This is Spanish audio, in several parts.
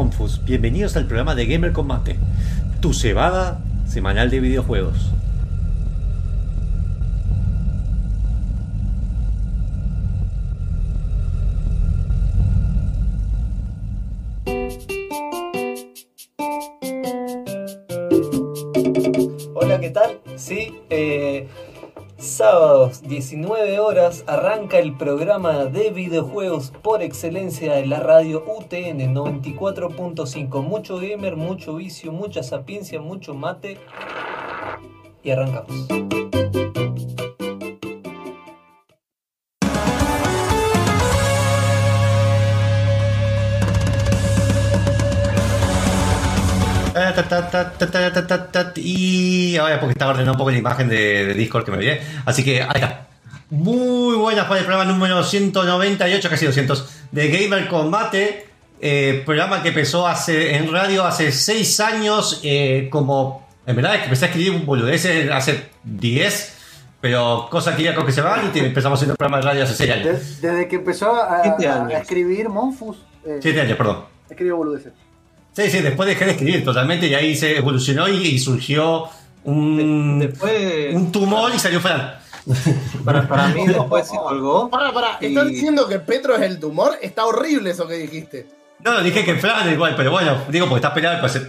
soy Monfus. Bienvenidos al programa de Gamer Combate, tu cebada semanal de videojuegos. 19 horas arranca el programa de videojuegos por excelencia de la radio UTN 94.5. Mucho gamer, mucho vicio, mucha sapiencia, mucho mate. Y arrancamos. Y ahora porque estaba ordenando un poco la imagen de, de Discord que me olvidé. Así que ahí está. Muy buenas para el programa número 198, casi 200, de Gamer Combate. eh, programa que empezó hace, en radio hace 6 años. eh, como, en verdad, es que empecé a escribir boludeces hace 10. Pero cosas que ya creo que se van y empezamos haciendo el programa de radio hace 6 años. Des- Desde que empezó a, escribir Monfus, eh, 7 años, perdón. escribió boludeces. Sí, sí, después dejé de escribir totalmente y ahí se evolucionó y, y surgió un, Después, un tumor y salió Fran. para, para mí, después se colgó. Pará, pará, Y- ¿estás diciendo que Petro es el tumor? Está horrible eso que dijiste. No, no, dije que Fran igual, pero bueno, digo porque está peleado pues,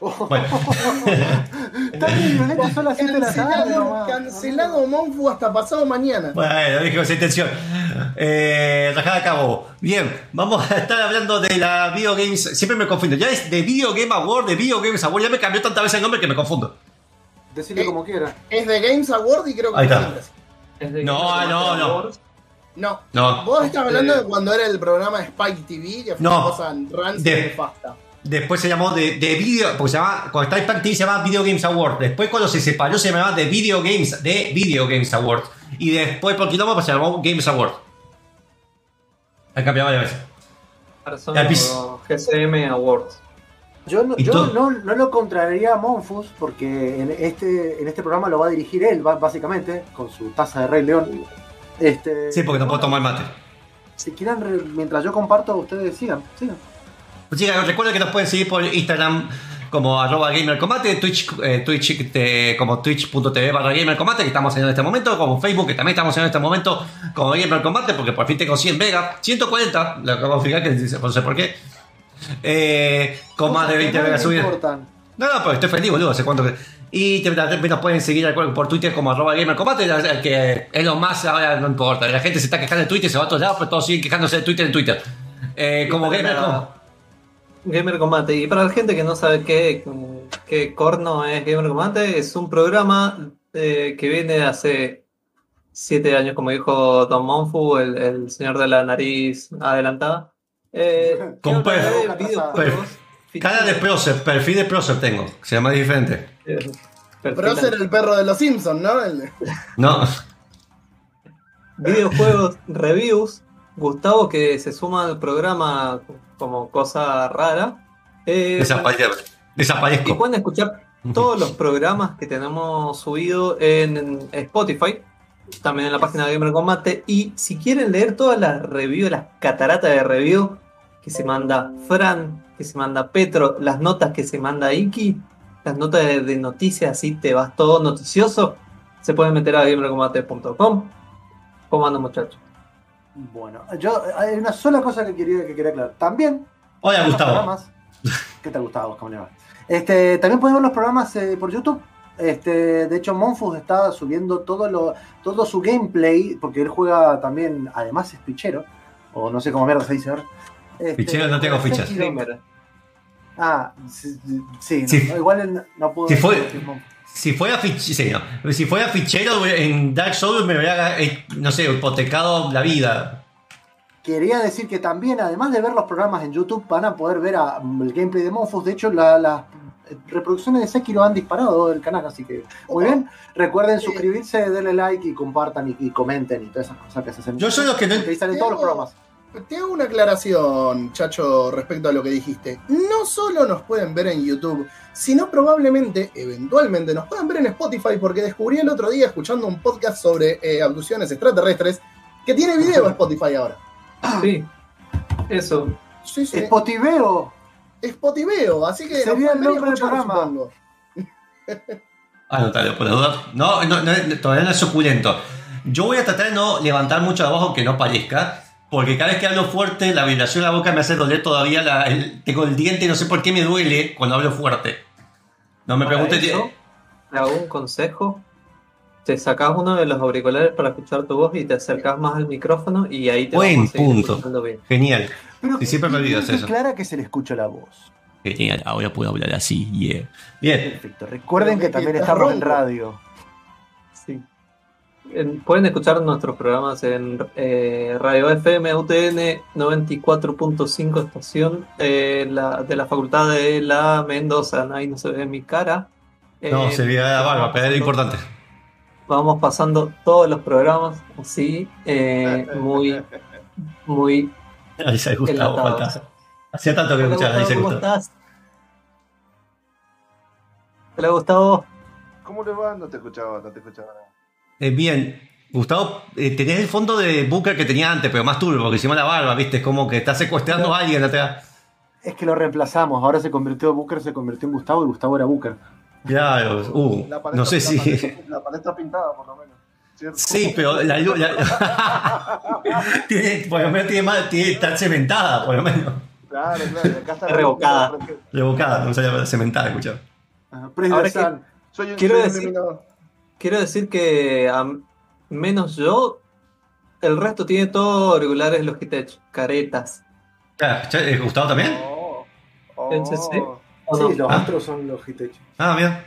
Bueno, Está bien, Violeta, son las 7 de la tarde. Cancelado, nomás. cancelado Monfu hasta pasado mañana. bueno, dije con esa intención. Eh, rajada a cabo. Bien, vamos a estar hablando de la Video Games. Siempre me confundo. Ya es de Video Game Award, de Video Games Award. Ya me cambió tantas veces el nombre que me confundo. Decirlo Eh, como quiera. Es de Games Award y creo que Ahí está. es. De No, Gamer no, no. Awards. No. No. Vos estás hablando de cuando era el programa de Spike TV, que fue No. una cosa rancia De- y nefasta. Después se llamó de, de Video. Porque se llama. Cuando se llama Video Games Award. Después, cuando se separó, se llamaba de Video Games. De Video Games Award. Y después, por quilombo, pues se llamó Games Award. Han cambiado varias veces. Ahora son los GCM Awards. Yo, no, no, no lo contrariaría a Monfus porque en este, en este programa lo va a dirigir él, básicamente, con su taza de Rey León. Este, Sí, porque no puedo tomar mate. Si quieren, re- mientras yo comparto, ustedes sigan. sigan. Chicas, recuerden que nos pueden seguir por Instagram como arroba gamercombate, Twitch, eh, Twitch eh, como twitch.tv barra gamercombate que estamos haciendo en este momento, como Facebook que también estamos haciendo en este momento como gamercombate porque por fin tengo 100 megas, 140, lo acabo de fijar que no sé por qué. Eh, con más de 20 No me megas subidas. No, no, pero estoy feliz, boludo, hace cuánto que... Y también nos pueden seguir por Twitter como arroba gamercombate, que es lo más ahora no importa. La gente se está quejando de Twitter, se va a otros lados, pero todos siguen quejándose de Twitter en Twitter. Eh, como gamercombate. Gamer Combate. Y para la gente que no sabe qué, qué corno es Gamer Combate, es un programa eh, que viene de hace siete años, como dijo Tom Monfu, el, el señor de la nariz adelantada. Eh, Con Cara de prócer, perfil de prócer tengo, se llama diferente. Prócer el perro de los Simpsons, ¿no? El No, videojuegos reviews. Gustavo que se suma al programa como cosa rara. Eh, desaparezco. y pueden escuchar todos los programas que tenemos subido en Spotify, también en la página de Gamer Combate. Y si quieren leer todas las reviews, las cataratas de review que se manda Fran, que se manda Petro, las notas que se manda Iki, las notas de, de noticias, así te vas todo noticioso, se pueden meter a gamercombate.com. ¿Cómo andan muchachos? Bueno, yo hay una sola cosa que quería, que quería aclarar. También Hola, Gustavo. programas- ¿Qué tal, Gustavo? ¿Cómo le va? Este, también pueden ver los programas eh, por YouTube. Este, de hecho, Monfus está subiendo todo, lo, todo su gameplay, porque él juega también, además es pichero, o no sé cómo mierda se dice ahora. Este, Pichero no tengo fichas. Ah, sí, sí, no, Sí. no, igual él no pudo. Si fue-. Si fuera, fich- sí, no. si fuera fichero en Dark Souls me hubiera, eh, no sé, hipotecado la vida. Quería decir que también, además de ver los programas en YouTube, van a poder ver a- el gameplay de Monfus. De hecho, la- las reproducciones de Sekiro han disparado del canal, así que muy bien. Recuerden suscribirse, denle like y compartan y, y comenten y todas esas cosas que se hacen. Yo soy los que no- todos los programas. Te hago una aclaración, Chacho, respecto a lo que dijiste. No solo nos pueden ver en YouTube, sino probablemente, eventualmente, nos puedan ver en Spotify, porque descubrí el otro día escuchando un podcast sobre eh, abducciones extraterrestres que tiene video en Spotify ahora. Sí, eso. Sí, sí. Spotiveo. Spotiveo, así que. Sería nos pueden el nombre del programa. supongo. Anótalo, por la duda. No, no, no, todavía no es suculento. Yo voy a tratar de no levantar mucho voz aunque no parezca. Porque cada vez que hablo fuerte, la vibración de la boca me hace doler todavía. La, el- tengo el diente y no sé por qué me duele cuando hablo fuerte. No me preguntes. Te hago un consejo. Te sacas uno de los auriculares para escuchar tu voz y te acercas más al micrófono y ahí te Buen vamos a punto. escuchando bien. Genial. Pero Sí, siempre me y- olvido y hacer eso. clara que se le escucha la voz. Genial. Ahora puedo hablar así. Yeah. Bien. Perfecto. Recuerden que también está estamos en radio. En- pueden escuchar nuestros programas en eh, Radio FM UTN 94.5 estación eh, la- de la Facultad de la Mendoza. Ahí no se ve mi cara. No, Eh, se veía la barba, pero pasando- importante. Vamos pasando todos los programas así, eh, muy, muy Ahí se Gustavo. Hacía tanto que escuchaba. Ahí se ¿cómo estás? Hola Gustavo. ¿Cómo le va? No te escuchaba, no te escuchaba nada. Eh, bien. Gustavo, eh, tenés el fondo de Booker que tenía antes, pero más turbio, porque hicimos la barba, ¿viste? Es como que está secuestrando a alguien atrás. Es que lo reemplazamos. Ahora se convirtió Booker, se convirtió en Gustavo y Gustavo era Booker. Claro, uh, paleta- no sé la si. paleta- La paleta pintada, por lo menos. ¿cierto? Sí, pero la luz. la- tiene, por lo menos tiene más, tiene, está cementada, por lo menos. Claro, claro. Acá está la- Revocada. Revocada, no sabía cementada, escuchaba. Ajá, Praise Ahora que-. Soy un, Quiero decir-. Quiero decir que a menos yo, el resto tiene todo auriculares Logitech, caretas. Ah, ¿ya- eh, ¿Gustavo también? Oh, Sí, oh. ¿O Sí, no? los Ah. otros son los Hitachi. Ah, mira.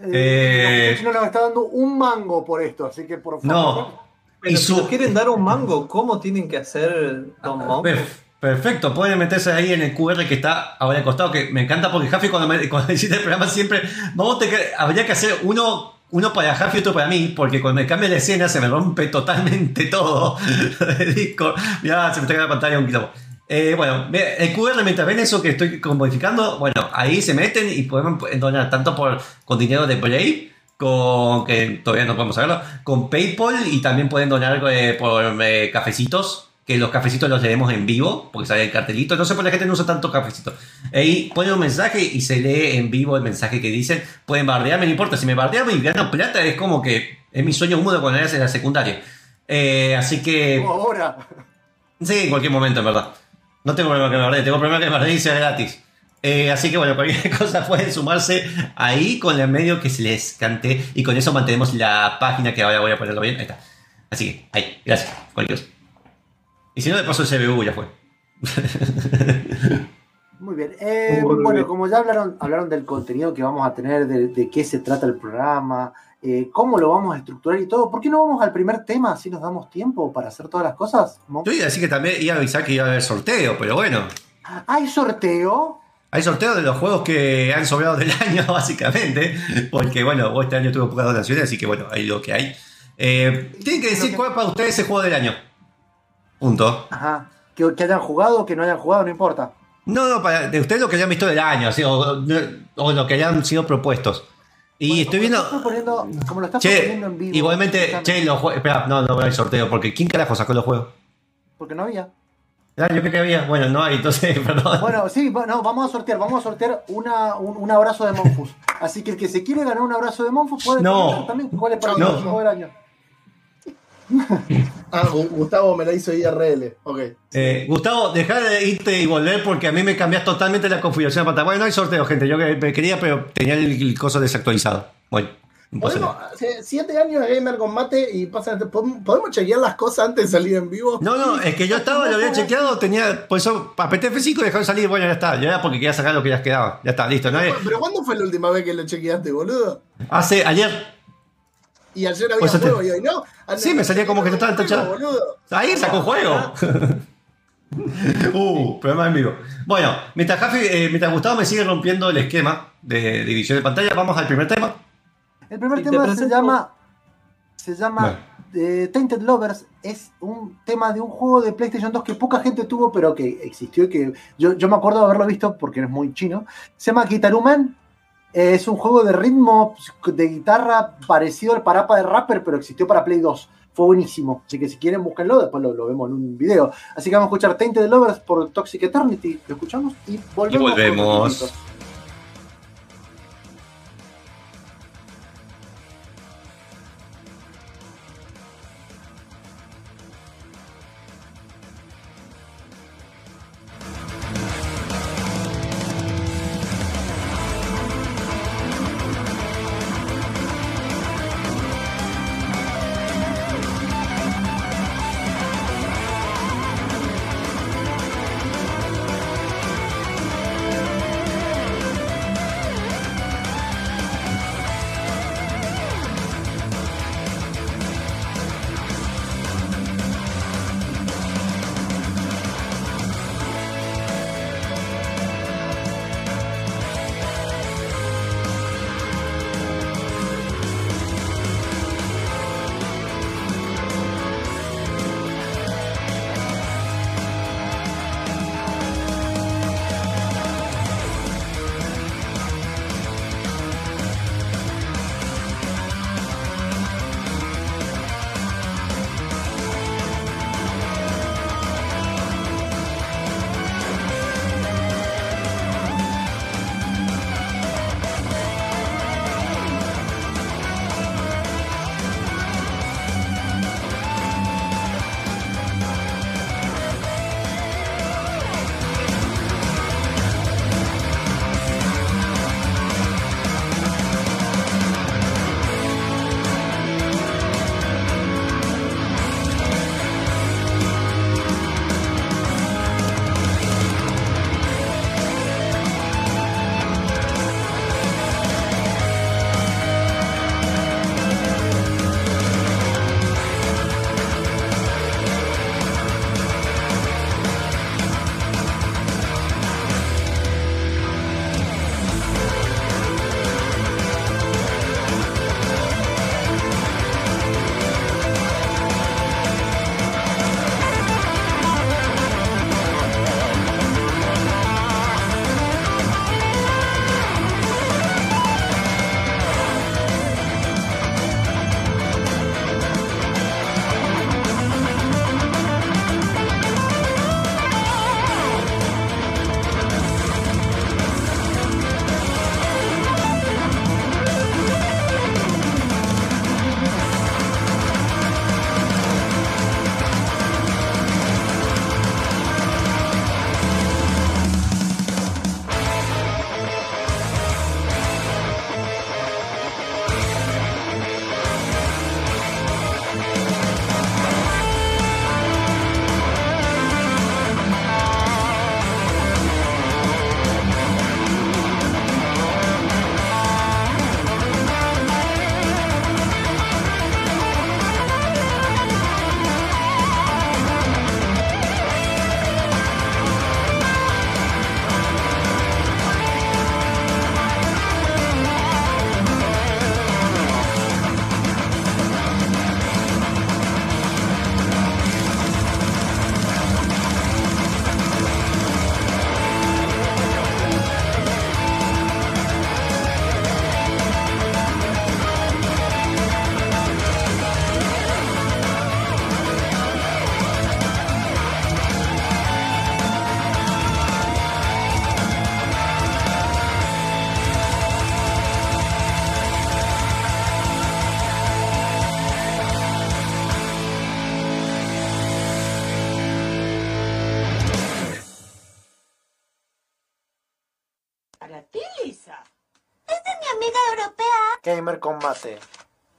Eh, Eh. Logitech no nos está dando un mango por esto, así que por favor. No. Pero Y si su- nos quieren dar un mango, ¿cómo tienen que hacer Don Monk? Perf- Perfecto, pueden meterse ahí en el QR que está ahora al costado, que me encanta porque Jaffi cuando, me, cuando hiciste el programa siempre, vamos a tener- habría que hacer uno, uno para Jaffi y otro para mí, porque cuando me cambia la escena se me rompe totalmente todo de Discord. Mirá, se me está la pantalla un quilombo. Eh, bueno, el QR mientras ven eso que estoy modificando, bueno, ahí se meten y pueden donar tanto por con dinero de Brave, con que todavía no podemos saberlo, con PayPal y también pueden donar eh, por eh, cafecitos, que los cafecitos los leemos en vivo, porque sale el cartelito. No sé por qué la gente no usa tanto cafecito. Ahí ponen un mensaje y se lee en vivo el mensaje que dicen. Pueden bardearme, no importa. Si me bardean y gano plata, es como que es mi sueño húmedo cuando eras en la secundaria. Eh, así que. Ahora. Sí, en cualquier momento, en verdad. No tengo problema que me bardeen, tengo problema que me bardeen y sea gratis. Eh, así que bueno, cualquier cosa pueden sumarse ahí con el medio que se les cante y con eso mantenemos la página que ahora voy a ponerlo bien. Ahí está. Así que, ahí, gracias. Cualquier cosa. Y si no, de paso el CBU ya fue. Muy bien. Eh, Muy bueno, bien. como ya hablaron, hablaron del contenido que vamos a tener, de, de qué se trata el programa, eh, cómo lo vamos a estructurar y todo, ¿por qué no vamos al primer tema así nos damos tiempo para hacer todas las cosas? Yo iba a decir que también iba a avisar que iba a haber sorteo, pero bueno. ¿Hay sorteo? Hay sorteo de los juegos que han sobrado del año, básicamente. Porque, bueno, vos este año tuve pocas donaciones, así que, bueno, ahí lo que hay. Eh, tienen que decir cuál para ustedes es el juego del año. Punto. Ajá. Que, que hayan jugado, que no hayan jugado, no importa. No, no, para, de ustedes lo que hayan visto del año, así, o, o lo que hayan sido propuestos. Y Bueno, estoy viendo. lo estás proponiendo- como lo estás Che, proponiendo en vivo. igualmente, che, los juegos. Espera, no, no hay sorteo, porque ¿quién carajo sacó los juegos? Porque no había. Ah, yo creo que había. Bueno, no hay, entonces, perdón. Bueno, sí, va- no, vamos a sortear, vamos a sortear una, un, un abrazo de Monfus. Así que el que se quiere ganar un abrazo de Monfus puede No. también cuál es para No. el juego del año. Ah, Gu- Gustavo me la hizo IRL. Ok. Eh, Gustavo, deja de irte y volver porque a mí me cambias totalmente la configuración de pantalla. Bueno, no hay sorteo, gente. Yo me quería, pero tenía el, el coso desactualizado. Bueno, no Podemos, siete años de Gamer Combate y pasan. ¿podemos, podemos chequear las cosas antes de salir en vivo? No, no, es que yo estaba, lo había chequeado, tenía, por eso apreté F5 y dejaron salir. Bueno, ya está. Ya era porque quería sacar lo que ya quedaba. Ya está, listo. Nadie, Pero ¿cuándo fue la última vez que lo chequeaste, boludo? hace ayer, Y ayer había Pues, juego y hoy no. Sí, me salía como que no estaba Juego, tachado. Ahí sacó juego. uh, programa en vivo. Bueno, mientras, Jaffi- eh, mientras Gustavo me sigue rompiendo el esquema de división de pantalla, vamos al primer tema. El primer tema se llama. Se llama Bueno. eh, Tainted Lovers. Es un tema de un juego de PlayStation 2 que poca gente tuvo, pero que existió y que yo, yo me acuerdo de haberlo visto porque es muy chino. Se llama Guitaruman. Eh, es un juego de ritmo de guitarra parecido al Parapa de Rapper, pero existió para Play 2. Fue buenísimo. Así que si quieren, búsquenlo, después lo, lo vemos en un video. Así que vamos a escuchar Tainted Lovers por Toxic Eternity, lo escuchamos y volvemos. Y volvemos.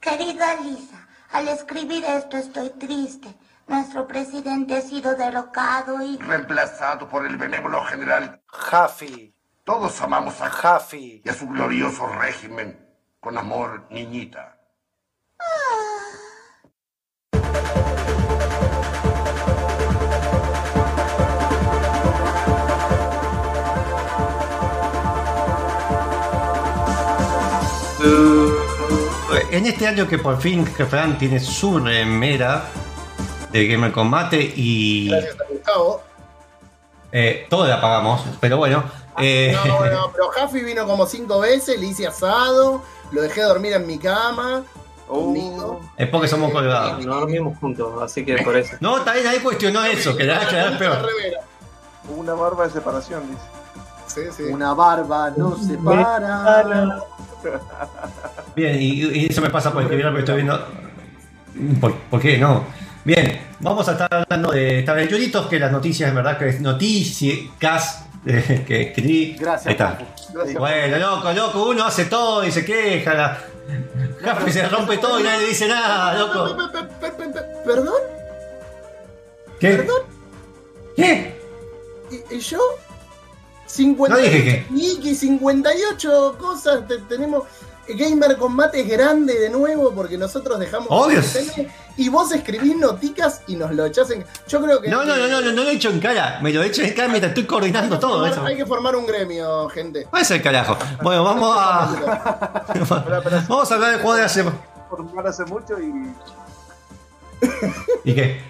Querida Lisa, al escribir esto estoy triste. Nuestro presidente ha sido derrocado y... reemplazado por el benévolo general. Jaffy. Todos amamos a Jaffy. y a su glorioso régimen. Con amor, niñita. En este año que por fin Fran tiene su remera de Gamer Combate y Gracias a Gustavo. eh, todo la pagamos, pero bueno. eh, No, no, pero Jaffi vino como cinco veces, le hice asado, lo dejé dormir en mi cama. conmigo. Es porque somos colgados. No dormimos juntos, así que por eso. No, también nadie cuestionó eso, que le va a quedar peor. Una barba de separación, dice. Sí, sí. Una barba no se para. Bien, y, y eso me pasa por escribir lo que estoy viendo. ¿Por, por qué no? Bien, vamos a estar hablando de esta vez Yuritos, que las noticias, en verdad, que es noticias eh, que escribí. Gracias, Ahí está. Gracias. Bueno, loco, loco, uno hace todo y se queja. La... Jaffe se rompe todo y nadie le dice nada, loco. Pe- pe- pe- pe- pe- ¿Perdón? ¿Qué? ¿Perdón? ¿Qué? ¿Y, y yo? 50 No dije que. Niki, 58 cosas. te- tenemos. Gamer Combate es grande de nuevo porque nosotros dejamos. Obvio. Y vos escribís noticas y nos lo echás en. Yo creo que. No, no, no, no, no, no lo he hecho en cara. Me lo he hecho en cara mientras estoy coordinando todo eso. Hay que formar un gremio, gente. Va a ser carajo. Bueno, vamos a. Vamos a hablar del juego de hace. formar hace mucho y. ¿Y qué?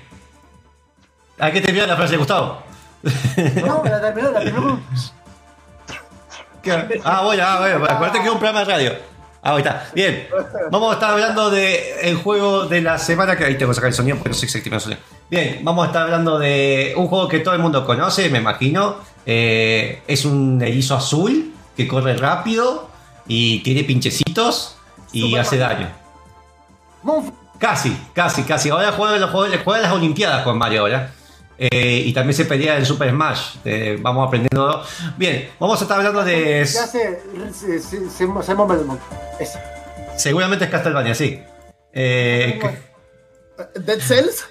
¿A qué terminó la frase de Gustavo? No, la terminó, la terminó. ¿Qué? Ah, bueno, ah, bueno, acuérdate que es un programa de radio. Ah, ahí está. Bien, vamos a estar hablando del juego de la semana, que ahí tengo que sacar el sonido porque no sé exactamente el sonido. Bien, vamos a estar hablando de un juego que todo el mundo conoce, me imagino. Eh, es un erizo azul que corre rápido y tiene pinchecitos y hace daño. Casi, casi, casi. Ahora juega, juega las Olimpiadas con Mario ahora. Eh, y también se pelea en Super Smash. Eh, vamos aprendiendo. Bien, vamos a estar hablando de. Ya se, se, se. Ese. Seguramente es Castlevania, sí. Eh, ¿Dead Cells?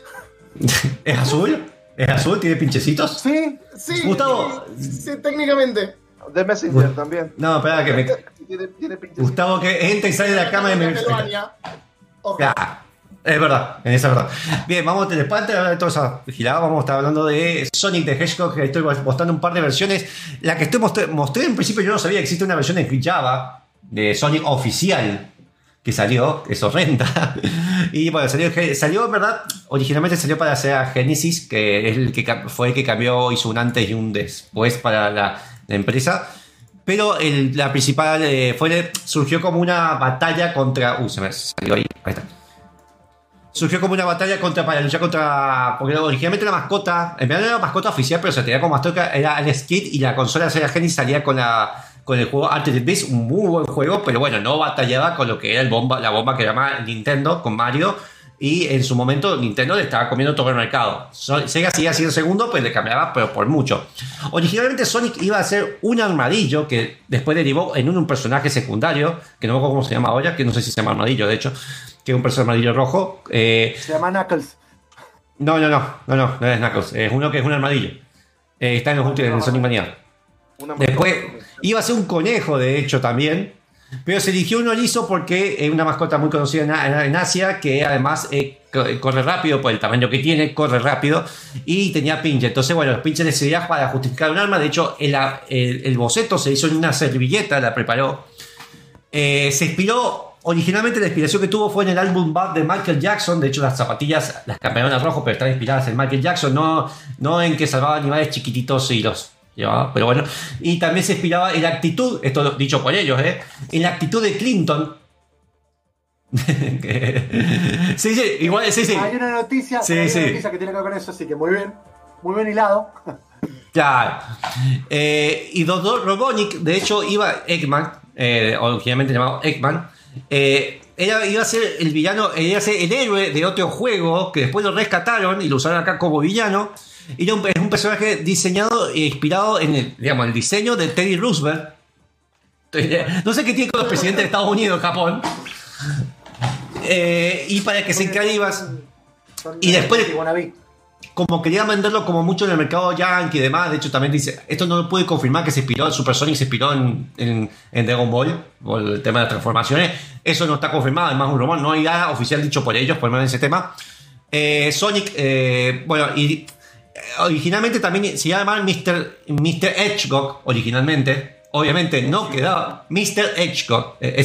¿Es azul? ¿Es azul? ¿Tiene pinchecitos? Sí, Sí. Gustavo. Sí, técnicamente. De Messenger también. No, espera que me. Tiene, tiene pinches. Gustavo que entra y sale de la cama me. Castlevania. Ojo. Ya, Es verdad, en es verdad. Bien, vamos después de hablar de toda esa gilada, vamos a estar hablando de Sonic the Hedgehog, que estoy mostrando un par de versiones. La que estoy mostré, mostré en principio yo no sabía que existe una versión en Java de Sonic oficial que salió, es horrenda. Y bueno, salió, salió, verdad, originalmente salió para hacer a Genesis, que es el que fue el que cambió, hizo un antes y un después para la, la empresa. Pero el- la principal eh, fue, surgió como una batalla contra. Uy, se me salió ahí. Ahí está. Surgió como una batalla contra para luchar contra. Porque originalmente la mascota. En verdad era la mascota oficial, pero se tenía como mascota. Era Alex Kidd y la consola Sega Genesis salía con la. Con el juego Altered Beast, un muy buen juego, pero bueno, no batallaba con lo que era el bomba, la bomba que llamaba Nintendo con Mario. Y en su momento Nintendo le estaba comiendo todo el mercado. Sega seguía siendo segundo, pues le cambiaba, pero por mucho. Originalmente Sonic iba a ser un armadillo que después derivó en un personaje secundario, que no me acuerdo cómo se llama ahora, que no sé si se llama armadillo, de hecho, que es un personaje armadillo rojo. Eh, se llama Knuckles. no, no, no, no, no, no es Knuckles, es uno que es un armadillo. Eh, está en los últimos en Sonic Mania. Después iba a ser un conejo, de hecho, también. Pero se eligió un erizo porque es una mascota muy conocida en, Asia, que además eh, co- corre rápido por el tamaño que tiene, corre rápido y tenía pinche. Entonces, bueno, los pinches servían para justificar un arma. De hecho, el, el- el boceto se hizo en una servilleta, la preparó. Eh, se inspiró, originalmente la inspiración que tuvo fue en el álbum Bad de Michael Jackson. De hecho, las zapatillas las cambiaron a rojo, pero están inspiradas en Michael Jackson, no, no en que salvaba animales chiquititos y los llevaba, pero bueno. Y también se inspiraba en la actitud, esto dicho por ellos, ¿eh? en la actitud de Clinton. Sí, sí, igual, sí, sí. Hay una noticia, Sí, hay una sí. noticia que tiene que ver con eso, así que muy bien. Muy bien hilado. Claro. Eh, y Dr. Robotnik, de hecho, iba Eggman, eh, originalmente llamado Eggman. Eh, era- iba a ser el villano, iba a ser el héroe de otro juego que después lo rescataron y lo usaron acá como villano. Era un, es un personaje diseñado e inspirado en el, digamos, el diseño de Teddy Roosevelt. No sé qué tiene con los presidentes de Estados Unidos, Japón. Eh, y para que se Son Y después-. Como quería venderlo como mucho en el mercado yankee y demás, de hecho también dice, esto no lo puede confirmar que se inspiró, Super Sonic se inspiró en, en, Dragon Ball, por el tema de las transformaciones, eso no está confirmado, es más un rumor, no hay nada oficial dicho por ellos, por lo menos en ese tema. Eh, Sonic, eh, bueno, y eh, originalmente también se llama Mr. Mr. Edgehog, originalmente, obviamente no quedaba Mr. Edgehog, eh.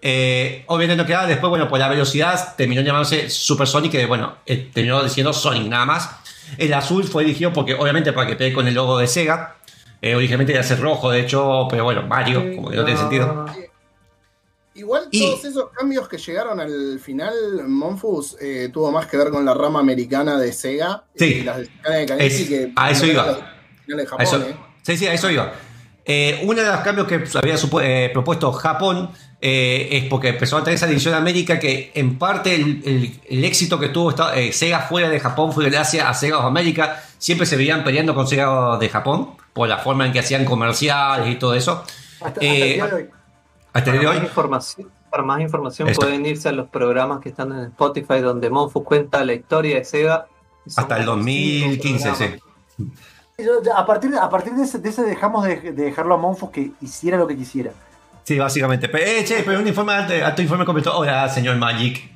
Eh, obviamente no quedaba después, bueno, por la velocidad terminó llamándose Super Sonic, que bueno, eh, terminó diciendo Sonic nada más. El azul fue elegido porque, obviamente, para que pegue con el logo de Sega. Eh, originalmente iba a ser rojo, de hecho, pero bueno, Mario, como que no tiene sentido. Igual Y- todos esos cambios que llegaron al final, Monfus eh, tuvo más que ver con la rama americana de Sega Sí. y las de de Kaneki, Es- que a eso iba. A Japón, eso, sí, sí, a eso iba. Uno de los cambios que había eh, propuesto Japón eh, es porque empezó a tener esa división de América que en parte el, el- el éxito que tuvo esta- eh, Sega fuera de Japón fue gracias a Sega of América. Siempre se veían peleando con Sega de Japón por la forma en que hacían comerciales y todo eso. Hasta, hasta Eh, el día de hoy. Hasta el Para día de más hoy. información, para más información Esto. pueden irse a los programas que están en Spotify donde Monfus cuenta la historia de Sega. Hasta el como cinco 2015, sí. a partir, de- a partir de, ese, de ese dejamos de, de dejarlo a Monfus que hiciera lo que quisiera. Sí, básicamente. Pero, eh, che, pero un informe, alto, alto informe completo. Hola, señor Magic.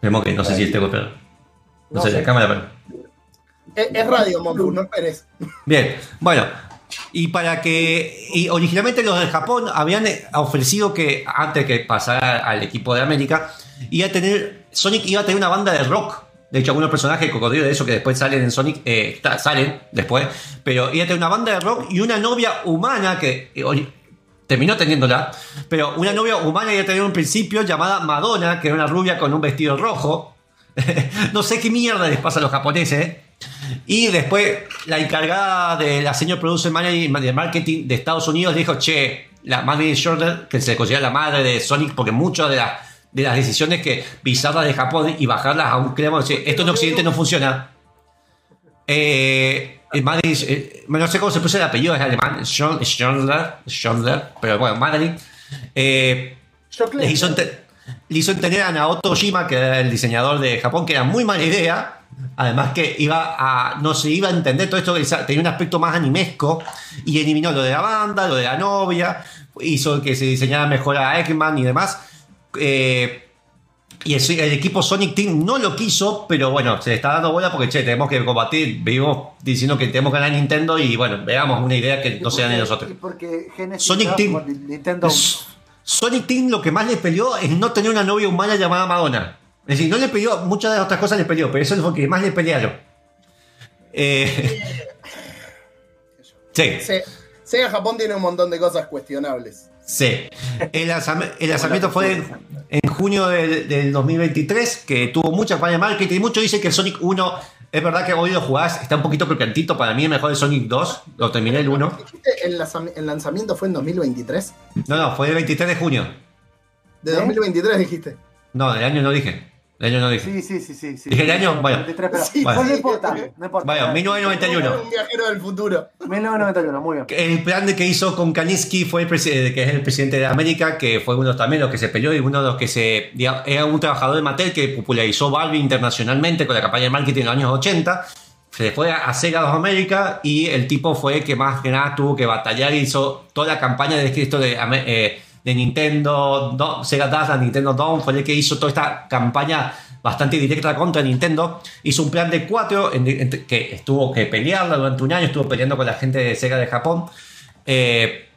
Vemos que no sé si este golpe. No, No sé, la cámara, pero. Es, es radio, Monfus, no esperes. Bien, bueno. Y para que. Y originalmente los de Japón habían eh, ofrecido que antes que pasara al equipo de América, iba a tener. Sonic iba a tener una banda de rock. De hecho, algunos personajes de cocodrilo de eso que después salen en Sonic, eh, salen después. Pero iba a tener una banda de rock y una novia humana que eh, terminó teniéndola. Pero una novia humana iba a tener un principio llamada Madonna, que era una rubia con un vestido rojo. no sé qué mierda les pasa a los japoneses. ¿eh? Y después la encargada de la señor producer manager de marketing de Estados Unidos dijo, che, la Madeline Shorter, que se considera la madre de Sonic, porque muchas de, las de las decisiones que bizarras de Japón y bajarlas a un crema, che, esto en Occidente no funciona. Eh, eh, Madeline, eh, no sé cómo se puso el apellido, es alemán, Schorler, pero bueno, Madeline. Eh, hizo, le hizo entender a Naoto Shima, que era el diseñador de Japón, que era muy mala idea. Además que iba a, no se iba a entender todo esto, tenía un aspecto más animesco y eliminó lo de la banda, lo de la novia, hizo que se diseñara mejor a Eggman y demás. Eh, y el, el equipo Sonic Team no lo quiso, pero bueno, se le está dando bola porque, che, tenemos que combatir, vivimos diciendo que tenemos que ganar Nintendo y bueno, veamos una idea que no sea de nosotros. y Porque Genesis Sonic Team. Nintendo. Sonic Team lo que más le peleó es no tener una novia humana llamada Madonna. Es decir, no le peleó, muchas de las otras cosas le peleó, pero eso es lo que más le pelearon. Eh, sí, Se- Sega Japón tiene un montón de cosas cuestionables. Sí. El, lanzam- el lanzamiento fue en, en junio del, del 2023, que tuvo mucha campaña de marketing. Y muchos dicen que el Sonic 1, es verdad que hoy lo jugás, está un poquito crocantito. Para mí es mejor el Sonic 2, lo terminé el 1. ¿Dijiste ¿El, el lanzamiento fue en 2023? No, no, fue el 23 de junio. De ¿Eh? 2023 dijiste. No, del año no dije. Del año no dije. Sí, sí, sí, sí. sí. ¿Dije el año? Bueno. 23, pero, Sí, bueno, no importa, no importa. Bueno, 1991. Un viajero del futuro. 1991, muy bien. El plan de que hizo con Kaninsky fue el eh, que es el presidente de América, que fue uno también de los que se peleó y uno de los que se era un trabajador de Mattel que popularizó Barbie internacionalmente con la campaña de marketing en los años 80. Se fue a Sega of America y el tipo fue el que más que nada tuvo que batallar y hizo toda la campaña de esto de, eh, de Nintendo, Do- Sega Dash, la Nintendo Dawn, fue el que hizo toda esta campaña bastante directa contra Nintendo. Hizo un plan de cuatro en- que estuvo que pelearla durante un año, estuvo peleando con la gente de Sega de Japón. Eh,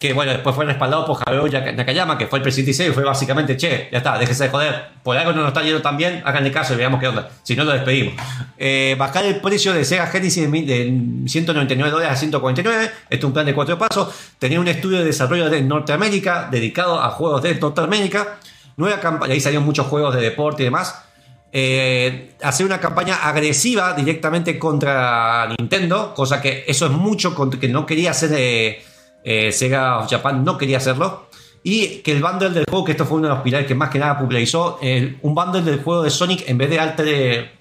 que bueno, después fue respaldado por Haruo Nakayama, que fue el presidente y fue básicamente, che, ya está, déjese de joder, por algo no nos está yendo tan bien, háganle caso y veamos qué onda, si no lo despedimos. Eh, bajar el precio de Sega Genesis de, mil- de 199 dólares a 149, este es un plan de cuatro pasos, tener un estudio de desarrollo de Norteamérica dedicado a juegos de Norteamérica, nueva campaña, ahí salieron muchos juegos de deporte y demás, eh, hacer una campaña agresiva directamente contra Nintendo, cosa que eso es mucho que no quería hacer eh, eh, Sega of Japan, no quería hacerlo. Y que el bundle del juego, que esto fue uno de los pilares que más que nada popularizó, el- un bundle del juego de Sonic en vez de Alter,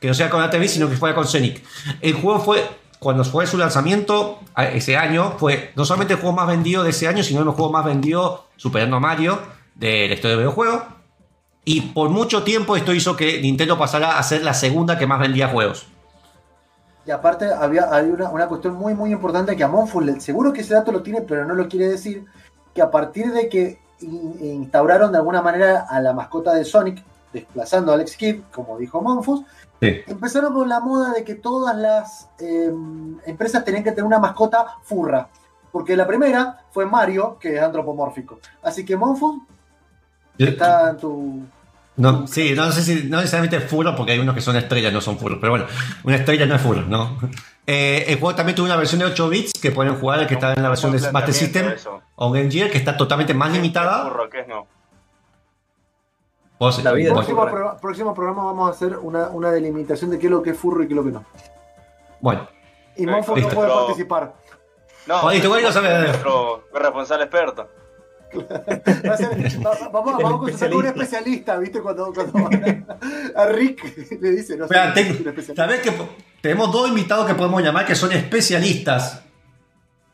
que no sea con Alter Beast, sino que fuera con Sonic. El juego fue, cuando fue su lanzamiento ese año, fue no solamente el juego más vendido de ese año, sino el juego más vendido superando a Mario de la historia del videojuego. Y por mucho tiempo esto hizo que Nintendo pasara a ser la segunda que más vendía juegos. Y aparte había, una, una cuestión muy muy importante que a Monfus, le- seguro que ese dato lo tiene, pero no lo quiere decir, que a partir de que in- instauraron de alguna manera a la mascota de Sonic, desplazando a Alex Kidd, como dijo Monfus, Sí. empezaron con la moda de que todas las eh, empresas tenían que tener una mascota furra. Porque la primera fue Mario, que es antropomórfico. Así que Monfus está en tu... No, sí, no sé si no necesariamente furro, porque hay unos que son estrellas, no son furros, pero bueno, una estrella no es furro, ¿no? Eh, el juego también tuvo una versión de 8 bits que pueden jugar, que está en la versión de Master System eso. o Game Gear, que está totalmente más limitada. Burro, ¿qué es no? Vos- La vida Próximo, pro- próximo programa vamos a hacer una, una delimitación de qué es lo que es furro y qué es lo que no. bueno, Y Monfo no puede participar. No, Oye, güey, no sabes. nuestro responsable experto. Va a ser- va- vamos, vamos a consultar con un especialista. ¿viste? Cuando, cuando a, a Rick le dice, no sé, Espera, es tengo- un especialista. ¿sabés que tenemos dos invitados que podemos llamar que son especialistas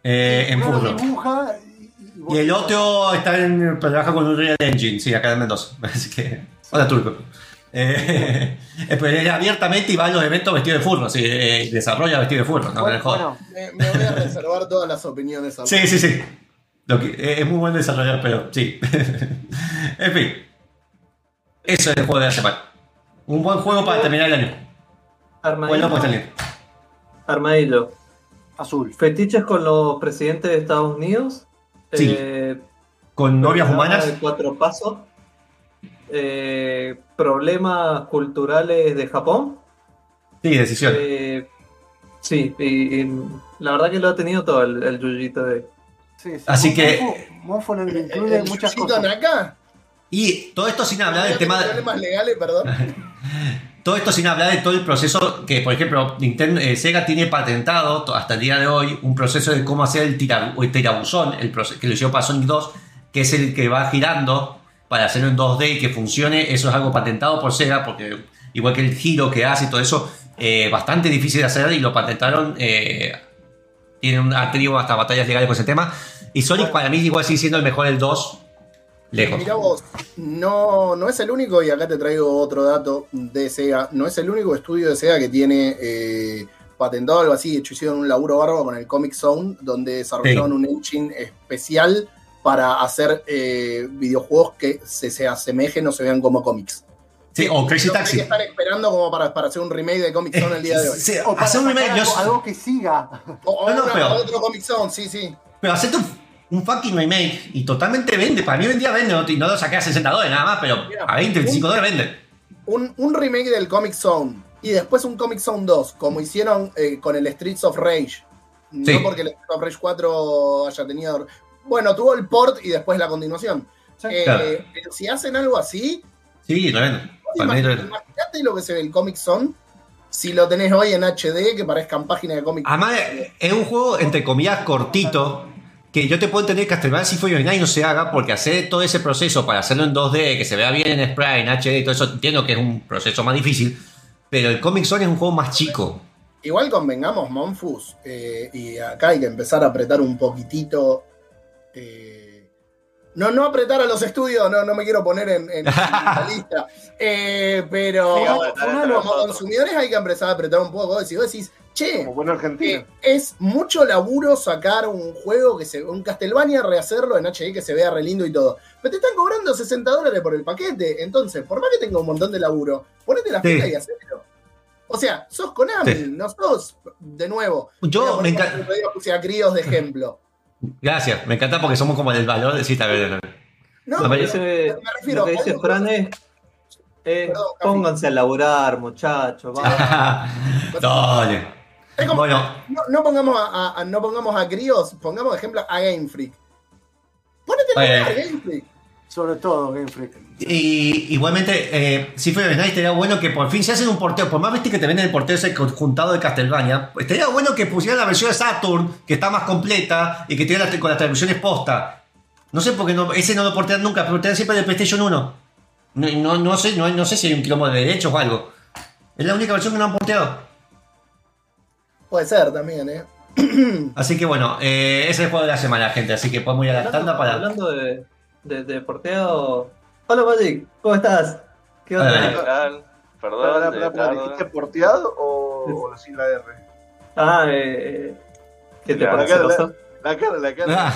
eh, en furro? dibuja y, y- Y el otro está en, trabaja con un Real Engine, sí, acá en Mendoza. Así que. Hola, Turco. Eh, pero él abiertamente y va a los eventos vestido de furro, sí, eh, desarrolla vestido de furro, no me Bueno, jodas. bueno, Me, me voy a reservar todas las opiniones al Sí, sí, sí. Lo que- eh, es muy bueno desarrollar, pero sí. en fin. Eso es el juego de la semana. Un buen juego para terminar el año. Armadillo. Bueno, pues. Armadillo. azul. Fetiches con los presidentes de Estados Unidos. Sí. Eh, Con novias humanas. de cuatro pasos. Eh, problemas culturales de Japón. Sí, decisión. Eh, sí, y, y la verdad que lo ha tenido todo el, el Yuyito de. Sí, sí. Así que- incluye el muchas cosas. Naka. Y todo esto sin hablar del ¿Tenía tema de. problemas legales, perdón. Todo esto sin hablar de todo el proceso que, por ejemplo, Nintendo, eh, Sega tiene patentado hasta el día de hoy un proceso de cómo hacer el, tira- el tirabuzón, el proce- que lo hicieron para Sonic 2, que es el que va girando para hacerlo en 2D y que funcione. Eso es algo patentado por Sega, porque igual que el giro que hace y todo eso, eh, bastante difícil de hacer y lo patentaron. Eh, tienen un- tenido hasta batallas legales con ese tema. Y Sonic para mí igual sigue siendo el mejor del 2, lejos. Mirá vos, no, no es el único, y acá te traigo otro dato de Sega, no es el único estudio de Sega que tiene eh, patentado algo así, de hecho hicieron un laburo bárbaro con el Comic Zone, donde desarrollaron un engine especial para hacer eh, videojuegos que se, se asemejen o se vean como cómics. Sí, o Crazy Taxi. que estar esperando como para, para hacer un remake de Comic Zone el día de hoy. Sí, O para hacer un remake, sacar yo- algo, algo que siga. O, o No, no, una- pero- otro Comic Zone, sí, sí. Pero hacerte un, un fucking remake y totalmente vende. Para mí hoy en día vende, no, y no lo saqué a 60 dólares nada más, pero Mira, a 20, 25 un- dólares vende. un, un remake del Comic Zone y después un Comic Zone 2, como hicieron eh, con el Streets of Rage. Sí. No porque el Streets of Rage 4 haya tenido. Bueno, tuvo el port y después la continuación. Sí. Eh, Claro. Pero si hacen algo así, Sí, lo imagínate lo que se ve el Comic Zone si lo tenés hoy en HD que parezcan páginas de cómic. Además, es un juego, entre comillas, cortito. Que yo te puedo entender que Castlevania Symphony of Night no se haga porque hacer todo ese proceso para hacerlo en 2D, que se vea bien en Sprite, en HD y todo eso, entiendo que es un proceso más difícil. Pero el Comic Zone es un juego más chico. Igual convengamos, Monfus, eh, y acá hay que empezar a apretar un poquitito. eh, no, no apretar a los estudios, no, no me quiero poner en, en la lista. Eh, pero como consumidores hay que empezar a apretar un poco. Si vos decís, che, Como eh, es mucho laburo sacar un juego que se. un Castlevania, rehacerlo en HD que se vea re lindo y todo. Pero te están cobrando 60 dólares por el paquete. Entonces, por más que tenga un montón de laburo, ponete la Sí. fila y hacelo. O sea, sos Konami, Sí. no sos, de nuevo. Yo me encanta. puse a críos de ejemplo. Gracias, me encanta porque somos como del valor de cita verde. No, Me Lo que parece- dice, me refiero lo que dice Fran es. eh, Perdón, Cami. pónganse a laburar, muchachos. Dale. Es como- Bueno, no, no pongamos a, a- no pongamos a críos, pongamos ejemplo a Game Freak. Ponete a Game Freak. Sobre todo, Game Freak. Y igualmente, eh, si fuera Night estaría bueno que por fin se hacen un porteo, por más viste que te venden el porteo ese juntado de Castlevania, estaría bueno que pusieran la versión de Saturn, que está más completa y que tiene las- con las traducciones posta. No sé por qué no, ese no lo portean nunca, pero portean siempre de PlayStation 1. No, no, no sé, no, no sé si hay un quilombo de derechos o algo. Es la única versión que no han porteado. Puede ser también, ¿eh? Así que bueno, eh, ese es el juego de la semana, gente. Así que podemos ir a la Hablando, tanda para. hablando de, de, de porteo. Hola Magic, ¿cómo estás? ¿Qué onda? ¿Qué tal? Perdón. ¿Dijiste porteado o, o sin la R? Ah, eh, ¿qué te parece? La- cara, la cara.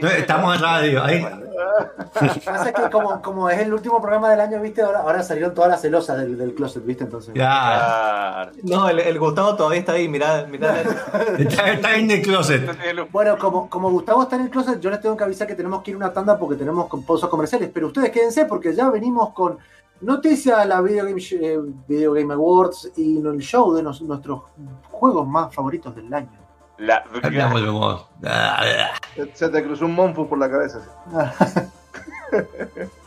No, Estamos en radio. Ahí. Pasa que como, como es el último programa del año, viste, ahora, ahora salieron todas las celosas del, del closet, viste, entonces. Ya. Claro. No, el, el Gustavo todavía está ahí, mirá, mirá. Está, está en el closet. Bueno, como, como Gustavo está en el closet, yo les tengo que avisar que tenemos que ir a una tanda porque tenemos pozos comerciales. Pero ustedes quédense porque ya venimos con Noticias de la Video Game, eh, Video Game Awards y el show de nos- nuestros juegos más favoritos del año. La... Ya volvemos. Se te cruzó un Monfu por la cabeza.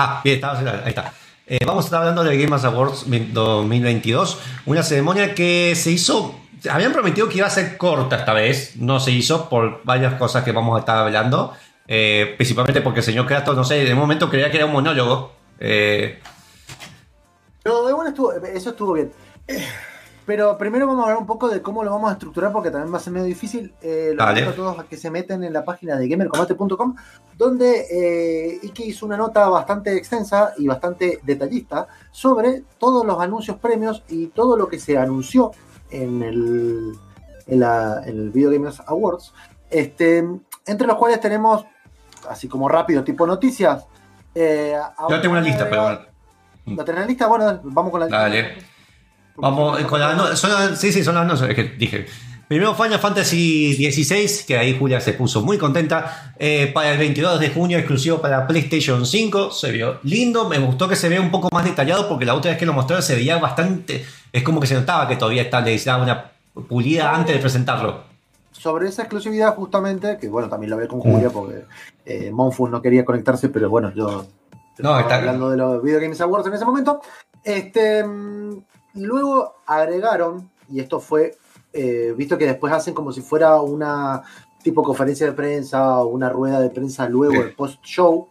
Ah, bien, estamos ahí está. Eh, vamos a estar hablando del Game Awards 2022, una ceremonia que se hizo, habían prometido que iba a ser corta esta vez, no se hizo por varias cosas que vamos a estar hablando, eh, principalmente porque el señor Kratos, no sé, de momento creía que era un monólogo. eh, Pero igual estuvo, eso estuvo bien. Pero primero vamos a hablar un poco de cómo lo vamos a estructurar porque también va a ser medio difícil. Eh, lo invito a todos a que se meten en la página de gamercombate.com donde eh, Iki hizo una nota bastante extensa y bastante detallista sobre todos los anuncios premios y todo lo que se anunció en el, en la- en el Video Gamers Awards. Este, entre los cuales tenemos, así como rápido, tipo noticias. eh, yo tengo una lista, pero bueno. ¿Lo tenés en lista? Bueno, vamos con la lista. Dale. Vamos eh, con las no- son- sí, sí, son las no, es que dije. Primero Final Fantasy XVI, que ahí Julia se puso muy contenta. eh, para el 22 de junio, exclusivo para PlayStation 5. Se vio lindo. Me gustó que se vea un poco más detallado porque la otra vez que lo mostraron se veía bastante. Es como que se notaba que todavía está, le daba una pulida antes de presentarlo. sobre esa exclusividad justamente, que bueno, también lo veo con Julia porque eh, Monfus no quería conectarse, pero bueno, yo No, estaba está- hablando de los Video Games Awards en ese momento. Este, mm, luego agregaron, y esto fue, eh, visto que después hacen como si fuera una tipo conferencia de prensa o una rueda de prensa luego Sí. el post-show,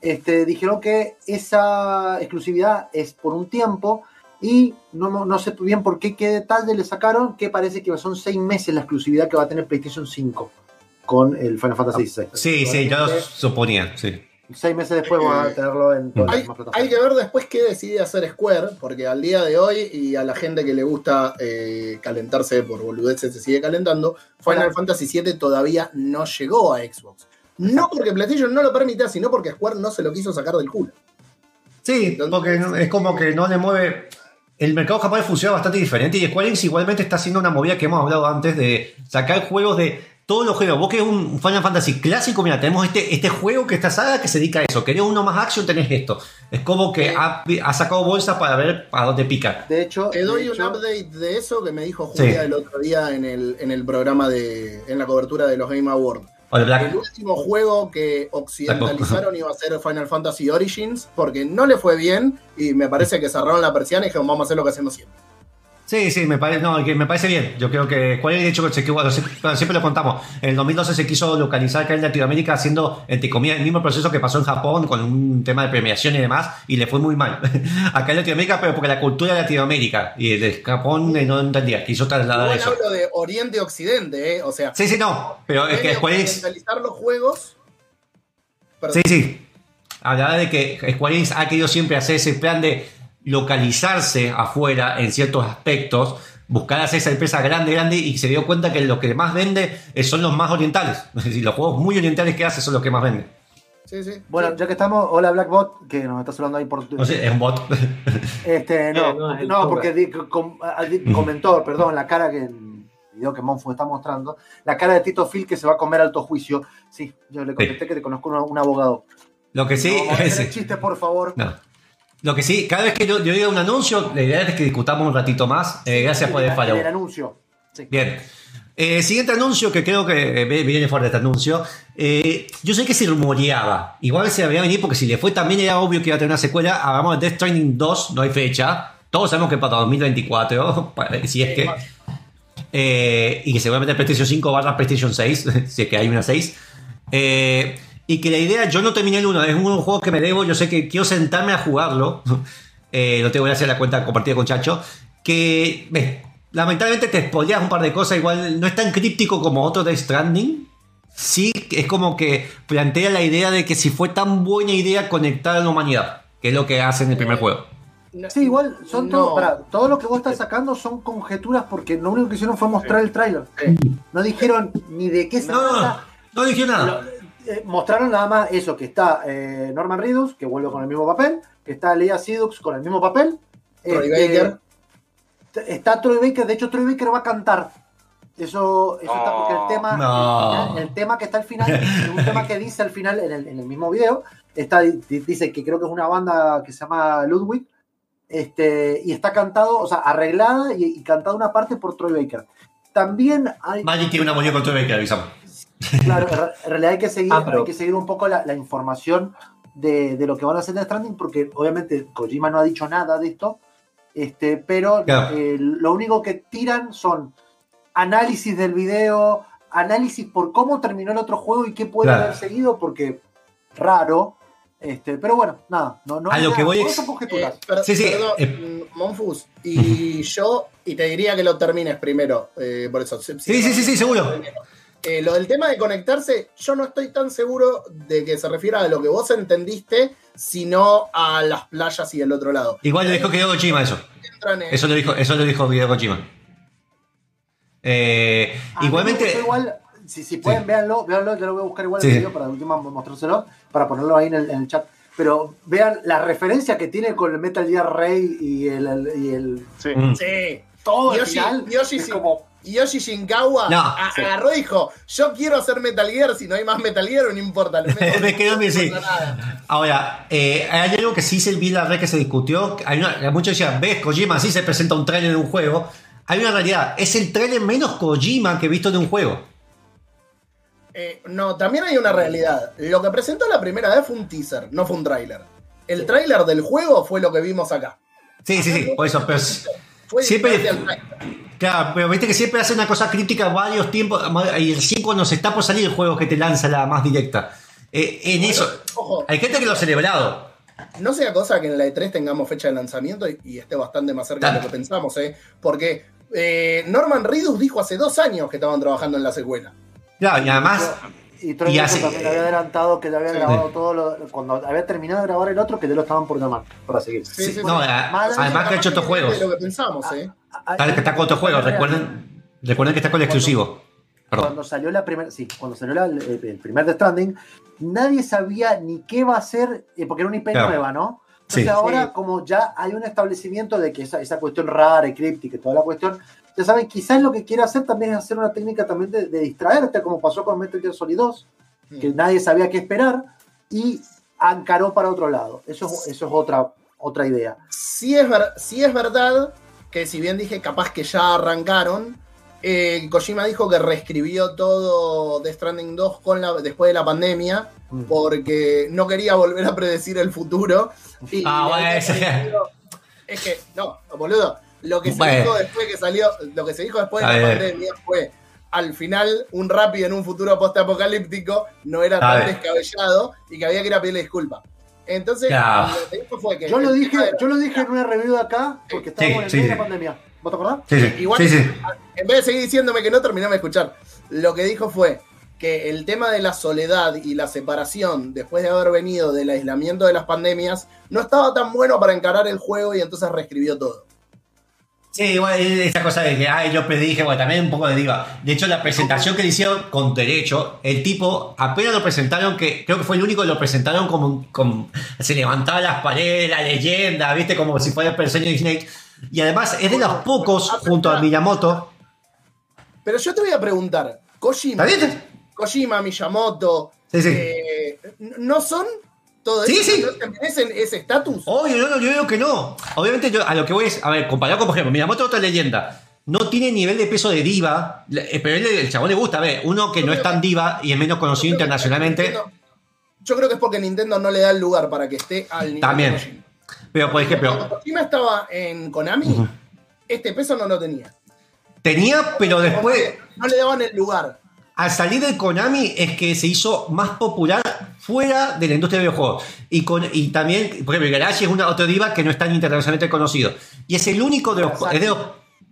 este, dijeron que esa exclusividad es por un tiempo y no, no sé bien por qué, qué detalle le sacaron, que parece que son seis meses la exclusividad que va a tener PlayStation 5 con el Final Fantasy VI. Ah, Sí, sí, yo Probablemente suponía, sí. Seis meses después van a tenerlo en todas las Hay, demás plataformas. hay que ver después qué decide hacer Square, porque al día de hoy y a la gente que le gusta eh, calentarse por boludeces se sigue calentando, Final. Fantasy VII todavía no llegó a Xbox. No porque PlayStation no lo permita, sino porque Square no se lo quiso sacar del culo. Sí, porque no- es como que no le mueve. El mercado japonés funciona bastante diferente y Square Enix igualmente está haciendo una movida que hemos hablado antes de sacar juegos de todos los juegos, vos que es un Final Fantasy clásico, mira, tenemos este, este juego que esta saga que se dedica a eso. Querés uno más action, tenés esto. Es como que ha, ha sacado bolsas para ver para dónde pica. De hecho, Te doy un update de eso que me dijo Julia Sí. el otro día en el, en el programa de. en la cobertura de los Game Awards. El Black. último juego que occidentalizaron iba a ser Final Fantasy Origins, porque no le fue bien y me parece que cerraron la persiana y dijeron vamos a hacer lo que hacemos siempre. Sí, sí, me parece, no, me parece bien. Yo creo que cuál es el hecho que se bueno, siempre lo contamos. En el 2012 se quiso localizar acá en Latinoamérica haciendo, entre comillas, el mismo proceso que pasó en Japón con un tema de premiación y demás, y le fue muy mal. acá en Latinoamérica, pero porque la cultura de Latinoamérica y el de Japón eh, no entendía, quiso trasladar Igual eso. hablo de Oriente Occidente, ¿eh? O sea, Sí, sí, no, pero es que Enix occidentalizar los juegos. Perdón. Sí, sí. Hablaba de que Square Enix ha querido siempre hacer ese plan de localizarse afuera en ciertos aspectos, buscar hacer esa empresa grande, grande, y se dio cuenta que lo que más vende eh, son los más orientales. Es decir, los juegos muy orientales que hace son los que más venden. Sí, sí. bueno, ya que estamos, hola Blackbot, que nos está saludando ahí por No sé, es un bot. Este, no, Eh, no, no, porque di- com- ah, di- comentó, perdón, la cara que el video que Monfu está mostrando, la cara de Tito Phil que se va a comer alto juicio. Sí, yo le comenté que te conozco un, un abogado. Lo que sí, no, es- chiste, por favor. no. Lo que sí, cada vez que yo, yo diga un anuncio, la idea es que discutamos un ratito más. Eh, gracias por el En follow. el anuncio. Sí. Bien. Eh, siguiente anuncio que creo que eh, viene fuerte este anuncio. Eh, yo sé que se rumoreaba. Igual se había venido porque si le fue también era obvio que iba a tener una secuela. Hablamos de Death Stranding 2, no hay fecha. Todos sabemos que para 2024, para- si es que. Eh, y que seguramente PlayStation 5 barra PlayStation 6, si es que hay una 6. Eh, y que la idea, yo no terminé el 1, es un juego que me debo, yo sé que quiero sentarme a jugarlo. Eh, lo tengo que hacer la cuenta compartida con Chacho. Que, ve, lamentablemente te spoileas un par de cosas, igual no es tan críptico como otro de Stranding. Sí, es como que plantea la idea de que si fue tan buena idea conectar a la humanidad, que es lo que hace en el primer juego. No- Sí, igual, son no. todo, pará, todo lo que vos estás sacando son conjeturas porque lo único que hicieron fue mostrar el tráiler. No dijeron ni de qué se No, no, no, trata. no dije nada. Lo- eh, mostraron nada más eso, que está eh, Norman Reedus, que vuelve con el mismo papel, que está Leia Sidux con el mismo papel. Troy este, Baker. Está Troy Baker, de hecho Troy Baker va a cantar. Eso, eso está porque el tema, No. el tema que está al final, es un tema que dice al final en el, en el mismo video, está, di- dice que creo que es una banda que se llama Ludwig, este, y está cantado, o sea, arreglada y, y cantada una parte por Troy Baker. También hay, Magic tiene una muñeca con todo que avisamos. Claro, en re- en realidad hay que seguir, Ah, pero- hay que seguir un poco la, la información de, de lo que van a hacer en Stranding, porque obviamente Kojima no ha dicho nada de esto, este, pero Claro. eh, lo único que tiran son análisis del video, análisis por cómo terminó el otro juego y qué puede Claro. haber seguido, porque raro, este, pero bueno, nada, no, no A hay lo nada, que voy es-. Eh, Sí, sí, Perdón, eh. mm, Monfus. Y yo, y te diría que lo termines primero, eh, por eso. Sí, sí, sí, sí, seguro. Eh, lo del tema de conectarse, yo no estoy tan seguro de que se refiera a lo que vos entendiste, sino a las playas y el otro lado. Igual lo dijo Hideo Kojima eso. En- Eso lo dijo, eso lo dijo Hideo Kojima. Eh, A mí me igualmente. igual, si, si pueden, Sí. véanlo, véanlo, yo lo voy a buscar igual Sí. el video para última mostrárselo, para ponerlo ahí en el, en el chat. Pero vean la referencia que tiene con el Metal Gear Rey y el, el- y el Sí. Mm. Sí. todo el Yoshi- final. Yoshi es sí. como Yoshi Shinkawa No, a- sí. agarró y dijo: Yo quiero hacer Metal Gear, si no hay más Metal Gear, no importa. Me quedo sí. nada. Ahora, eh, hay algo que sí se vi la red que se discutió. Hay una, muchos decían, ves, Kojima sí se presenta un trailer de un juego. Hay una realidad, es el trailer menos Kojima que he visto de un juego. Eh, no, también hay una realidad. Lo que presentó la primera vez fue un teaser, no fue un tráiler. El tráiler del juego fue lo que vimos acá. Sí, sí, sí, por eso. Pero, Fue Siempre- claro, pero viste que siempre hace una cosa crítica varios tiempos. Y recién cuando se está por salir el juego que te lanza la más directa. Eh, en eso, Ojo, hay gente que lo ha celebrado. no sea cosa que en la E3 tengamos fecha de lanzamiento y, y esté bastante más cerca de lo que pensamos, ¿eh? Porque eh, Norman Reedus dijo hace dos años que estaban trabajando en la secuela. Claro, y además, y Troy Y así- también había adelantado que le habían Sí. grabado todo lo, cuando había terminado de grabar el otro que ya lo estaban por llamar para seguir. Sí, sí, sí. no, a- Más- además que ha hecho otros juegos. Lo que pensamos, ¿eh? Ah, Tal que está con otros juegos. Recuerden, recuerden que está con el exclusivo. Perdón. cuando salió la primera, sí, cuando salió la- el, el primer The Stranding, nadie sabía ni qué va a ser, eh, porque era una IP Claro. nueva, ¿no? Entonces Sí. ahora, Sí. como ya hay un establecimiento de que esa, esa cuestión rara y críptica y toda la cuestión, ya saben, quizás lo que quiere hacer también es hacer una técnica también de, de distraerte, como pasó con Metal Gear Solid 2, que nadie sabía qué esperar y encaró para otro lado. Eso, es- eso es otra, otra idea. Sí es, ver- sí es verdad que si bien dije capaz que ya arrancaron, eh, Kojima dijo que reescribió todo The Stranding 2 con la, después de la pandemia Mm. porque no quería volver a predecir el futuro. Y Ah, bueno, Es que, no, boludo, lo que se Bueno. dijo después que salió, lo que se dijo después de A la ver. pandemia fue al final un rápido en un futuro post-apocalíptico no era A tan ver. descabellado y que había que ir a pedirle disculpas. Entonces, Claro. lo que dijo fue que Yo lo dije, era- yo lo dije en una review de acá, porque estábamos en el sí, medio de sí. la pandemia. ¿Vos te acordás? Sí, sí. Igual- sí, sí. en vez de seguir diciéndome que no, terminame de escuchar. Lo que dijo fue que el tema de la soledad y la separación después de haber venido del aislamiento de las pandemias no estaba tan bueno para encarar el juego y entonces reescribió todo. Sí, igual esa cosa de que, ay, yo predije, bueno, también un poco de diva. De hecho, la presentación que le hicieron con derecho, el tipo, apenas lo presentaron, que creo que fue el único que lo presentaron como, como se levantaba las paredes, la leyenda, viste, como si fuera el personaje de Disney. Y además es de los pocos, junto a Miyamoto. Pero yo te voy a preguntar, Kojima. Kojima, Miyamoto, Sí, sí. eh, ¿no son todo Sí, sí. ¿No te merecen ese estatus? Obvio, no, no, yo digo que no. Obviamente, yo a lo que voy es, a ver, comparado con, por ejemplo, Miyamoto otra leyenda. No tiene nivel de peso de diva, eh, pero él, el chabón le gusta, a ver, uno que no es tan diva y es menos conocido Yo internacionalmente. Yo creo que es porque Nintendo no le da el lugar para que esté al nivel También. de. Pero, por ejemplo, Cuando Kojima estaba en Konami, este peso no lo tenía. tenía, pero después, No le daban el lugar. al salir del Konami, es que se hizo más popular fuera de la industria de videojuegos. Y, con, y también, por ejemplo, Igarashi es una otra diva que no es tan internacionalmente conocido. Y es el único de los. es de los-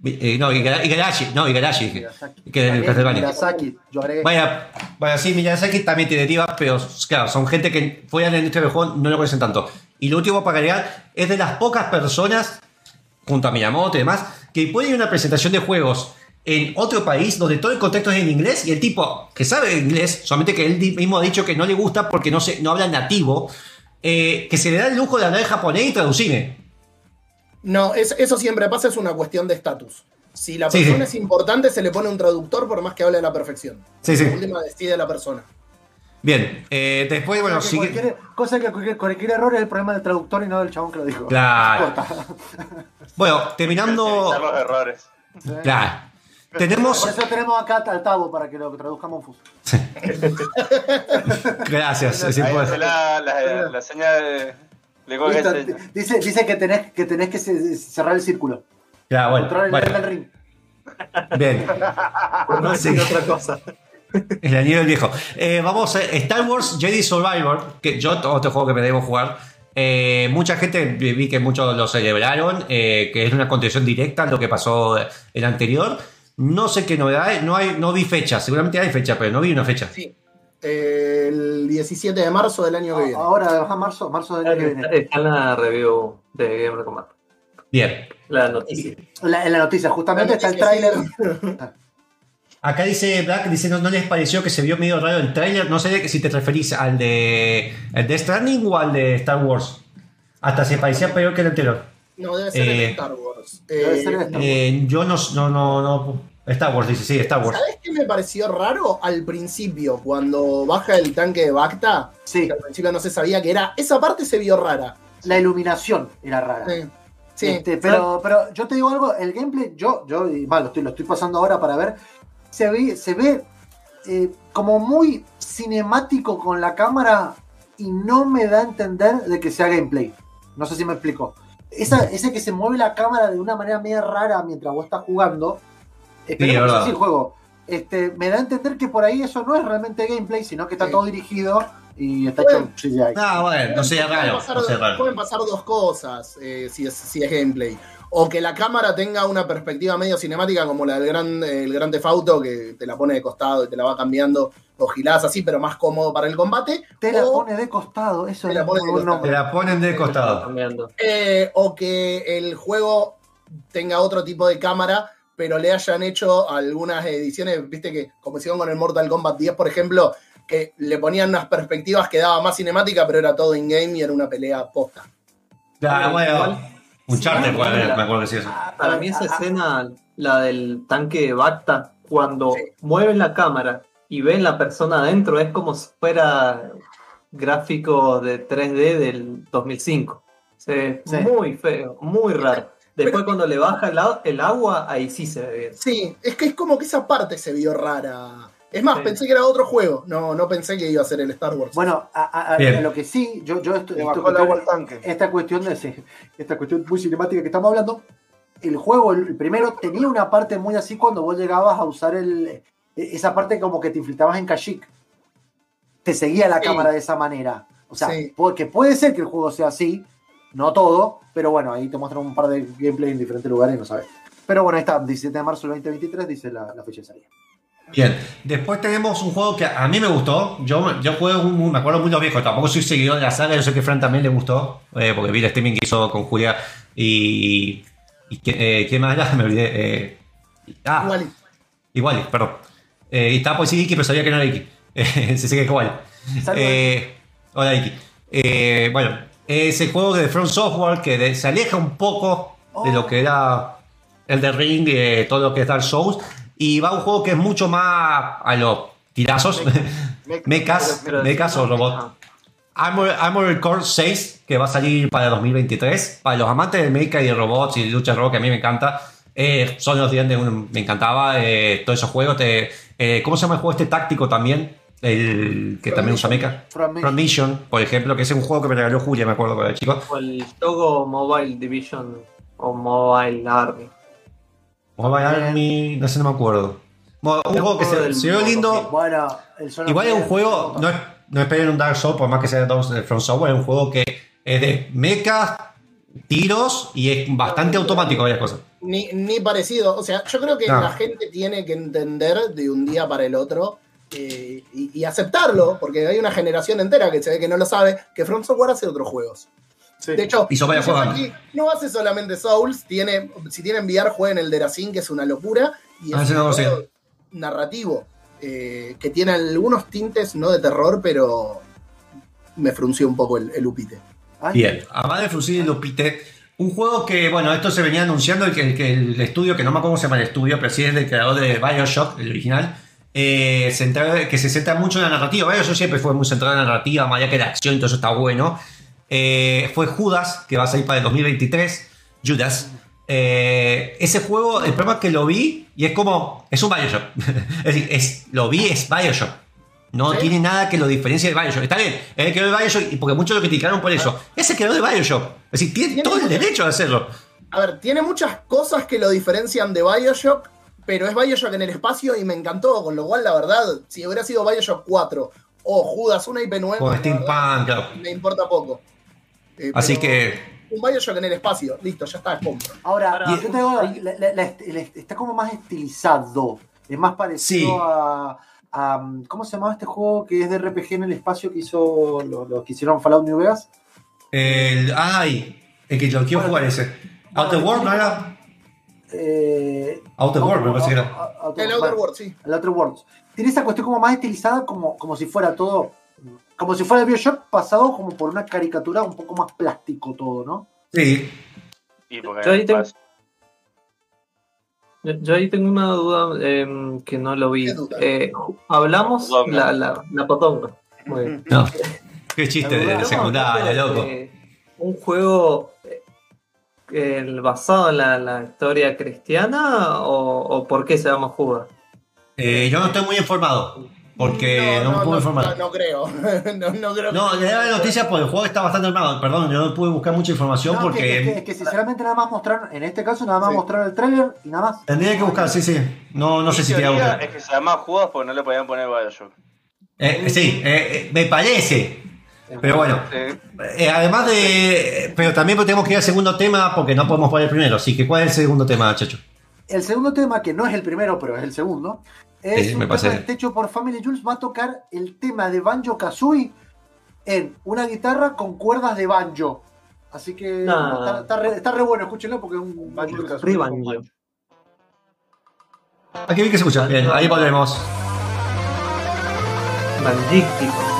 eh, no, Igara- Igarashi, no, Igarashi. que- que de También Castlevania. Miyazaki, yo agregué. Vaya, vaya, sí, Miyazaki también tiene divas, pero claro, son gente que fuera de la industria del juego no lo conocen tanto. Y lo último para agregar, es de las pocas personas, junto a Miyamoto y demás, que puede ir a una presentación de juegos en otro país donde todo el contexto es en inglés y el tipo que sabe inglés, solamente que él mismo ha dicho que no le gusta porque no, se, no habla nativo, eh, que se le da el lujo de hablar en japonés y traducirme. No, es- eso siempre pasa, es una cuestión de estatus. Si la Sí, persona sí. es importante, se le pone un traductor por más que hable a la perfección. Sí, sí. La última decide la persona. Bien, eh, después, bueno, Cosa que sigue. cualquier, cosa que cualquier, cualquier error es el problema del traductor y no del chabón que lo dijo. Claro. Bueno, terminando. Los errores. Claro. Tenemos. Por eso tenemos acá al Tabo para que lo traduzca Monfus. Gracias. es Ahí hace la, la, la seña de. Coge Listo, Dice, dice que tenés que, tenés que ce- cerrar el círculo. Claro, bueno, Controlar el bueno, ring. bien. No Sí. decir otra cosa. El anillo del viejo. Eh, vamos a Star Wars Jedi Survivor, que yo otro juego que me debo jugar. Eh, mucha gente vi que muchos lo celebraron, eh, que es una continuación directa a lo que pasó el anterior. No sé qué novedad hay, no, hay, no vi fecha, seguramente hay fecha, pero no vi una fecha. Sí. Eh, el 17 de marzo del año que viene. Ahora, ajá, marzo, marzo del año que viene. Está en la review de Gamer Combat. Bien. La noticia. En la, en la noticia, justamente La está el tráiler. Acá dice Black, dice, ¿no, no les pareció que se vio medio raro el tráiler? No sé si te referís al de, el de Stranding o al de Star Wars. Hasta se parecía peor que el anterior. No, debe ser el Eh, de Star Wars. Eh. Eh, yo no, no, no, no. Star Wars, dice, sí, Star Wars. ¿Sabes qué me pareció raro al principio? Cuando baja el tanque de Bacta, Sí, que al principio no se sabía que era. Esa parte se vio rara. la iluminación era rara. Sí. Sí. Este, pero, pero yo te digo algo, el gameplay, yo, yo y, lo, estoy, lo estoy pasando ahora para ver, se ve, se ve eh, como muy cinemático con la cámara y no me da a entender de que sea gameplay. No sé si me explico. Esa, ese que se mueve la cámara de una manera media rara mientras vos estás jugando, esperemos que verdad. sea así el juego. Este, me da a entender que por ahí eso no es realmente gameplay, sino que está Sí. todo dirigido y está Bueno. hecho CGI. Ah, bueno, no sea Pueden raro. pasar, No sea raro. pueden pasar dos cosas eh, si, es, si es gameplay. O que la cámara tenga una perspectiva medio cinemática como la del gran, el gran Theft Auto, que te la pone de costado y te la va cambiando, o gilás así, pero más cómodo para el combate. Te la pone de costado, eso Te es la pone de costado. Te la ponen de costado. Cambiando. eh, o que el juego tenga otro tipo de cámara, pero le hayan hecho algunas ediciones, viste que, como hicieron con el Mortal Kombat 10, por ejemplo, que le ponían unas perspectivas que daba más cinemática, pero era todo in-game y era una pelea posta. Ah, bueno, Igual, un charter, Sí, me la- acuerdo que sí eso. Para mí esa escena, la del tanque de Bacta, cuando mueven la cámara y ven la persona adentro, es como si fuera gráfico de 3D del 2005. Se ve Sí. muy feo, muy raro. Después Pero- cuando le baja el, el agua, ahí sí se ve bien. Sí, es que es como que esa parte se vio rara. Es más, Sí. pensé que era otro juego. No, no pensé que iba a ser el Star Wars. Bueno, a, a- a- Bien. lo que sí, yo, yo esto, esto esta cuestión de esta cuestión muy cinemática que estamos hablando, el juego, el, el primero, tenía una parte muy así cuando vos llegabas a usar el, e- esa parte como que te infiltrabas en Kashyyyk. Te seguía la Sí. cámara de esa manera. O sea, Sí. porque puede ser que el juego sea así, no todo, pero bueno, ahí te muestran un par de gameplay en diferentes lugares y no sabes. Pero bueno, ahí está, 17 de marzo del 2023, dice la, la fecha de salida. Bien, después tenemos un juego que a mí me gustó. Yo, yo juego, un- me acuerdo muy los viejos, tampoco soy seguidor de la saga. Yo sé que Fran también le gustó, eh, porque vi el streaming que hizo con Julia. Y. y eh, ¿Quién más era? Me olvidé. eh, ah, Igual, igual, perdón. Eh, y estaba por decir Iki, pero sabía que no era Iki. Se sigue igual. Hola Iki. Eh, bueno, es el juego de Front Software que de- se aleja un poco de lo que era el de Ring, eh, todo lo que es Dark Souls. Y va a un juego que es mucho más a los tirazos. Mechas, mechas o robots. Ah, Armor, Armored Core 6, que va a salir para 2023. Para los amantes de mecha y de robots y lucha de robots, que a mí me encanta. Eh, son los días de un- me encantaba eh, todos esos juegos. Te- eh, ¿Cómo se llama el juego este táctico también? El que también usa mecha. From Mission. From Mission, por ejemplo, que es un juego que me regaló Julia, me acuerdo cuando era chico. O el Togo Mobile Division o Mobile Army. Mobile Army, no sé, no me acuerdo. Mo- Un juego que se, se vio lindo. Bueno, Igual es un juego, no, es- no esperen un Dark Souls, por más que sea de From Software, es un juego que es de mechas, tiros y es bastante automático varias cosas. ni, ni parecido. O sea, yo creo que No. la gente tiene que entender de un día para el otro eh, y, y aceptarlo, porque hay una generación entera que se ve que no lo sabe, que From Software hace otros juegos. De hecho, juegos. Miyazaki no hace solamente Souls, tiene, si tienen VR, jueguen el Deracin, que es una locura, y Ah, es un juego narrativo, eh, que tiene algunos tintes, no de terror, pero me frunció un poco el, el upite. Ay, Bien, además de Fusil y Lupite, un juego que, bueno, esto se venía anunciando, el que, el que el estudio, que no me acuerdo cómo se llama el estudio, pero sí es del creador de Bioshock, el original, eh, que se centra mucho en la narrativa. Bioshock siempre fue muy centrado en la narrativa, más allá que la acción, y todo eso está bueno. Eh, fue Judas, que va a salir para el 2023, Judas. Eh, ese juego, el problema es que lo vi y es como, es un Bioshock. es decir, es, lo vi, es Bioshock. No ¿Sí? tiene nada que lo diferencie de Bioshock. Está bien, es el creador de Bioshock, y porque muchos lo criticaron por eso. Es el creador de Bioshock. Es decir, tiene Tiene todo el derecho de hacerlo. A ver, tiene muchas cosas que lo diferencian de Bioshock, pero es Bioshock en el espacio y me encantó, con lo cual, la verdad, si hubiera sido Bioshock 4 o Judas, una IP nueva, Con la Steampunk, claro. me importa poco. Eh, Así pero que, Un Bioshock en el espacio, listo, ya está, compro. Ahora, Ahora, yo te digo, la- la- la está como más estilizado. Es más parecido Sí. a, a- ¿Cómo se llamaba este juego que es de RPG en el espacio que hizo los lo que hicieron Fallout New Vegas? el, ay, el que lo quiero Bueno, jugar ese. Outer World, ¿no era? Eh, Outer World, me parece que era. Outer- El Outer Worlds, sí. el Outer Worlds. Tiene esa cuestión como más estilizada, como, como si fuera todo. Como si fuera el Bioshock pasado como por una caricatura un poco más plástico todo, ¿no? Sí. Y porque Yo ahí tengo- pasa- Yo, yo ahí tengo una duda em, que no lo vi. Eh, hablamos la, la, la potonga. Muy bien. No. Qué chiste de secundaria, loco. de Un juego eh, basado en la, la historia cristiana o, o por qué se llama Judas? Eh, yo no estoy muy informado. Porque no, me puedo no, informar. no creo. no, no creo. No, le daba la noticia porque el juego está bastante armado. Perdón, yo no pude buscar mucha información No, porque. que, que- que sinceramente nada más mostraron, en este caso nada más Sí. mostraron el trailer y nada más. Tendría que buscar, sí, sí. No, no sé si buscar. es que se llama Judas porque no le podían poner Bioshock. Eh, sí, eh, eh, me parece. Pero bueno, eh, además de. Pero también tenemos que ir al segundo tema porque no podemos poner el primero. Así que, ¿cuál es el segundo tema, chacho? El segundo tema, que no es el primero, pero es el segundo, es Sí, un me tema parece. hecho por Family Jules. Va a tocar el tema de Banjo Kazooie en una guitarra con cuerdas de banjo. Así que Ah. está, está re, está re bueno, escúchenlo porque es un Banjo Kazooie. Free Banjo. Aquí vi que se escucha. Bien, ahí volvemos. Banjístico.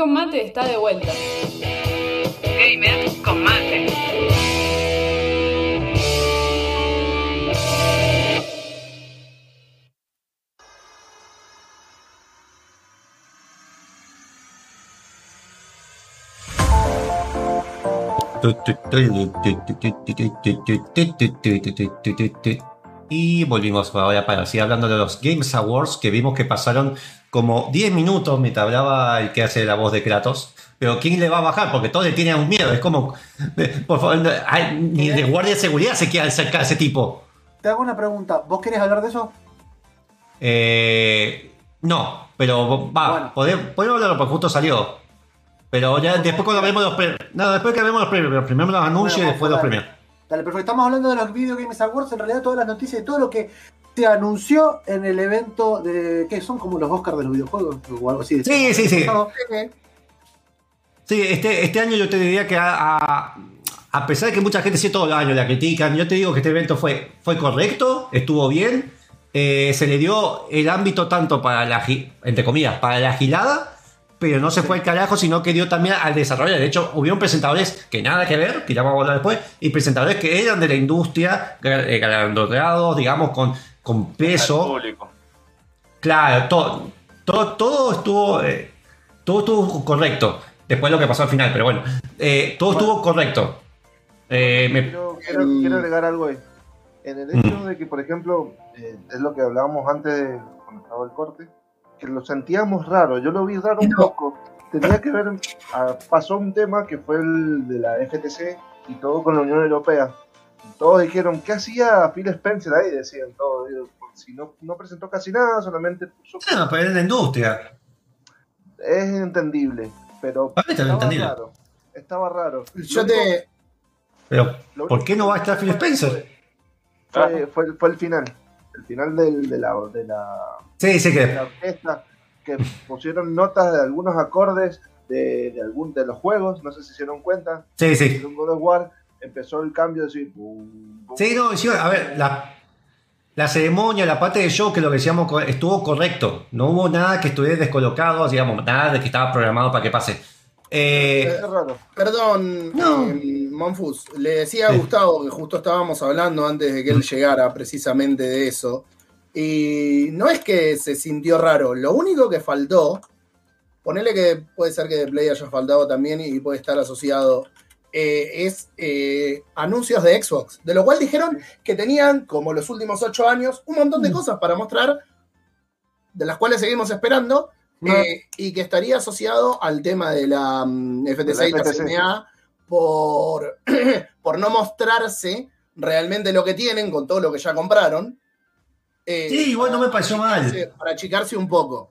Con mate está de vuelta. Gamer con mate. Y volvimos ahora para seguir hablando de los Games Awards que vimos que pasaron como 10 minutos mientras hablaba el que hace la voz de Kratos. Pero ¿quién le va a bajar? Porque todos le tienen un miedo. Es como, eh, por favor, no, ni de guardia de seguridad se quiere acercar a ese tipo. Te hago una pregunta. ¿Vos querés hablar de eso? Eh, no, pero va, Bueno. podemos, podemos hablarlo porque justo salió. Pero ya después cuando vemos los premios. No, después que vemos los premios. pero Primero los anuncios y después los premios. Dale, perfecto. Estamos hablando de los Video Games Awards. En realidad, todas las noticias y todo lo que se anunció en el evento de. ¿Qué son? Como los Oscars de los videojuegos o algo así. Sí, sí, sí. Sí, este, este año yo te diría que a, a- a pesar de que mucha gente sí todo el año la critican, yo te digo que este evento fue, fue correcto, estuvo bien, eh, se le dio el ámbito tanto para la, entre comillas, para la gilada, pero no se fue al carajo, sino que dio también al desarrollo. De hecho, hubieron presentadores que nada que ver, que ya vamos a hablar después, y presentadores que eran de la industria, eh, galardonados, digamos, con, con Al peso. público. Claro, todo, todo, todo estuvo. eh, todo estuvo correcto. Después lo que pasó al final, pero bueno. eh, todo estuvo correcto. Eh, me- Quiero, quiero- quiero agregar algo ahí. En el hecho de que, por ejemplo, eh, es lo que hablábamos antes de cuando estaba el corte, que lo sentíamos raro. Yo lo vi raro un poco. Tenía que ver, ah, pasó un tema que fue el de la FTC y todo con la Unión Europea. Todos dijeron, ¿qué hacía Phil Spencer ahí? Decían todos. Si no, no presentó casi nada, solamente puso Ah, pero es la industria. es entendible, pero Para mí también estaba entendible. raro. Estaba raro. Yo te. Pero, ¿por qué no va a estar Phil Spencer? Fue, fue, fue el final. El final del- de, la, de, la, Sí, sí de que. la orquesta. Que pusieron notas de algunos acordes de, de, algún, de los juegos. No sé si se dieron cuenta. Sí, sí. En un God of War empezó el cambio de decir. bum, bum. Sí, no, sí, a ver, la, la ceremonia, la parte del show, que lo que decíamos estuvo correcto. No hubo nada que estuviera descolocado, digamos, nada de que estaba programado para que pase. Eh, Es raro. Perdón, No. eh, Monfus. Le decía a. Gustavo que justo estábamos hablando antes de que él llegara precisamente de eso. Y no es que se sintió raro, lo único que faltó, ponele que puede ser que de Play haya faltado también y puede estar asociado, eh, es eh, anuncios de Xbox. De lo cual dijeron que tenían, como los últimos ocho años, un montón de cosas para mostrar, de las cuales seguimos esperando, eh, y que estaría asociado al tema de la mm, FTC y la FTC, CNA por, por no mostrarse realmente lo que tienen con todo lo que ya compraron. Eh, sí, igual no me pareció mal. Para achicarse un poco.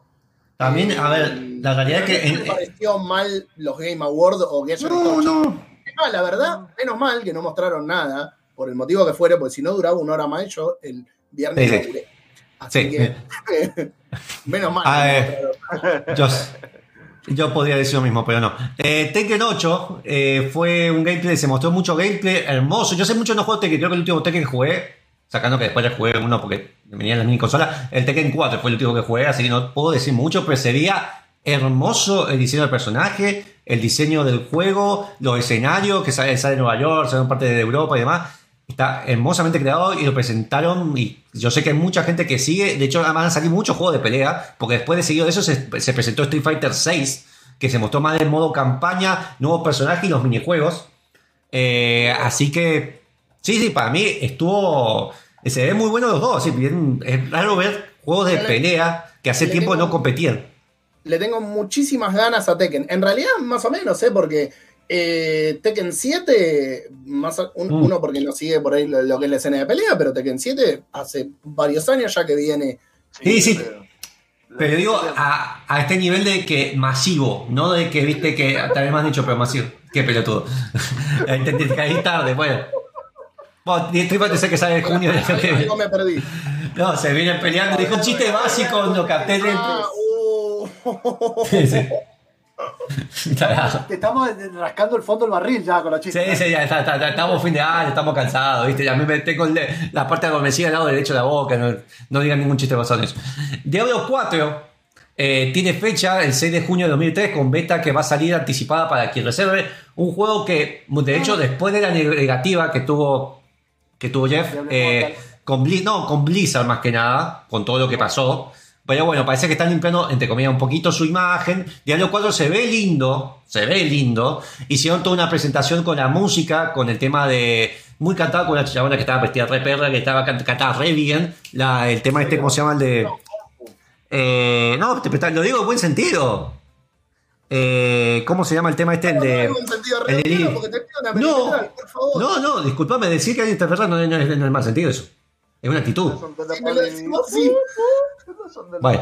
También, a ver, Eh, la realidad es que. ¿No te pareció mal los Game Awards o que hayan no, no. Ah, la verdad, menos mal que no mostraron nada, por el motivo que fuera, porque si no duraba una hora más, yo el viernes Sí, sí. Así Sí, que, menos mal. Ah, no eh. Yo, yo podría decir lo mismo, pero no. Eh, Tekken 8 eh, fue un gameplay, se mostró mucho gameplay hermoso. Yo sé mucho de los juegos Tekken, creo que el último Tekken que jugué, sacando que después le jugué uno porque venía en la mini consola, el Tekken 4 fue el último que jugué, así que no puedo decir mucho, pero sería hermoso el diseño del personaje, el diseño del juego, los escenarios, que sale, sale de Nueva York, sale parte de Europa y demás. Está hermosamente creado y lo presentaron. Y yo sé que hay mucha gente que sigue. De hecho, van a salir muchos juegos de pelea. Porque después de seguido de eso se, se presentó Street Fighter 6. Que se mostró más en modo campaña, nuevos personajes y los minijuegos. Eh, así que, sí, sí, para mí estuvo. Se ve muy bueno los dos. sí, bien- es raro ver juegos de Le- pelea que hace tiempo no competían. Le tengo muchísimas ganas a Tekken. En realidad, más o menos, ¿eh? Porque eh, Tekken 7, más un- Mm. uno porque no sigue por ahí lo, lo que es la escena de pelea, pero Tekken 7 hace varios años ya que viene. Sí, sí. pero- Pero digo, a, a este nivel de que masivo, no de que viste que tal vez me han dicho, pero masivo. Qué pelotudo. Entendí, caí tarde, bueno. Bueno, Fighter sé que sale en junio. de Ahí- ahí no me perdí. No, se vienen peleando. Dijo un chiste básico, lo capté Ah, dentro. uh. Sí, sí. Te estamos rascando el fondo del barril ya con los Sí, chistes. sí, ya está, está- está- estamos fin de año, estamos cansados, ¿viste? Ya me con le- la parte adormecida al lado derecho de la boca, no, no digan ningún chiste basado en eso. Diablo 4 Eh, tiene fecha el 6 de junio de 2003 con beta que va a salir anticipada para quien reserve. Un juego que, de hecho, después de la negativa que tuvo, que tuvo Jeff, eh, con, Blizz- no, con Blizzard más que nada, con todo lo que pasó. Pero bueno, parece que están limpiando, entre comillas, un poquito su imagen. Diablo 4 se ve lindo, se ve lindo. Hicieron toda una presentación con la música, con el tema de. Muy cantado con una chabona que estaba vestida re perra, que estaba can- cantaba re bien. La, el tema este, ¿cómo se llama? El de. Eh, no, te- lo digo en buen sentido. Eh, ¿Cómo se llama el tema este? El de. el No. perimetral, por favor. No, no, disculpame, decir que hay interpretar no, no, no es no es mal sentido eso. Es una actitud. La la.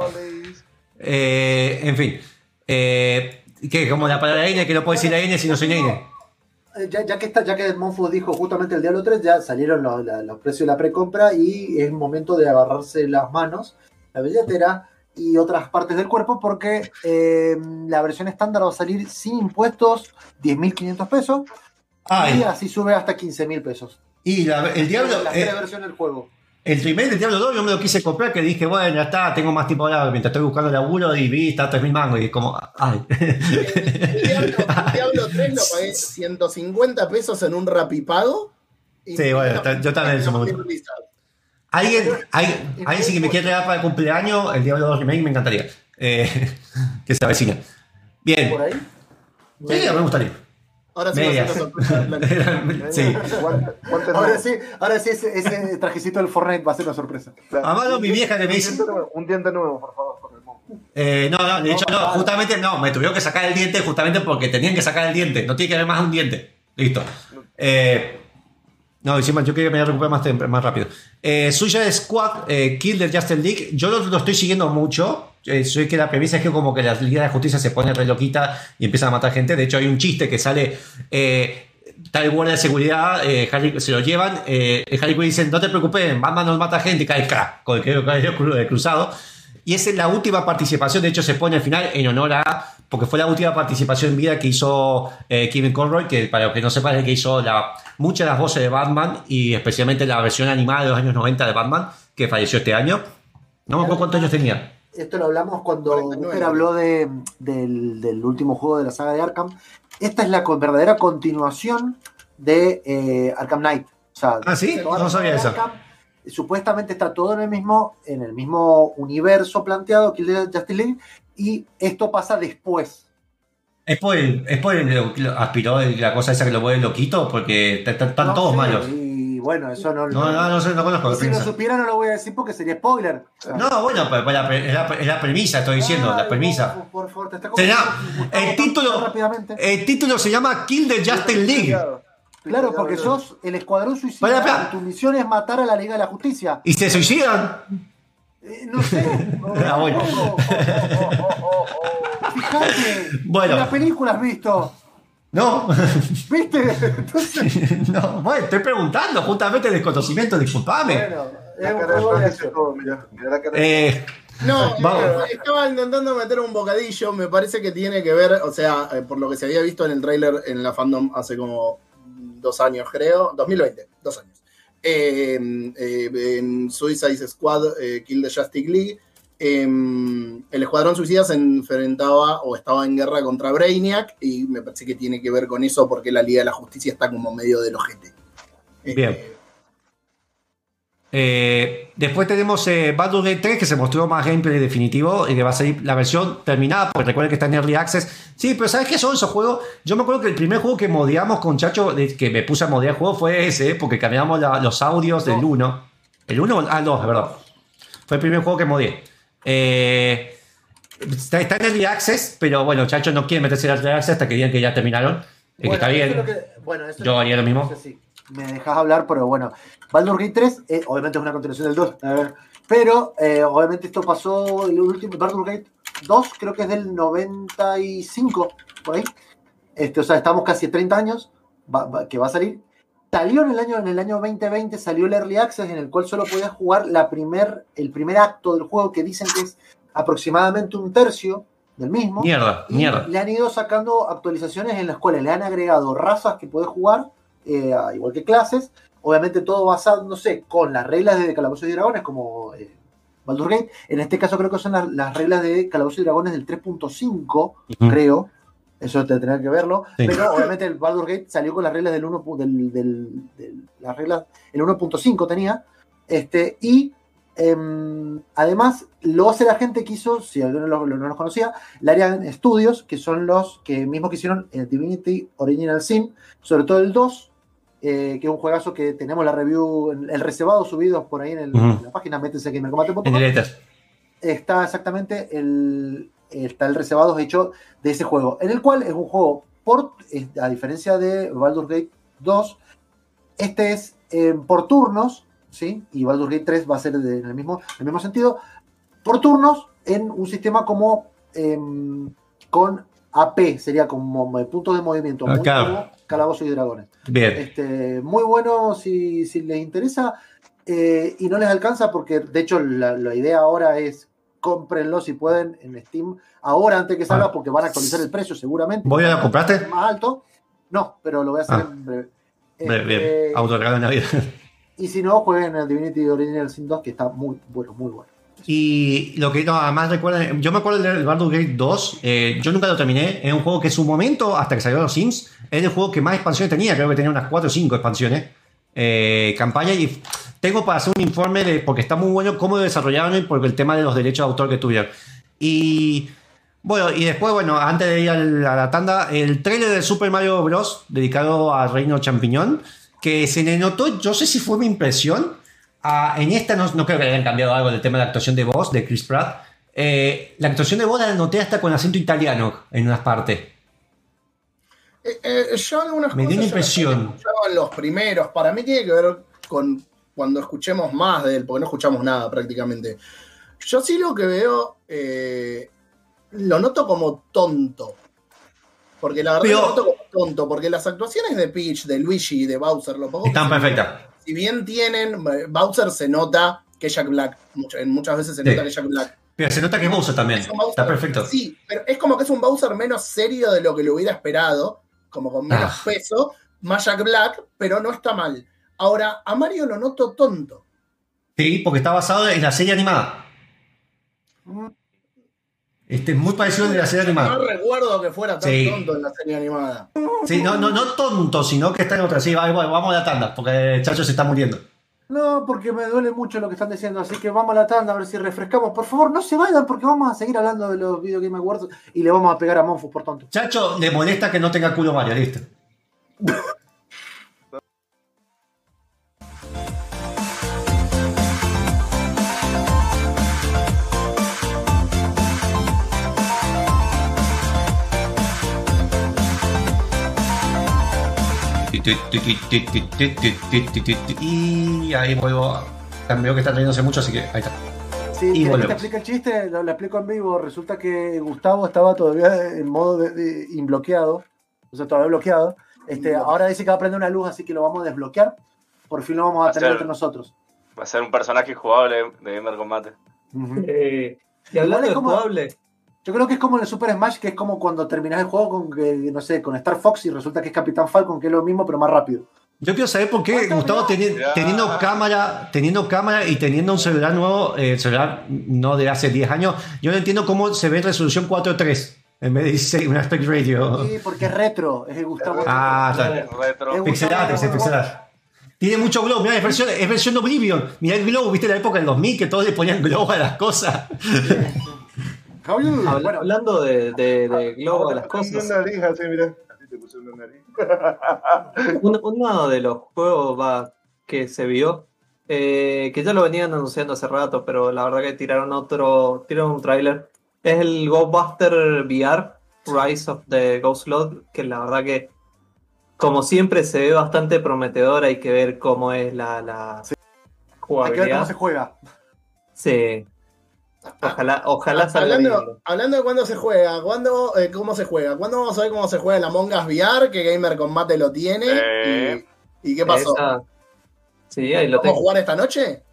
Eh, en fin. Eh, ¿Qué? Como la palabra N que no puedo decir la N si no soy N. Eh, Ya, ya que está, ya que Monfus dijo justamente el Diablo 3, ya salieron los, la- los precios de la precompra y es momento de agarrarse las manos, la billetera y otras partes del cuerpo porque eh, la versión estándar va a salir sin impuestos 10.500 pesos y Ay, así sube hasta 15.000 pesos. y la- el diablo. Las eh, versiones del juego. El primer del Diablo 2 yo me lo quise comprar que dije, bueno, ya está, tengo más tiempo ahora mientras estoy buscando laburo y vi, está 3.000 mangos y es como, ay. el Diablo, el Diablo 3 lo pagué 150 pesos en un rapipago. y Sí, bueno, ta- yo también en su momento. ¿Alguien, hay, alguien sí que me quiere regalar para el cumpleaños el Diablo 2 Remake, me encantaría. Eh, que se avecina. Bien. Por ahí. Sí, me gustaría. Ahora sí va a ser Medias. sí. Ahora sí, ahora sí ese, ese trajecito del Fortnite va a ser una sorpresa. No, mi vieja que me Un dice. diente nuevo, Un diente nuevo, por favor, por el monstruo. Eh, no, no, de hecho, no, justamente no, me tuvieron que sacar el diente justamente porque tenían que sacar el diente, no tiene que haber más un diente. Listo. Eh, no, encima yo quería que me recupere más, rápido. Eh, Suicide Squad, eh, Kill the Justice League, yo lo, lo estoy siguiendo mucho. Eh, soy que la premisa es que como que la Liga de Justicia se pone re loquita y empieza a matar gente. De hecho, hay un chiste que sale. Eh, tal guardia de seguridad, eh, Harry, se lo llevan. Eh, Harry Quinn dice: No te preocupes, Batman nos mata gente cae crack, con el que cru- el cruzado. Y esa es la última participación, de hecho se pone al final en honor a, porque fue la última participación en vida que hizo eh, Kevin Conroy, que para los que no sepan es el que hizo la, muchas de las voces de Batman y especialmente la versión animada de los años 90 de Batman, que falleció este año. No me acuerdo cuántos años tenía. Esto lo hablamos cuando 49. Booker habló de, del, del último juego de la saga de Arkham. Esta es la verdadera continuación de eh, Arkham Knight. O sea, Ah, ¿sí? No sabía eso. Arkham, supuestamente está todo en el mismo, en el mismo universo planteado que el de Justice League, y esto pasa después. Spoiler, spoiler lo- lo aspiró de la cosa esa que lo vuelve loquito, porque están No todos malos. Y bueno, eso no, No, no, no no conozco. si lo supiera no lo voy a decir porque sería spoiler. No, bueno, la, pre- es la, premisa, estoy diciendo, la premisa. por- favor, te está el título-. El título se llama Kill the Justice League. Claro, porque sos el escuadrón suicida tu misión es matar a la Liga de la Justicia. ¿Y se suicidan? Eh, no sé. Bueno. Fíjate. Bueno. En las películas has visto. No, ¿Viste? Entonces, no, bueno, estoy preguntando justamente desconocimiento, disculpame. bueno, es La un cara de juego de Juan dice acción. todo, mira. Mira la cara de Eh, No, Vamos. eh, estaba intentando meter un bocadillo, me parece que tiene que ver, o sea, eh, por lo que se había visto en el tráiler en la fandom hace como dos años, creo, 2020, dos años. Eh, eh, en Suicide Squad, eh, Kill the Justice League, eh, el Escuadrón Suicida se enfrentaba o estaba en guerra contra Brainiac y me parece que tiene que ver con eso porque la Liga de la Justicia está como medio del ojete. Eh, Bien. eh, después tenemos eh, Baldur's Gate 3 que se mostró más gameplay definitivo y que va a salir la versión terminada, porque recuerden que está en Early Access. Sí, pero ¿sabes qué son esos juegos? Yo me acuerdo que el primer juego que modeamos con Chacho, que me puse a modear el juego, fue ese, porque cambiamos la- los audios del 1. ¿El 1? Ah, no, verdad. Fue el primer juego que modeé. Eh, está, está en Early Access, pero bueno, Chacho no quiere meterse en Early Access hasta que digan que ya terminaron. Que Bueno, está eso bien. es lo que- bueno, eso Yo haría lo mismo. no sé si me dejas hablar, pero bueno. Baldur's Gate 3, eh, obviamente es una continuación del 2. a ver, pero eh, obviamente esto pasó, el último, Baldur's Gate 2 creo que es del 95, por ahí. Este, o sea, estamos casi 30 años va- va- que va a salir. Salió en el año en el año 2020, salió el Early Access en el cual solo podías jugar la primer, el primer acto del juego que dicen que es aproximadamente un tercio del mismo. Mierda, Y mierda. le han ido sacando actualizaciones en las cuales le han agregado razas que puedes jugar, eh, igual que clases. Obviamente todo basado, no sé, con las reglas de Calabozos y Dragones, como eh, Baldur's Gate. En este caso creo que son las, las reglas de Calabozos y Dragones del 3.5, Ujú. creo. Eso te tendrá que verlo. Sí. Pero obviamente el Baldur's Gate salió con las reglas del 1. pu- Del, del- del- las reglas, el 1.5 tenía. Este, y em, además lo hace la gente que hizo, si alguno lo- lo- no los conocía, Larian Studios, que son los que mismos que hicieron el Divinity Original Sin, sobre todo el 2, eh, que es un juegazo que tenemos la review, el reservado subido por ahí en, el- Ujú. en la página, métense aquí en el Ether. está exactamente el, está el reservado hecho de ese juego, en el cual es un juego por, eh, a diferencia de Baldur's Gate 2, este es eh, por turnos, ¿sí? Y Baldur's Gate 3 va a ser de- en el mismo, en el mismo sentido, por turnos en un sistema como em, con AP, sería como puntos de movimiento, muy claro. como Calabozos y Dragones. Bien. Este, muy bueno si, si les interesa eh, y no les alcanza porque de hecho la, la idea ahora es cómprenlo si pueden en Steam ahora antes que salga Ah. porque van a actualizar el precio seguramente. ¿Vos ya lo compraste? Más alto. No, pero lo voy a hacer Ah. en breve. Bien, bien. Este, Autorregalo de Navidad. y si no, jueguen el Divinity Original Sin 2 que está muy bueno, muy bueno. Y lo que no, además recuerden, yo me acuerdo del Baldur's Gate 2, eh, yo nunca lo terminé, es un juego que en su momento, hasta que salieron los Sims, era el juego que más expansiones tenía, creo que tenía unas 4 o 5 expansiones, eh, campaña, y tengo para hacer un informe de, porque está muy bueno cómo desarrollaron y por el tema de los derechos de autor que tuvieron. Y bueno, y después, bueno, antes de ir al- a la tanda, el trailer de Super Mario Bros. dedicado a Reino Champiñón, que se le notó, yo sé si fue mi impresión, en esta no, no creo que hayan cambiado algo del tema de la actuación de voz de Chris Pratt. Eh, la actuación de voz la noté hasta con acento italiano en unas partes. Eh, eh, yo algunas Me dio una impresión. en los primeros. Para mí tiene que ver con cuando escuchemos más de él, porque no escuchamos nada prácticamente. Yo sí lo que veo, eh, lo noto como tonto. Porque la verdad Pero- lo noto como tonto, porque las actuaciones de Peach, de Luigi y de Bowser, lo poco Están perfectas. Si bien tienen, Bowser se nota que es Jack Black, muchas veces se Sí. nota que Jack Black. Pero se nota que es Bowser también. Es un Bowser- Está perfecto. Sí, pero es como que es un Bowser menos serio de lo que lo hubiera esperado, como con menos Ah. peso, más Jack Black, pero no está mal. Ahora, a Mario lo noto tonto. Sí, porque está basado en la serie animada. Este es muy parecido de la serie No animada. recuerdo que fuera tan Sí. tonto en la serie animada. Sí, no, no, no tonto, sino que está en otra. Sí, va, va, vamos a la tanda, porque el chacho se está muriendo. No, porque me duele mucho lo que están diciendo, así que vamos a la tanda a ver si refrescamos. Por favor, no se vayan porque vamos a seguir hablando de los Video Game Awards y le vamos a pegar a Monfus por tonto. Chacho le molesta que no tenga culo Mario, listo. Y ahí vuelvo. Veo que está trayéndose mucho, así que ahí está. Sí, Y ¿querés que te explique el chiste? Lo, lo explico en vivo. Resulta que Gustavo estaba todavía en modo de, de inbloqueado, o sea, todavía bloqueado. Este, ahora dice que va a prender una luz, así que lo vamos a desbloquear. Por fin lo vamos a Va tener ser- entre nosotros. Va a ser un personaje jugable de Gamer Combate. Eh, y hablando de como- jugable, Yo creo que es como en el Super Smash, que es como cuando terminas el juego con, que, no sé, con Star Fox y resulta que es Capitán Falcon, que es lo mismo, pero más rápido. Yo quiero saber por qué ¿Cuánto Gustavo teni- teniendo cámara, teniendo cámara y teniendo un celular nuevo, eh, celular no de hace 10 años, yo no entiendo cómo se ve en resolución 4.3 en vez de 16, un aspect ratio. Sí, porque es retro, es el Gustavo. Ah, está. Retro. Es- pixelate. Tiene mucho glow, mira, es versión, es versión Oblivion. Mira el glow, viste la época del 2000 que todos le ponían glow a las cosas. Javier, habla- bueno, hablando de, de, de globo de las Una cosas, nariz así, mira. Así te puse una nariz. uno de los juegos va, que se vio, eh, que ya lo venían anunciando hace rato, pero la verdad que tiraron otro, tiraron un tráiler, es el Ghostbuster VR, Rise of the Ghost Lord, que la verdad que como siempre se ve bastante prometedor, hay que ver cómo es la, la hay que ver cómo jugabilidad. se juega. Sí. Ojalá, ojalá salga Hablando, bien. hablando de cuándo se juega, ¿cuándo, eh, cómo se juega, ¿cuándo vamos a ver cómo se juega el Among Us VR? Que Gamer Combate lo tiene. Eh. Y, ¿y qué pasó? Esa- Sí, ahí lo ¿Vamos a tengo. jugar esta noche?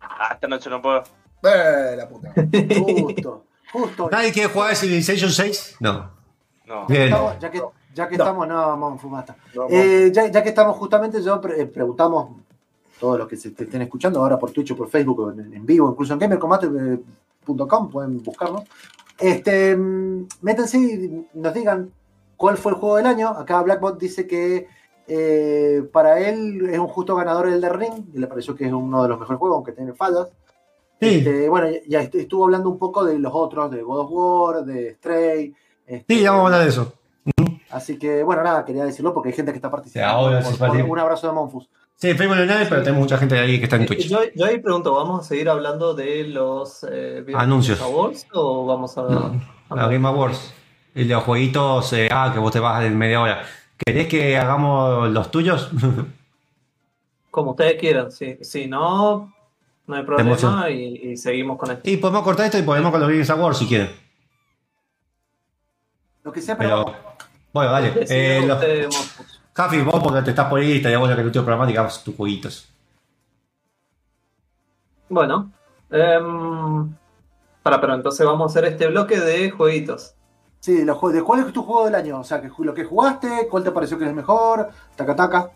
Ah, esta noche no puedo. Eh, la puta. Justo, justo. ¿Nadie quiere jugar Civilization 6? No. No. Bien. Estamos- ya que, ya que No. estamos, no, vamos fumata. No, Eh, ya, ya que estamos justamente, yo pre- eh, preguntamos todos los que se te estén escuchando ahora por Twitch o por Facebook en, en vivo, incluso en gamercombate.com, pueden buscarnos. Este, mm, métanse y nos digan cuál fue el juego del año. Acá Blackbot dice que eh, para él es un justo ganador el de Ring, y le pareció que es uno de los mejores juegos, aunque tiene fallas. Sí, Este, bueno, ya est- estuvo hablando un poco de los otros, de God of War, de Stray. este, sí, ya vamos a hablar de eso. Así que, bueno, nada, quería decirlo porque hay gente que está participando. Ahora Por- por- un abrazo de Monfus. Sí, Facebook no hay, pero tenemos mucha gente ahí que está en Eh, Twitch. Yo, yo ahí pregunto, ¿vamos a seguir hablando de los eh, Anuncios. Awards o vamos a... No, la Game Awards. Y los jueguitos, eh, ah, que vos te vas en media hora. ¿Querés que hagamos los tuyos? Como ustedes quieran, sí. Si no, no hay problema y, y seguimos con esto. y podemos cortar esto y podemos con los Games Awards si quieren. Lo que sea, pero, Pero, bueno, dale. Eh, los- Jafi, vos porque te estás por ahí, estaría bueno que el último programa digamos tus jueguitos. Bueno, em, para, pero entonces vamos a hacer este bloque de jueguitos. sí, los juegos, ¿de cuál es tu juego del año? O sea, que, lo que jugaste, cuál te pareció que es el mejor, taca taca.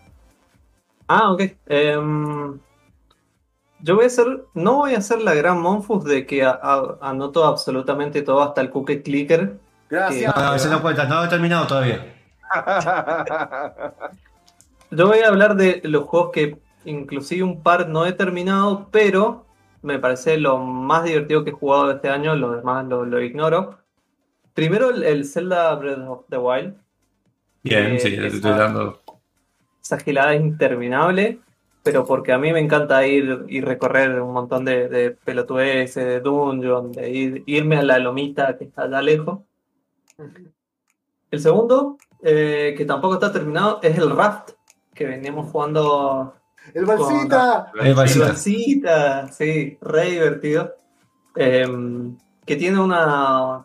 Ah, ok. Em, yo voy a hacer, no voy a hacer la gran Monfus de que a- a- anoto absolutamente todo hasta el cookie clicker. Gracias. No, no, ese no cuenta, no he terminado todavía. Yo voy a hablar de los juegos que inclusive un par no he terminado, pero me parece lo más divertido que he jugado de este año, lo demás lo, lo ignoro. Primero el, el Zelda Breath of the Wild. Bien, Eh, sí, esa- estoy dando. Esa gilada es interminable, pero porque a mí me encanta ir y recorrer un montón de, de pelotudeces, de dungeon, de ir- irme a la lomita que está allá lejos. El segundo, eh, que tampoco está terminado, es el Raft, que veníamos jugando El balsita. Valsita. Igualcita, sí, re divertido. Em, que tiene una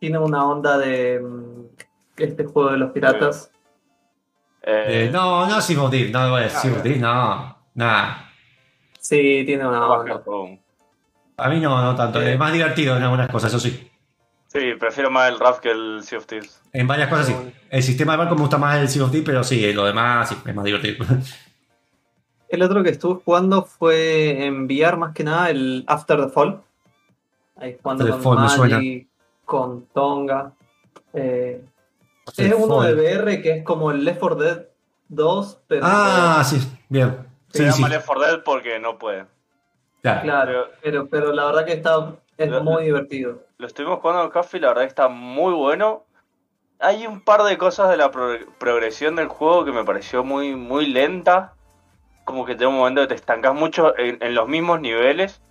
tiene una onda de em, este juego de los piratas. Eh, Eh, no, no of Thieves, no, Sea of Thieves, no, nada. Sí, tiene una onda. A mí no, no tanto. Eh. Es más divertido en algunas cosas, eso sí. Sí, prefiero más el Raft que el Sea of Thieves. En varias cosas sí. El sistema de barco me gusta más el Sea of Thieves, pero sí, lo demás sí, es más divertido. El otro que estuve jugando fue en VR más que nada el After the Fall. Ahí jugando After con Fall me suena. Mali, con Tonga. Eh, es uno de VR que es como el Left 4 Dead 2, pero Ah, sí, bien. Se Sí, llama sí. Left 4 Dead porque no puede. Claro. claro, pero, pero la verdad que está es muy divertido. Lo estuvimos jugando en Café y la verdad que está muy bueno. Hay un par de cosas de la pro- progresión del juego que me pareció muy, muy lenta. Como que llega un momento que te estancas mucho en, en los mismos niveles.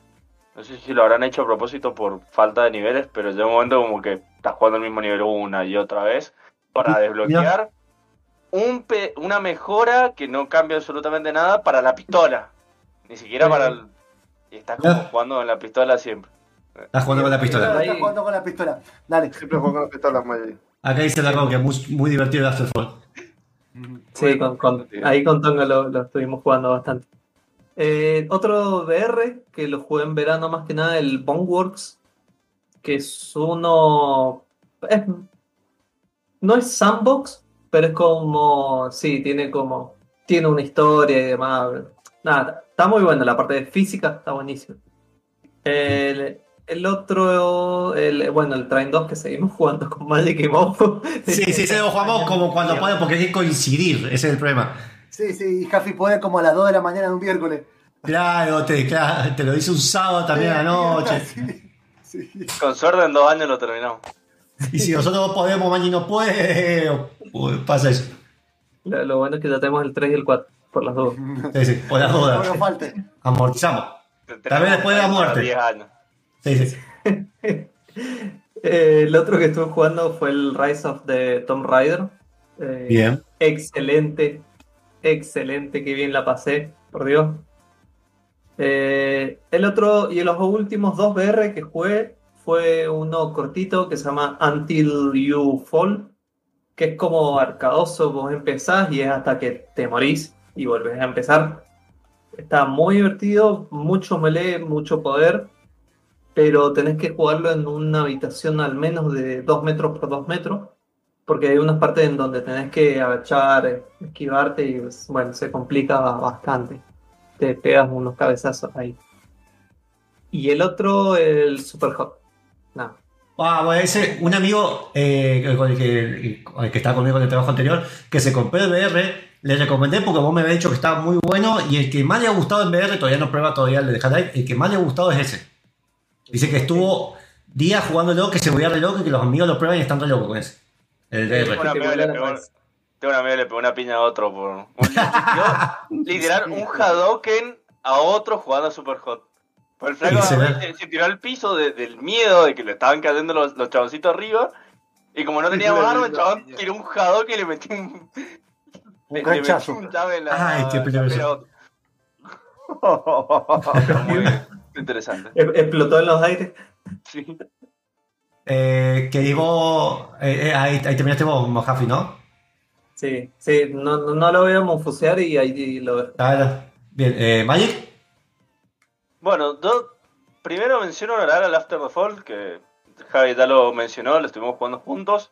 No sé si lo habrán hecho a propósito por falta de niveles, pero llega un momento como que estás jugando el mismo nivel una y otra vez para desbloquear un pe- una mejora que no cambia absolutamente nada para la pistola. Ni siquiera para el... Y estás como jugando con la pistola siempre. Estás jugando con la pistola. Estás jugando con la pistola. Dale. Siempre juego con las pistolas, Maggi. Acá dice la que es muy, muy divertido el Afterfall. Sí, con, con- ahí con Tonga lo, lo estuvimos jugando bastante. Eh, otro VR que lo jugué en verano más que nada, el Boneworks, que es uno... es- no es sandbox, pero es como... Sí, tiene como... Tiene una historia y demás. Nada, está muy bueno, la parte de física está buenísima. El, el otro, el, bueno, el Train 2 que seguimos jugando con Magic y Mojo. Sí, sí, se lo jugamos como cuando podemos, porque hay que coincidir, ese es el problema. Sí, sí, y Jaffi puede como a las 2 de la mañana de un miércoles. Claro, te, claro, te lo dice un sábado también a la noche. Sí, sí. Con suerte en dos años lo terminamos. Y si nosotros podemos, Manny no puede, pasa eso. Lo, lo bueno es que ya tenemos el 3 y el 4, por las dos. Sí, sí, por las No dudas. nos falte. Amortizamos. También después de la muerte. 10 años. Sí, sí. Eh, el otro que estuve jugando fue el Rise of the Tomb Raider. Eh, Bien. Excelente, excelente, que bien la pasé, por Dios. Eh, el otro y los últimos dos VR que jugué fue uno cortito que se llama Until You Fall, que es como arcadoso, vos empezás y es hasta que te morís y volvés a empezar. Está muy divertido, mucho melee, mucho poder, pero tenés que jugarlo en una habitación al menos de 2 metros por 2 metros, porque hay unas partes en donde tenés que agachar, esquivarte y bueno, se complica bastante. te pegas unos cabezazos ahí. Y el otro, el Super Hot. No. Ah, bueno, ese, un amigo eh, con el que, el que estaba conmigo en el trabajo anterior, que se compró el VR, le recomendé porque vos me habías dicho que estaba muy bueno y el que más le ha gustado en VR, todavía no prueba todavía el de Half-Life, el que más le ha gustado es ese. Dice que estuvo días jugándolo, que se volvía re loco y que los amigos lo prueban y están re locos con ese. El Tengo VR. un amigo que le pegó- tengo un amigo que le pegó una piña a otro por. un- literal, un Hadoken a otro jugando a Super Hot. Pues el flaco se tiró al piso de- del miedo de que le estaban cayendo los, los chaboncitos arriba. Y como no teníamos arma, el chabón tiró un Hadoken y le metió un. le- le metió ganchazo. un llave en la. Ay, qué peligroso. Interesante. E- Explotó en los aires. Sí. Eh, que digo, eh, eh, ahí, ahí terminaste vos, Mojafi, ¿no? Sí, sí, no, no, no lo voy a monfusear y ahí lo veo. Claro. Bien, eh, Magic. Bueno, yo primero menciono honorar al After the Fall, que Javi ya lo mencionó, lo estuvimos jugando juntos.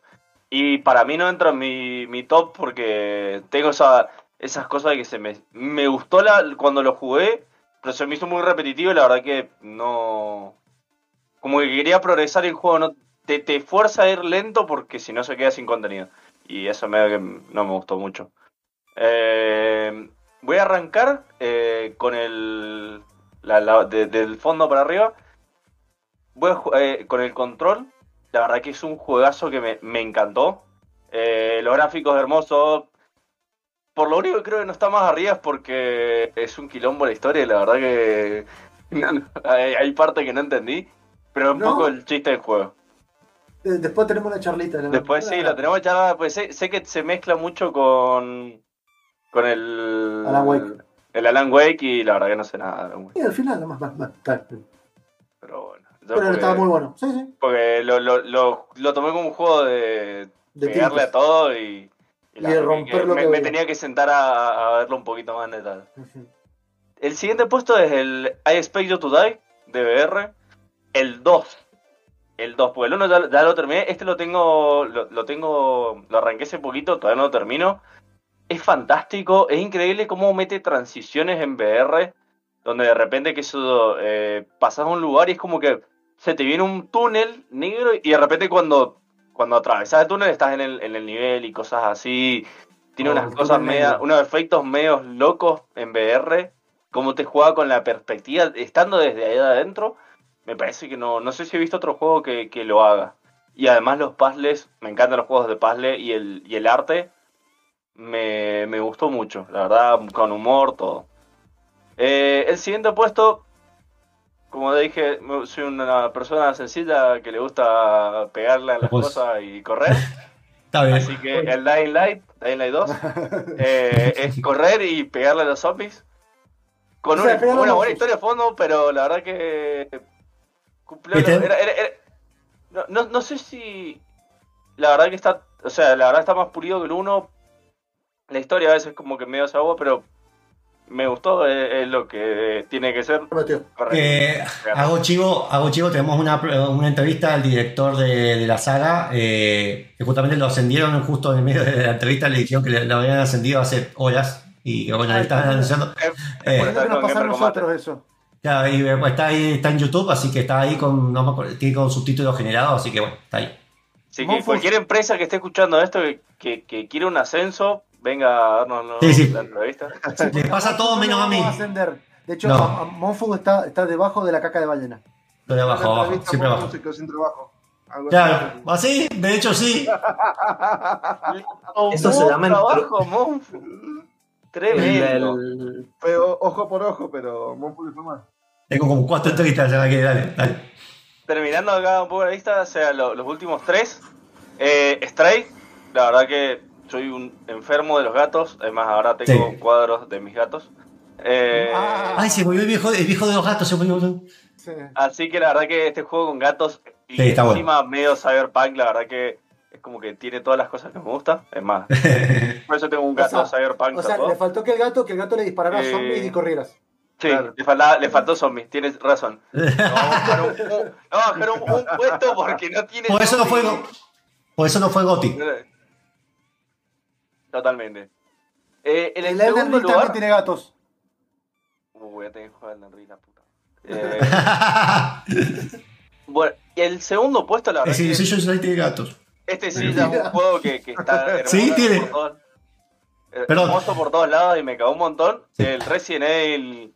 Y para mí no entra en mi, mi top porque tengo esa, esas cosas de que se me, me gustó la, cuando lo jugué, pero se me hizo muy repetitivo y la verdad que no... Como que quería progresar el juego no te, te fuerza a ir lento porque si no se queda sin contenido. Y eso me que no me gustó mucho. Eh, voy a arrancar eh, con el... la- la- de- del fondo para arriba. Voy a eh, con el control. La verdad que es un juegazo que me, me encantó. Eh, los gráficos hermosos. Por lo único que creo que no está más arriba es porque es un quilombo la historia y la verdad que no, no, hay, hay parte que no entendí. Pero un No. poco el chiste del juego. Después tenemos una charlita. ¿no? Después sí, lo tenemos charlada, pues sé, sé que se mezcla mucho con con el Alan Wake. el Alan Wake y la verdad que no sé nada Alan Wake. Y al final, nomás, más, más. Pero bueno. Pero porque- estaba muy bueno. Sí, sí. Porque lo, lo, lo, lo tomé como un juego de, De pegarle a todo y, la Y de verdad romper que lo me, que me tenía que sentar a, a verlo un poquito más en detalle. Ujú. El siguiente puesto es el I Expect You to Die de VR. El 2. El 2, porque el 1 ya, ya lo terminé. Este lo tengo, lo, lo tengo, lo arranqué hace poquito, todavía no lo termino. Es fantástico, es increíble cómo mete transiciones en VR, donde de repente que eso eh, pasas a un lugar y es como que se te viene un túnel negro y de repente cuando, cuando atravesas el túnel estás en el, en el nivel y cosas así. Tiene Oh, unas cosas media, unos efectos medios locos en VR, cómo te juega con la perspectiva, estando desde ahí adentro, me parece que no, no sé si he visto otro juego que, que lo haga. Y además los puzzles, me encantan los juegos de puzzle y el, y el arte, me, me gustó mucho, la verdad, con humor, todo. Eh, el siguiente puesto, como dije, soy una persona sencilla que le gusta pegarle a las Pues- cosas y correr. Está bien. Así que el Dying Light, Dying Light 2, eh, es correr y pegarle a los zombies. Con O sea, una, buena historia de fondo, pero la verdad que cumplió lo- ¿Viste? era- era- era- no, no, no sé si la verdad que está, o sea, la verdad está más pulido que el 1. La historia a veces como que medio se agua, pero me gustó, es, es lo que tiene que ser. Correcto. Eh, hago chivo, hago chivo, tenemos una, una entrevista al director de, de la saga, eh, que justamente lo ascendieron justo en el medio de la entrevista, le dijeron que le- lo habían ascendido hace horas y bueno, le estaban anunciando. Eh, nos nosotros eso. Claro, y, eh, está ahí, está en YouTube, así que está ahí con, no me acuerdo, tiene con subtítulos generados, así que bueno, está ahí. Así que cualquier empresa que esté escuchando esto que, que, que quiere un ascenso, venga a darnos ¿no? Sí, sí. la entrevista. Le pasa todo menos a mí. De hecho, No. Monfug está, está debajo de la caca de ballena. Lo de abajo, abajo, siempre abajo. músico sin trabajo. Algo Claro, así. así, de hecho sí. Eso se llama trabajo, Monfu. Tremendo. el- ojo por ojo, pero Monfort fue más. Tengo como cuatro entrevistas, ya que dale, dale. Terminando acá un poco la lista, o sea, lo- los últimos tres. Eh, Stray, la verdad que soy un enfermo de los gatos. Además, ahora tengo Sí. cuadros de mis gatos. Eh, Ah. Ay, se murió el viejo, el viejo de los gatos, se murió. Sí. Así que la verdad que este juego con gatos y Sí, está encima medio cyberpunk, la verdad que es como que tiene todas las cosas que me gustan. Es más, por eso tengo un gato O sea, cyberpunk O sea, le faltó que el gato, que el gato le disparara Eh, a zombies y corrieras. Sí, Claro. le, faltaba- le faltó zombies, tienes razón. No, bajar un, bajar puesto porque no tiene Por eso no fue, por eso no fue Goti. Totalmente. Eh, en el, El Elden segundo Ring también lugar, tiene gatos. Uh, voy a tener que jugar al Ring, la puta. Eh, bueno, el segundo puesto, la verdad. Sí, que sí, yo soy de gatos. este sí ya es un juego que, que está hermoso Sí, tiene. por todos- eh, Perdón. hermoso por todos lados y me cagó un montón. El Resident Evil,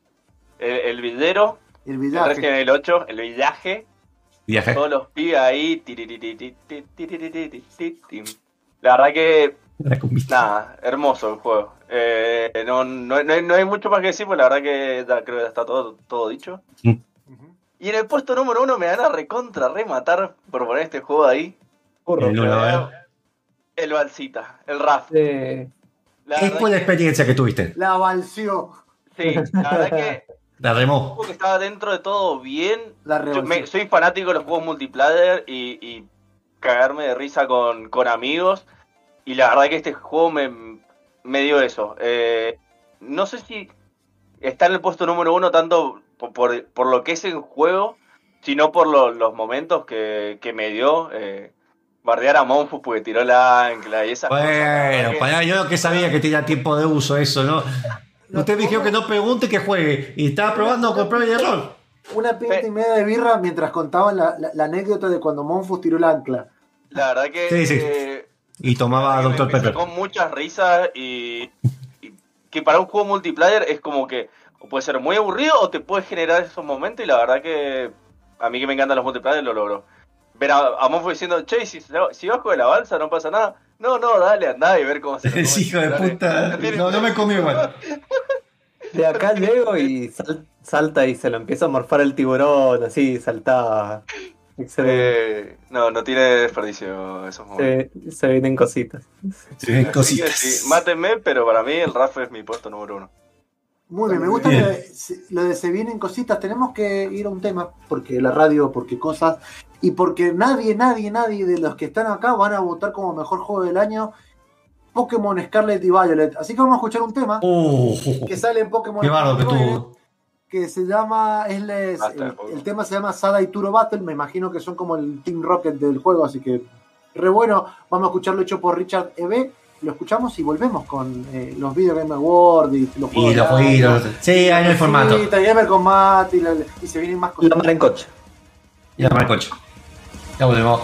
el, el Villero, El el villaje. Resident Evil 8, el villaje, Viaje. todos los pibes ahí. La verdad que La. Nada, hermoso el juego. Eh, no, no, no hay, no hay mucho más que decir, pues la verdad que ya creo que ya está todo, todo dicho. Y en el puesto número uno me van a recontra rematar por poner este juego ahí. Burro. El uno, ver. El Balsita, el RAF. Eh, La ¿Qué verdad fue la que- experiencia que tuviste? La valció. sí, la verdad que La un remó. juego que estaba dentro de todo bien. La Yo me- soy fanático de los juegos multiplayer y, y cagarme de risa con, con amigos. Y la verdad que este juego me, me dio eso. Eh, no sé si está en el puesto número uno tanto por, por, por lo que es el juego, sino por lo- los momentos que, que me dio. Eh, bardear a Monfus porque tiró la ancla y cosas. verdad Bueno, que- para yo que sabía que tenía tiempo de uso eso, ¿no? Usted me dijo que no pregunte que juegue. Y estaba probando con prueba y error. Una pinta y media de birra mientras contaban la, la- la anécdota de cuando Monfus tiró el ancla. La verdad que... Sí, sí. eh, Y tomaba me- Dr. me Pepper. sacó muchas risas y, y que para un juego multiplayer es como que o puede ser muy aburrido o te puede generar esos momentos y la verdad que a mí que me encantan los multiplayer lo logró. Ver a, a Monfo diciendo, che, si, si bajo de la balsa no pasa nada. No, no, dale, andá y ver cómo se. Es hijo de Dale. puta. No, no me comió igual. de acá llego y sal- salta y se lo empieza a morfar el tiburón, así, saltaba. Excelente. Eh, no, no tiene desperdicio esos momentos. Se, se vienen cositas. Así que cositas. sí, mátenme, pero para mí el RAF es mi puesto número uno. Muy bien, me gusta Bien. lo de, se- lo de se vienen cositas. Tenemos que ir a un tema, porque la radio, porque cosas, y porque nadie, nadie, nadie de los que están acá van a votar como mejor juego del año Pokémon Scarlet y Violet. Así que vamos a escuchar un tema Uh, que sale en Pokémon qué bardo que tuvo. Que se llama, es les- el, tema se llama Sada y Turo Battle, me imagino que son como el Team Rocket del juego, así que re bueno, vamos a escucharlo hecho por Richard E.B., lo escuchamos y volvemos con eh, los Video Game Awards y los Y los jueguitos. Sí, ahí en el formato. Gamer Combat y, la- y se vienen más cosas. La mar en coche. Y la marca coche. Ya volvemos.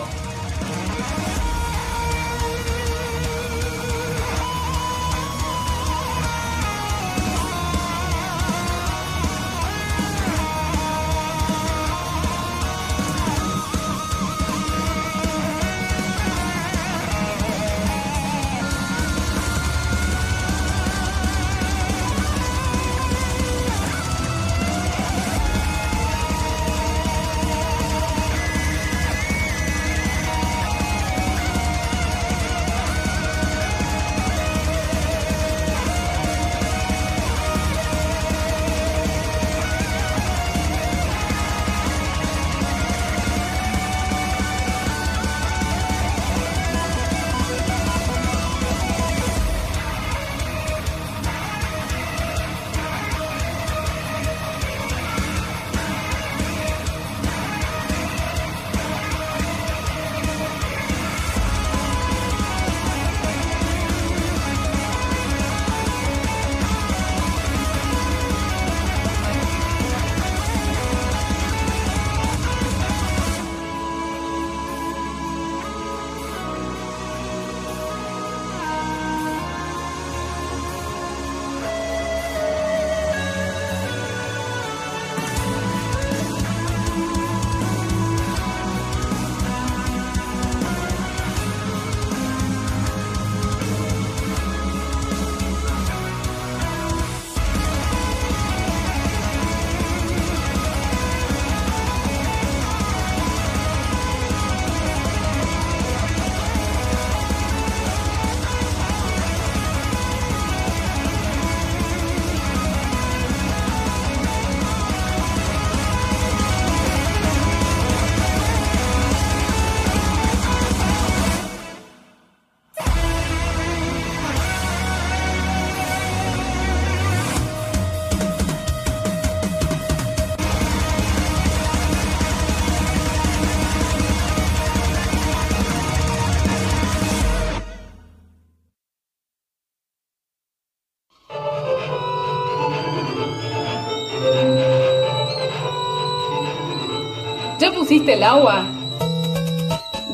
el agua,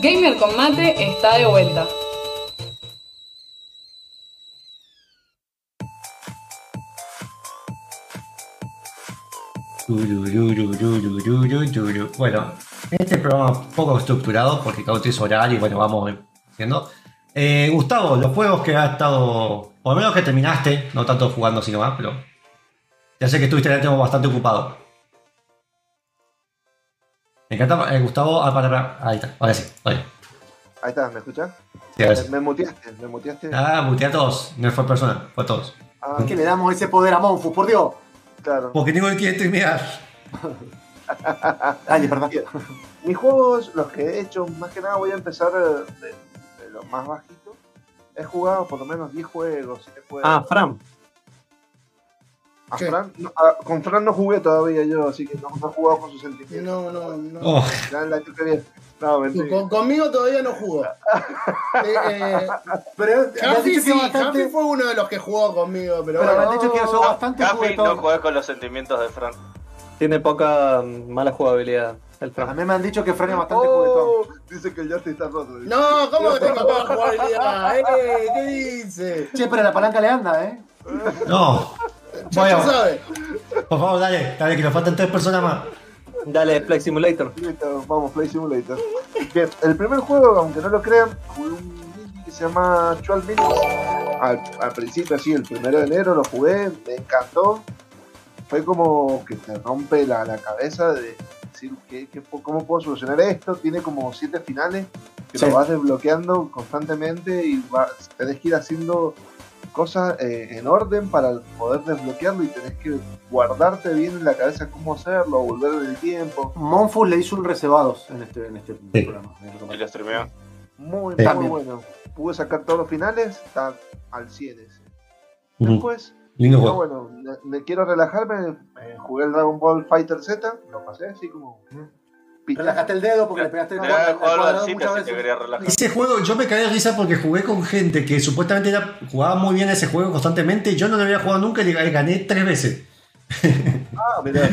Gamer con Mate está de vuelta. Bueno, este programa poco estructurado porque cautizo horario y bueno, vamos viendo. Eh, Gustavo, los juegos que has estado, por lo menos que terminaste, no tanto jugando sino más, pero ya sé que estuviste el tiempo bastante ocupado. Me encanta, eh, Gustavo, ah, para, para, ahí está, ahora sí, vale. Ahí está, ¿me escuchas? Sí, ahora sí. Me muteaste, me muteaste. Ah, muteé a todos, no fue personal, fue a todos. Ah, Es que le damos ese poder a Monfus, por Dios. claro. Porque tengo que streamear. Dale, perdón. Mis juegos, los que he hecho, más que nada voy a empezar eh, de, de los más bajitos. He jugado por lo menos 10 juegos, 7 juegos. Ah, Fran. A ¿qué? Fran- no, a- con Fran no jugué todavía yo, así que no, no he jugado con sus sentimientos. No, no, no. Oh, Ya el año que viene. No. Con- conmigo todavía no jugó. Eh, eh, Pero me han Jaffi dicho sí, que bastante. Jaffi fue uno de los que jugó conmigo, pero, Pero me bueno. han dicho que yo soy bastante Café, no juguetón. juegues con los sentimientos de Fran. Tiene poca mm, mala jugabilidad el A Fran. mí me han dicho que Fran es bastante juguetón. Oh, dice que el Yasti está roto. dice. No, ¿cómo que tengo toda jugabilidad? Eh, ¿Qué dice? Che, pero la palanca le anda, ¿eh? no. Vaya, sabe. por favor, dale, dale, que nos faltan tres personas más. Dale, Flight Simulator. Listo, Vamos, Play Simulator. Bien, el primer juego, aunque no lo crean, jugué un indie que se llama 12 Minutes. Al, al principio, así, el primero de enero lo jugué, me encantó. Fue como que te rompe la, la cabeza de decir ¿qué, qué cómo puedo solucionar esto. Tiene como siete finales que Sí. lo vas desbloqueando constantemente y vas, tenés que ir haciendo cosas eh, en orden para poder desbloquearlo y tenés que guardarte bien en la cabeza cómo hacerlo, volver en el tiempo. Monfus le hizo un reservados en este, en este programa. Lo streameó. Muy, Sí. muy También. bueno. Pude sacar todos los finales, está al 100 ese. Ujú. Después, juego. bueno, me, me quiero relajarme, jugué el Dragon Ball Fighter Z, lo pasé así como... Relajaste el dedo porque le pegaste el cuadrado muchas veces. Ese juego, yo me caí de risa porque jugué con gente que supuestamente era- jugaba muy bien ese juego constantemente. Yo no lo había jugado nunca y le gané tres veces. Ah, mirá.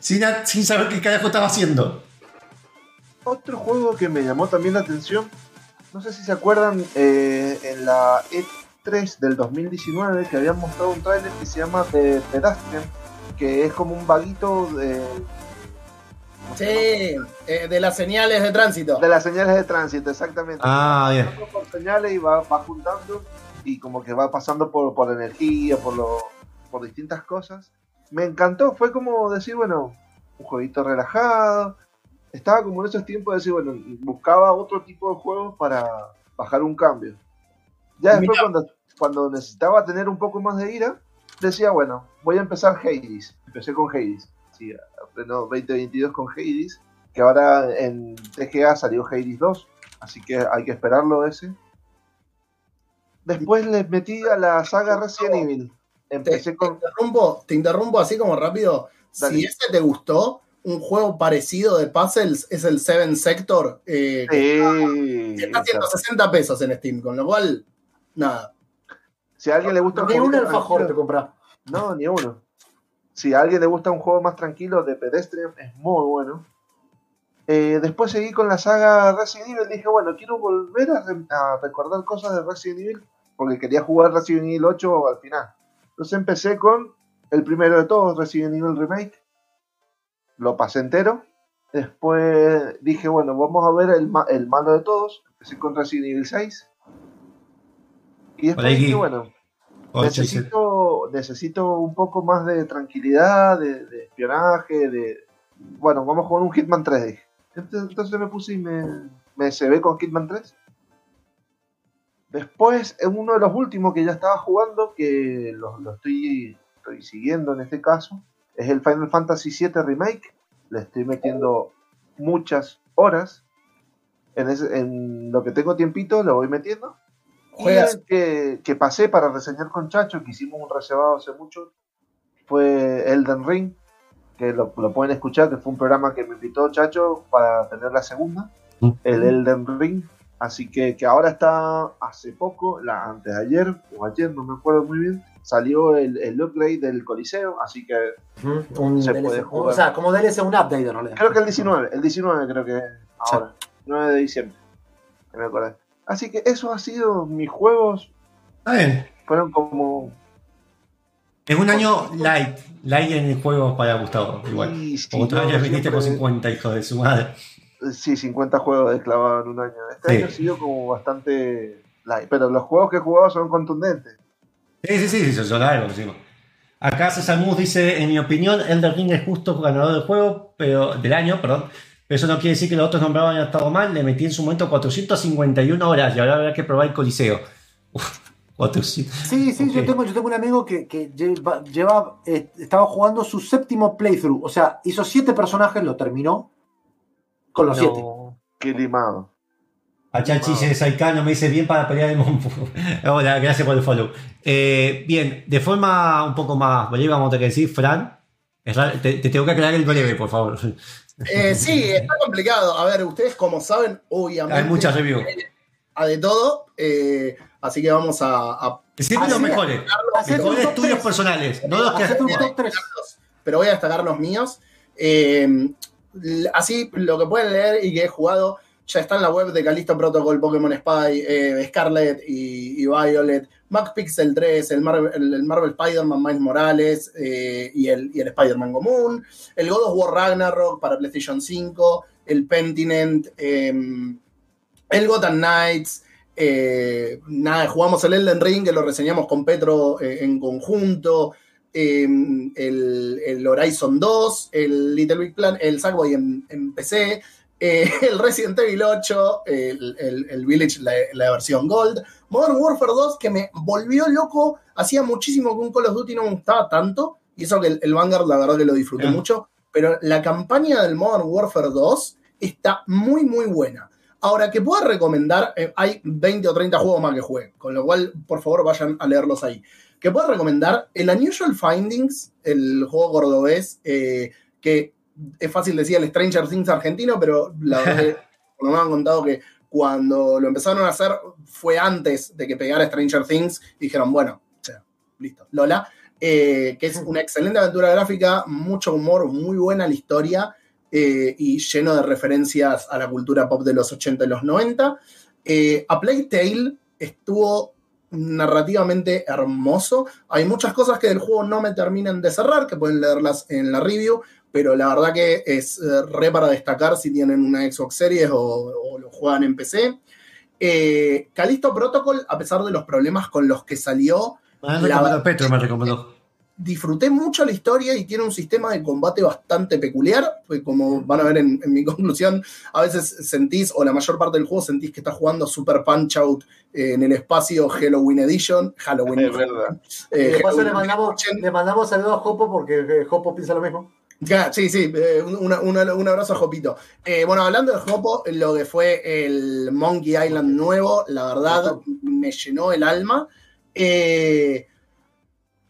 Sin, sin saber qué carajo estaba haciendo. Otro juego que me llamó también la atención, no sé si se acuerdan, eh, en la E3 del 2019 que habían mostrado un tráiler que se llama The Pedestrian, que es como un vaguito de... ¿cómo se Sí, eh, de las señales de tránsito. De las señales de tránsito, exactamente. Ah, bien. por señales y va, va juntando y como que va pasando por, por energía, por, lo, por distintas cosas. Me encantó, fue como decir, bueno, un jueguito relajado. Estaba como en esos tiempos de decir, bueno, buscaba otro tipo de juegos para bajar un cambio. Ya después Mira. cuando, cuando necesitaba tener un poco más de ira, decía, bueno, voy a empezar Hades. Empecé con Hades. Sí, pleno 2022 con Hades, que ahora en TGA salió Hades 2, así que hay que esperarlo ese. Después les metí a la saga Resident Evil. Te, Empecé te con... interrumpo, te interrumpo así como rápido. Dale. Si ese te gustó, un juego parecido de puzzles es el Seven Sector, eh, que Sí, está a 160 pesos en Steam, con lo cual, nada. Si a alguien le gusta Ni un alfajor te compras. No, ni uno. Si a alguien le gusta un juego más tranquilo de Pedestrian, es muy bueno. Eh, después seguí con la saga Resident Evil. Dije, bueno, quiero volver a, re- a recordar cosas de Resident Evil porque quería jugar Resident Evil 8 al final. Entonces empecé con el primero de todos, Resident Evil Remake. Lo pasé entero. Después dije, bueno, vamos a ver el, ma- el malo de todos. Empecé con Resident Evil 6. Y después dije, bueno. Necesito, necesito un poco más de tranquilidad, de, espionaje, de... Bueno, vamos con un Hitman 3, dije. Entonces, me puse y me, me cebé con Hitman 3. Después, en uno de los últimos que ya estaba jugando, que lo, lo estoy, estoy siguiendo en este caso, es el Final Fantasy VII Remake. Le estoy metiendo muchas horas. En, ese- en lo que tengo tiempito, lo voy metiendo. Que, que pasé para reseñar con Chacho, que hicimos un reservado hace mucho, fue Elden Ring, que lo, lo pueden escuchar, que fue un programa que me invitó Chacho para tener la segunda, el Elden Ring. Así que, que ahora está hace poco, la, antes de ayer o ayer, no me acuerdo muy bien, salió el, el upgrade del Coliseo, así que Un Se DLC, puede jugar. O sea, como DLC, un update realidad. creo que el 19, el 19 creo que ahora, 9 de diciembre, me acordé. Así que eso ha sido mis juegos, Está bien. fueron como... Es un año light. Light en el juego para Gustavo. Igual. y sí, Como tú yo años viniste siempre- 50, hijo de su madre. Sí, 50 juegos de clavado en un año. Este Sí. año ha sido como bastante light, pero los juegos que he jugado son contundentes. Sí, sí, sí, sí, son largos encima. Acá César Mus dice, en mi opinión, Elder Ring es justo ganador del juego, pero del año, perdón. Eso no quiere decir que los otros nombrados hayan estado mal. Le metí en su momento 451 horas y ahora habrá que probar el Coliseo. Uf, 400. Sí, sí, yo, tengo, yo tengo un amigo que, que lleva, lleva, eh, estaba jugando su séptimo playthrough. O sea, hizo siete personajes, lo terminó con los siete. No, qué limado. A Chachi dice, Saikano me dice bien para pelear el Monfu. Hola, gracias por el follow. Eh, bien, de forma un poco más breve, vamos a tener que decir, Fran, te, te tengo que aclarar el breve, por favor. Eh, sí, está complicado. A ver, ustedes como saben, obviamente. Hay muchas reviews. A de todo. eh, así que vamos a, a- Siempre los mejores. Un Mejores estudios tres. personales, no los que Hacete un top 3. pero voy a destacar los míos. Eh, así, lo que pueden leer y que he jugado, ya está en la web de Callisto Protocol, Pokémon Spy, eh, Scarlet y, y Violet, MacPixel 3, el Marvel, el, el Marvel Spider-Man Miles Morales eh, y el, Spider-Man común, el God of War Ragnarok para PlayStation 5, el Pentinent, eh, el Gotham Knights. eh, nada, jugamos el Elden Ring, que lo reseñamos con Petro eh, en conjunto eh, el, Horizon 2, el Little Big Plan, el Sackboy en, PC, el Resident Evil 8, el, Village, la, la versión Gold, Modern Warfare 2, que me volvió loco, hacía muchísimo que un Call of Duty no me gustaba tanto, y eso que el, el Vanguard la verdad que lo disfruté Ah. mucho, pero la campaña del Modern Warfare 2 está muy muy buena. Ahora, que puedo recomendar, eh, hay 20 o 30 juegos más que juegue, con lo cual, por favor, vayan a leerlos ahí que puedo recomendar el Unusual Findings, el juego cordobés, eh, que es fácil decir el Stranger Things argentino, pero la verdad que me han contado que cuando lo empezaron a hacer fue antes de que pegara Stranger Things, y dijeron, bueno, listo, Lola, eh, que es una excelente aventura gráfica, mucho humor, muy buena la historia eh, y lleno de referencias a la cultura pop de los 80 y los 90. Eh, a Plague Tale estuvo narrativamente hermoso. Hay muchas cosas que del juego no me terminan de cerrar, que pueden leerlas en la review, pero la verdad que es eh, re para destacar si tienen una Xbox Series o, o lo juegan en PC. Eh, Callisto Protocol, a pesar de los problemas con los que salió, Me La- recomendó Petro, me recomendó. disfruté mucho la historia y tiene un sistema de combate bastante peculiar. Pues como van a ver en, en mi conclusión, a veces sentís, o la mayor parte del juego sentís que estás jugando Super Punch Out eh, en el espacio Halloween Edition. Halloween. Es verdad. eh, Y de paso Halloween le mandamos, le mandamos saludos a Jopo porque eh, Jopo piensa lo mismo. Ya, sí, sí, eh, una- una- un abrazo a Jopito. Eh, bueno, hablando de Jopo, lo que fue el Monkey Island nuevo, la verdad me llenó el alma. Eh,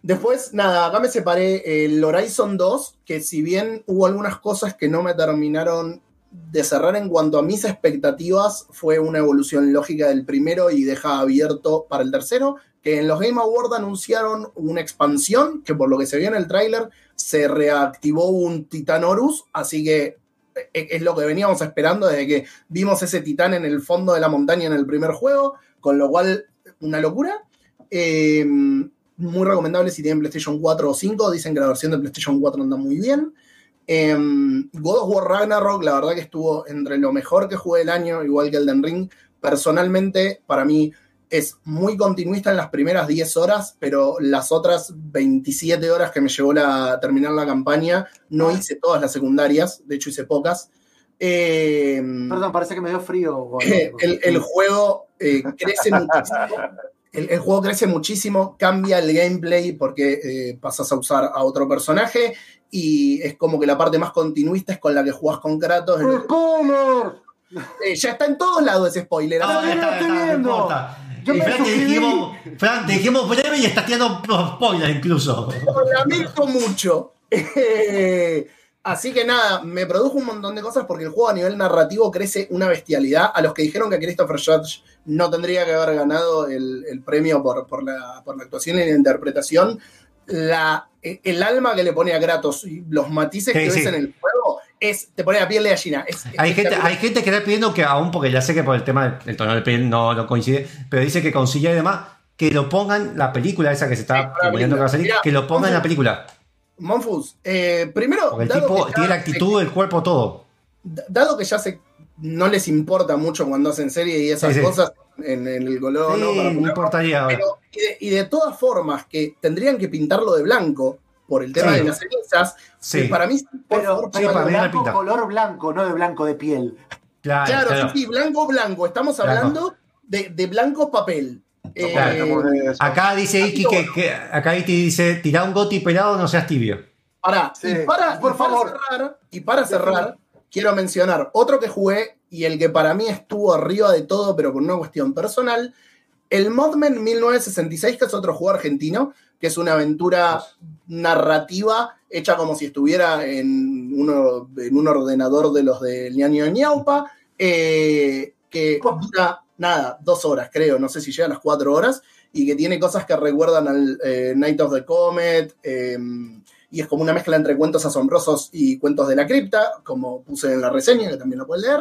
después, nada, acá me separé el Horizon 2, que si bien hubo algunas cosas que no me terminaron de cerrar en cuanto a mis expectativas, fue una evolución lógica del primero y deja abierto para el tercero, que en los Game Awards anunciaron una expansión, que por lo que se vio en el tráiler, se reactivó un Titán Horus, así que e- es lo que veníamos esperando desde que vimos ese titán en el fondo de la montaña en el primer juego, con lo cual, una locura. Eh, muy recomendable si tienen PlayStation 4 o 5, dicen que la versión de PlayStation 4 anda muy bien. Eh, God of War Ragnarok, la verdad que estuvo entre lo mejor que jugué el año, igual que Elden Ring. Personalmente, para mí, es muy continuista en las primeras 10 horas, pero las otras 27 horas que me llevó la, terminar la campaña, no hice todas las secundarias, de hecho hice pocas. Eh, Perdón, parece que me dio frío. el, el juego eh, crece muchísimo. El, el juego crece muchísimo, cambia el gameplay porque eh, pasas a usar a otro personaje y es como que la parte más continuista es con la que jugás con Kratos. ¡Spoiler! Eh, ya está en todos lados ese spoiler. No, Todavía ya no está, está, no importa. Yo Y me Fran, te dijimos, Fran, te dijimos breve y estás tirando spoilers incluso. Lo lamento mucho. Eh, Así que nada, me produjo un montón de cosas porque el juego a nivel narrativo crece una bestialidad. A los que dijeron que Christopher Judge no tendría que haber ganado el, el premio por, por la, por la actuación y la interpretación, la, el alma que le pone a Kratos y los matices Sí, que sí. ves en el juego es, te pone la piel de gallina. Es Hay gente, hay gente que está pidiendo que aún, porque ya sé que por el tema del tono de piel no, no coincide, pero dice que consigue y demás que lo pongan la película esa que se está rumoreando que va a salir, que lo pongan en la película. Monfus, eh, primero, Porque el tipo tiene la se- actitud, el cuerpo, todo. dado que ya se, no les importa mucho cuando hacen serie y esas Sí, sí. cosas en, en el color, Sí, ¿no? Para no importaría. ahora. pero, y, de, y de todas formas, que tendrían que pintarlo de blanco por el tema Sí. de las cenizas, Sí. que para mí, por Pero, favor, pero para blanco, pinta. color blanco, no de blanco de piel. Claro, Claro, claro. sí, sí, blanco, blanco. Estamos Blanco. hablando de, de blanco papel. Eh, Claro. Acá dice Iki que, que- acá Iki dice, tirá un goti pelado, no seas tibio. Pará, Sí, y para, por y para favor. cerrar, y para cerrar, quiero mencionar otro que jugué y el que para mí estuvo arriba de todo, pero por una cuestión personal, el Modman 1966, que es otro juego argentino, que es una aventura narrativa hecha como si estuviera en, uno, en un ordenador de los del ñaño ñaupa, eh, que dura, nada, dos horas creo, no sé si llega a las cuatro horas, y que tiene cosas que recuerdan al eh, Night of the Comet, eh, y es como una mezcla entre cuentos asombrosos y cuentos de la cripta, como puse en la reseña, que también lo pueden leer.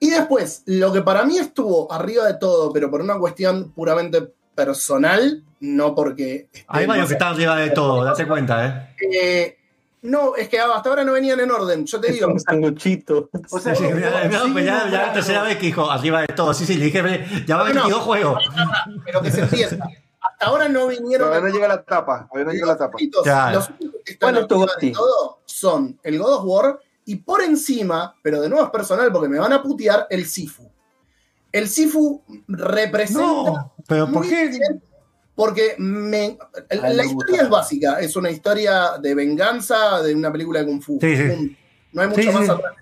Y después, lo que para mí estuvo arriba de todo, pero por una cuestión puramente personal, no porque... Hay varios que están arriba de todo, date cuenta, ¿eh? Eh, no, es que hasta ahora no venían en orden, yo te Es digo. un sanguchito. O sea, Sí, sí, pues ya, ya la tercera vez que dijo arriba de todo. Sí, sí, le dije, ya va No, no. 22 juegos. pero que se empieza. Hasta ahora no vinieron. Todavía no llega la tapa. Todavía no llega la tapa. Claro. Los únicos que están ¿Cuál es tu arriba de todo son el God of War y por encima, pero de nuevo es personal porque me van a putear, el Sifu. El Sifu representa No, pero ¿por qué? bien porque me, la historia es básica, es una historia de venganza de una película de Kung Fu. Sí, sí. No hay mucho Sí, más sí. atrás.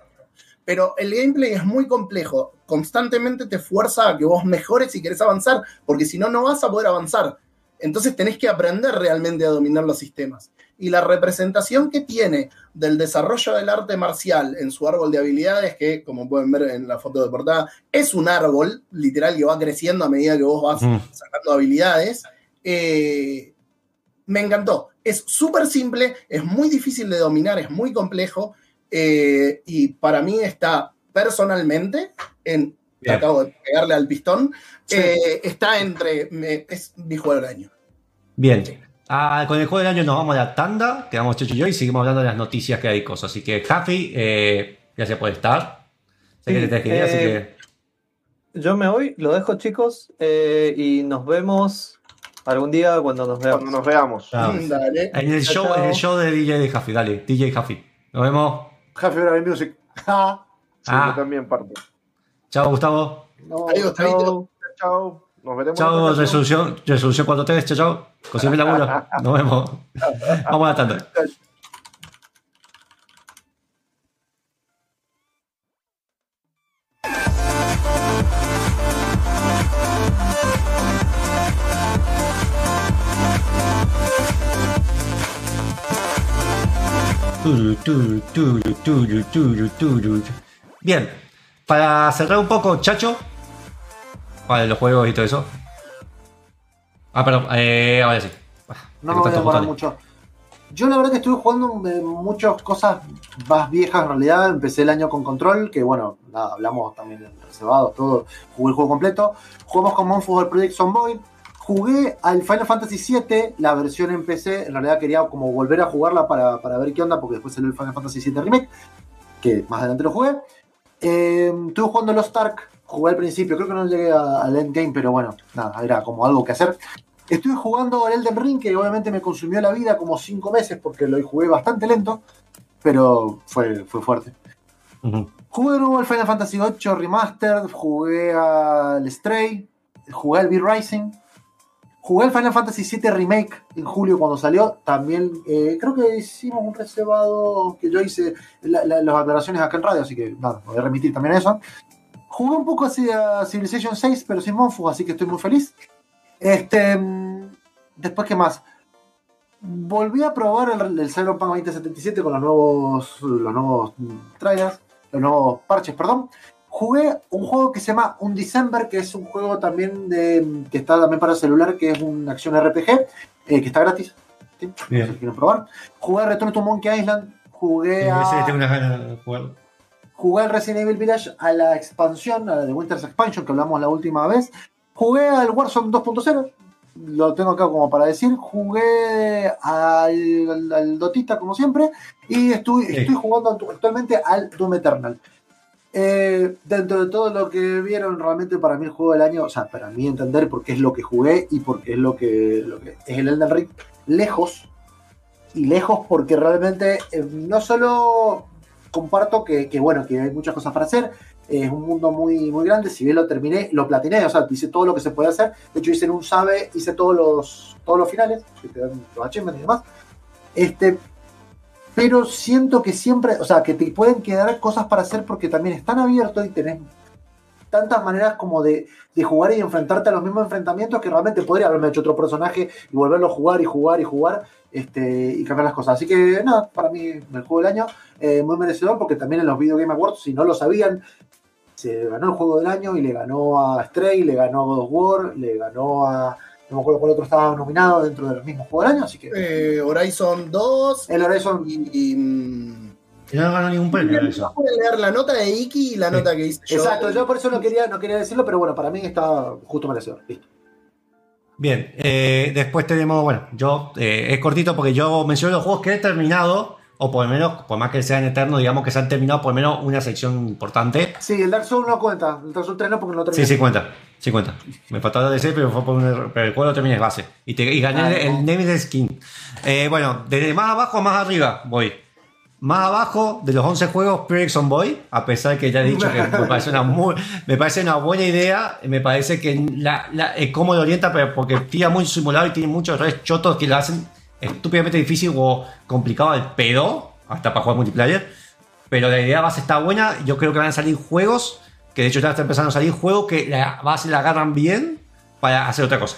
Pero el gameplay es muy complejo. Constantemente te fuerza a que vos mejores si querés avanzar, porque si no, no vas a poder avanzar. Entonces tenés que aprender realmente a dominar los sistemas. Y la representación que tiene del desarrollo del arte marcial en su árbol de habilidades, que como pueden ver en la foto de portada, es un árbol literal que va creciendo a medida que vos vas Mm. sacando habilidades, eh, me encantó. Es súper simple, es muy difícil de dominar, es muy complejo, eh, y para mí está personalmente en... Bien. Acabo de pegarle al pistón. Sí. eh, está entre. me- es mi juego del año. Bien. Ah, con el juego del año nos vamos a la tanda, quedamos Checho y yo y seguimos hablando de las noticias que hay cosas. Así que, Jafi, eh, gracias por estar. Sé que Sí, te tenés que ir, así eh, que. Yo me voy, lo dejo chicos, eh, y nos vemos algún día cuando nos veamos. Cuando nos veamos. Ah, Mm, Dale. En el Chao, show, chao. en el show de DJ de Jafi, dale, DJ Jafi. Nos vemos. Happy Birthday Music. Ja. Sí, Ah. yo también parto. Chao, Gustavo. No, Adiós. Chao. Chao. Nos veremos. Chao, ocasión. resolución, resolución 4-3. Chao, chao. Consigue la laburo. Nos vemos. Vamos a turu. Bien, para cerrar un poco, Chacho, para los juegos y todo eso. Ah, perdón, eh, ahora sí. Ah, No me voy a demorar mucho. Yo la verdad que estuve jugando eh, muchas cosas más viejas en realidad. Empecé el año con Control, que bueno, nada, hablamos también de reservados, todo. Jugué el juego completo. Jugamos con del Project Zomboid. Jugué al Final Fantasy VII, la versión en PC. En realidad quería como volver a jugarla para, para ver qué onda, porque después salió el Final Fantasy VII Remake, que más adelante lo jugué. Eh, estuve jugando Lost Ark, jugué al principio, creo que no llegué al endgame, pero bueno, nada, era como algo que hacer. Estuve jugando el Elden Ring, que obviamente me consumió la vida como 5 meses porque lo jugué bastante lento, pero fue, fue fuerte. Jugué de nuevo al Final Fantasy VIII Remastered, jugué al Stray, jugué al V-Rising, jugué al Final Fantasy VII Remake en julio cuando salió. También eh, creo que hicimos un reservado que yo hice la- la- las aclaraciones acá en radio, así que nada, voy a remitir también a eso. Jugué un poco hacia Civilization 6, pero sin Monfus, así que estoy muy feliz. Este, después, ¿qué más? volví a probar el, el Cyberpunk 2077 con los nuevos, los nuevos trailers, los nuevos parches, perdón. Jugué un juego que se llama Un December, que es un juego también de que está también para celular, que es una acción RPG, eh, que está gratis. ¿sí? Si quieren probar. Jugué Return to Monkey Island, jugué a, Ese tengo unas ganas de jugar. Jugué al Resident Evil Village a la expansión, a la de Winter's Expansion que hablamos la última vez. Jugué al Warzone 2.0, lo tengo acá como para decir. Jugué al, al- al Dotita como siempre y estoy, Sí. estoy jugando actu- actualmente al Doom Eternal. Eh, dentro de todo lo que vieron, realmente para mí el juego del año, o sea, para mí entender porque es lo que jugué y porque es lo que, lo que es el Elden Ring, lejos, y lejos porque realmente eh, no solo comparto que, que, bueno, que hay muchas cosas para hacer, es un mundo muy, muy grande, si bien lo terminé, lo platiné, o sea, hice todo lo que se puede hacer, de hecho hice en un sabe, hice todos los, todos los finales, te dan los achievements y demás, este, pero siento que siempre, o sea, que te pueden quedar cosas para hacer porque también están abiertos y tenés tantas maneras como de, de jugar y enfrentarte a los mismos enfrentamientos que realmente podría haberme hecho otro personaje y volverlo a jugar y jugar y jugar este, y cambiar las cosas. Así que nada, para mí el juego del año, eh, muy merecedor porque también en los Video Game Awards, si no lo sabían, se ganó el juego del año y le ganó a Stray, le ganó a God of War, le ganó a. No me acuerdo cuál otro estaba nominado dentro de los mismos juegos del año, así que. Eh, Horizon 2 el Horizon. y. y, Y no ganó ningún premio a leer la nota de Iki y la Sí. nota que hice yo. Exacto, yo por eso no quería, no quería decirlo, pero bueno, para mí está justo merecedor. Listo. Bien, eh, después tenemos, bueno, yo eh, es cortito porque yo menciono los juegos que he terminado, o por lo menos, por más que sean eternos, digamos que se han terminado por lo menos una sección importante. Sí, el Dark Souls no cuenta, el Dark Souls 3 no porque no lo Sí, terminé. sí cuenta, sí cuenta. Me faltó la DC, pero fue por un pero el juego lo terminé base. Y, te- y gané Ah, el, no. el Nemesis Skin. Eh, bueno, desde más abajo a más arriba voy. Más abajo de los 11 juegos, Pyrex Boy, a pesar que ya he dicho que me parece una, muy, me parece una buena idea, me parece que la, la, eh, cómo lo orienta, pero porque tira muy simulado y tiene muchos chotos que lo hacen estúpidamente difícil o complicado al pedo, hasta para jugar multiplayer. Pero la idea base está buena, yo creo que van a salir juegos, que de hecho ya están empezando a salir juegos que la base la agarran bien para hacer otra cosa.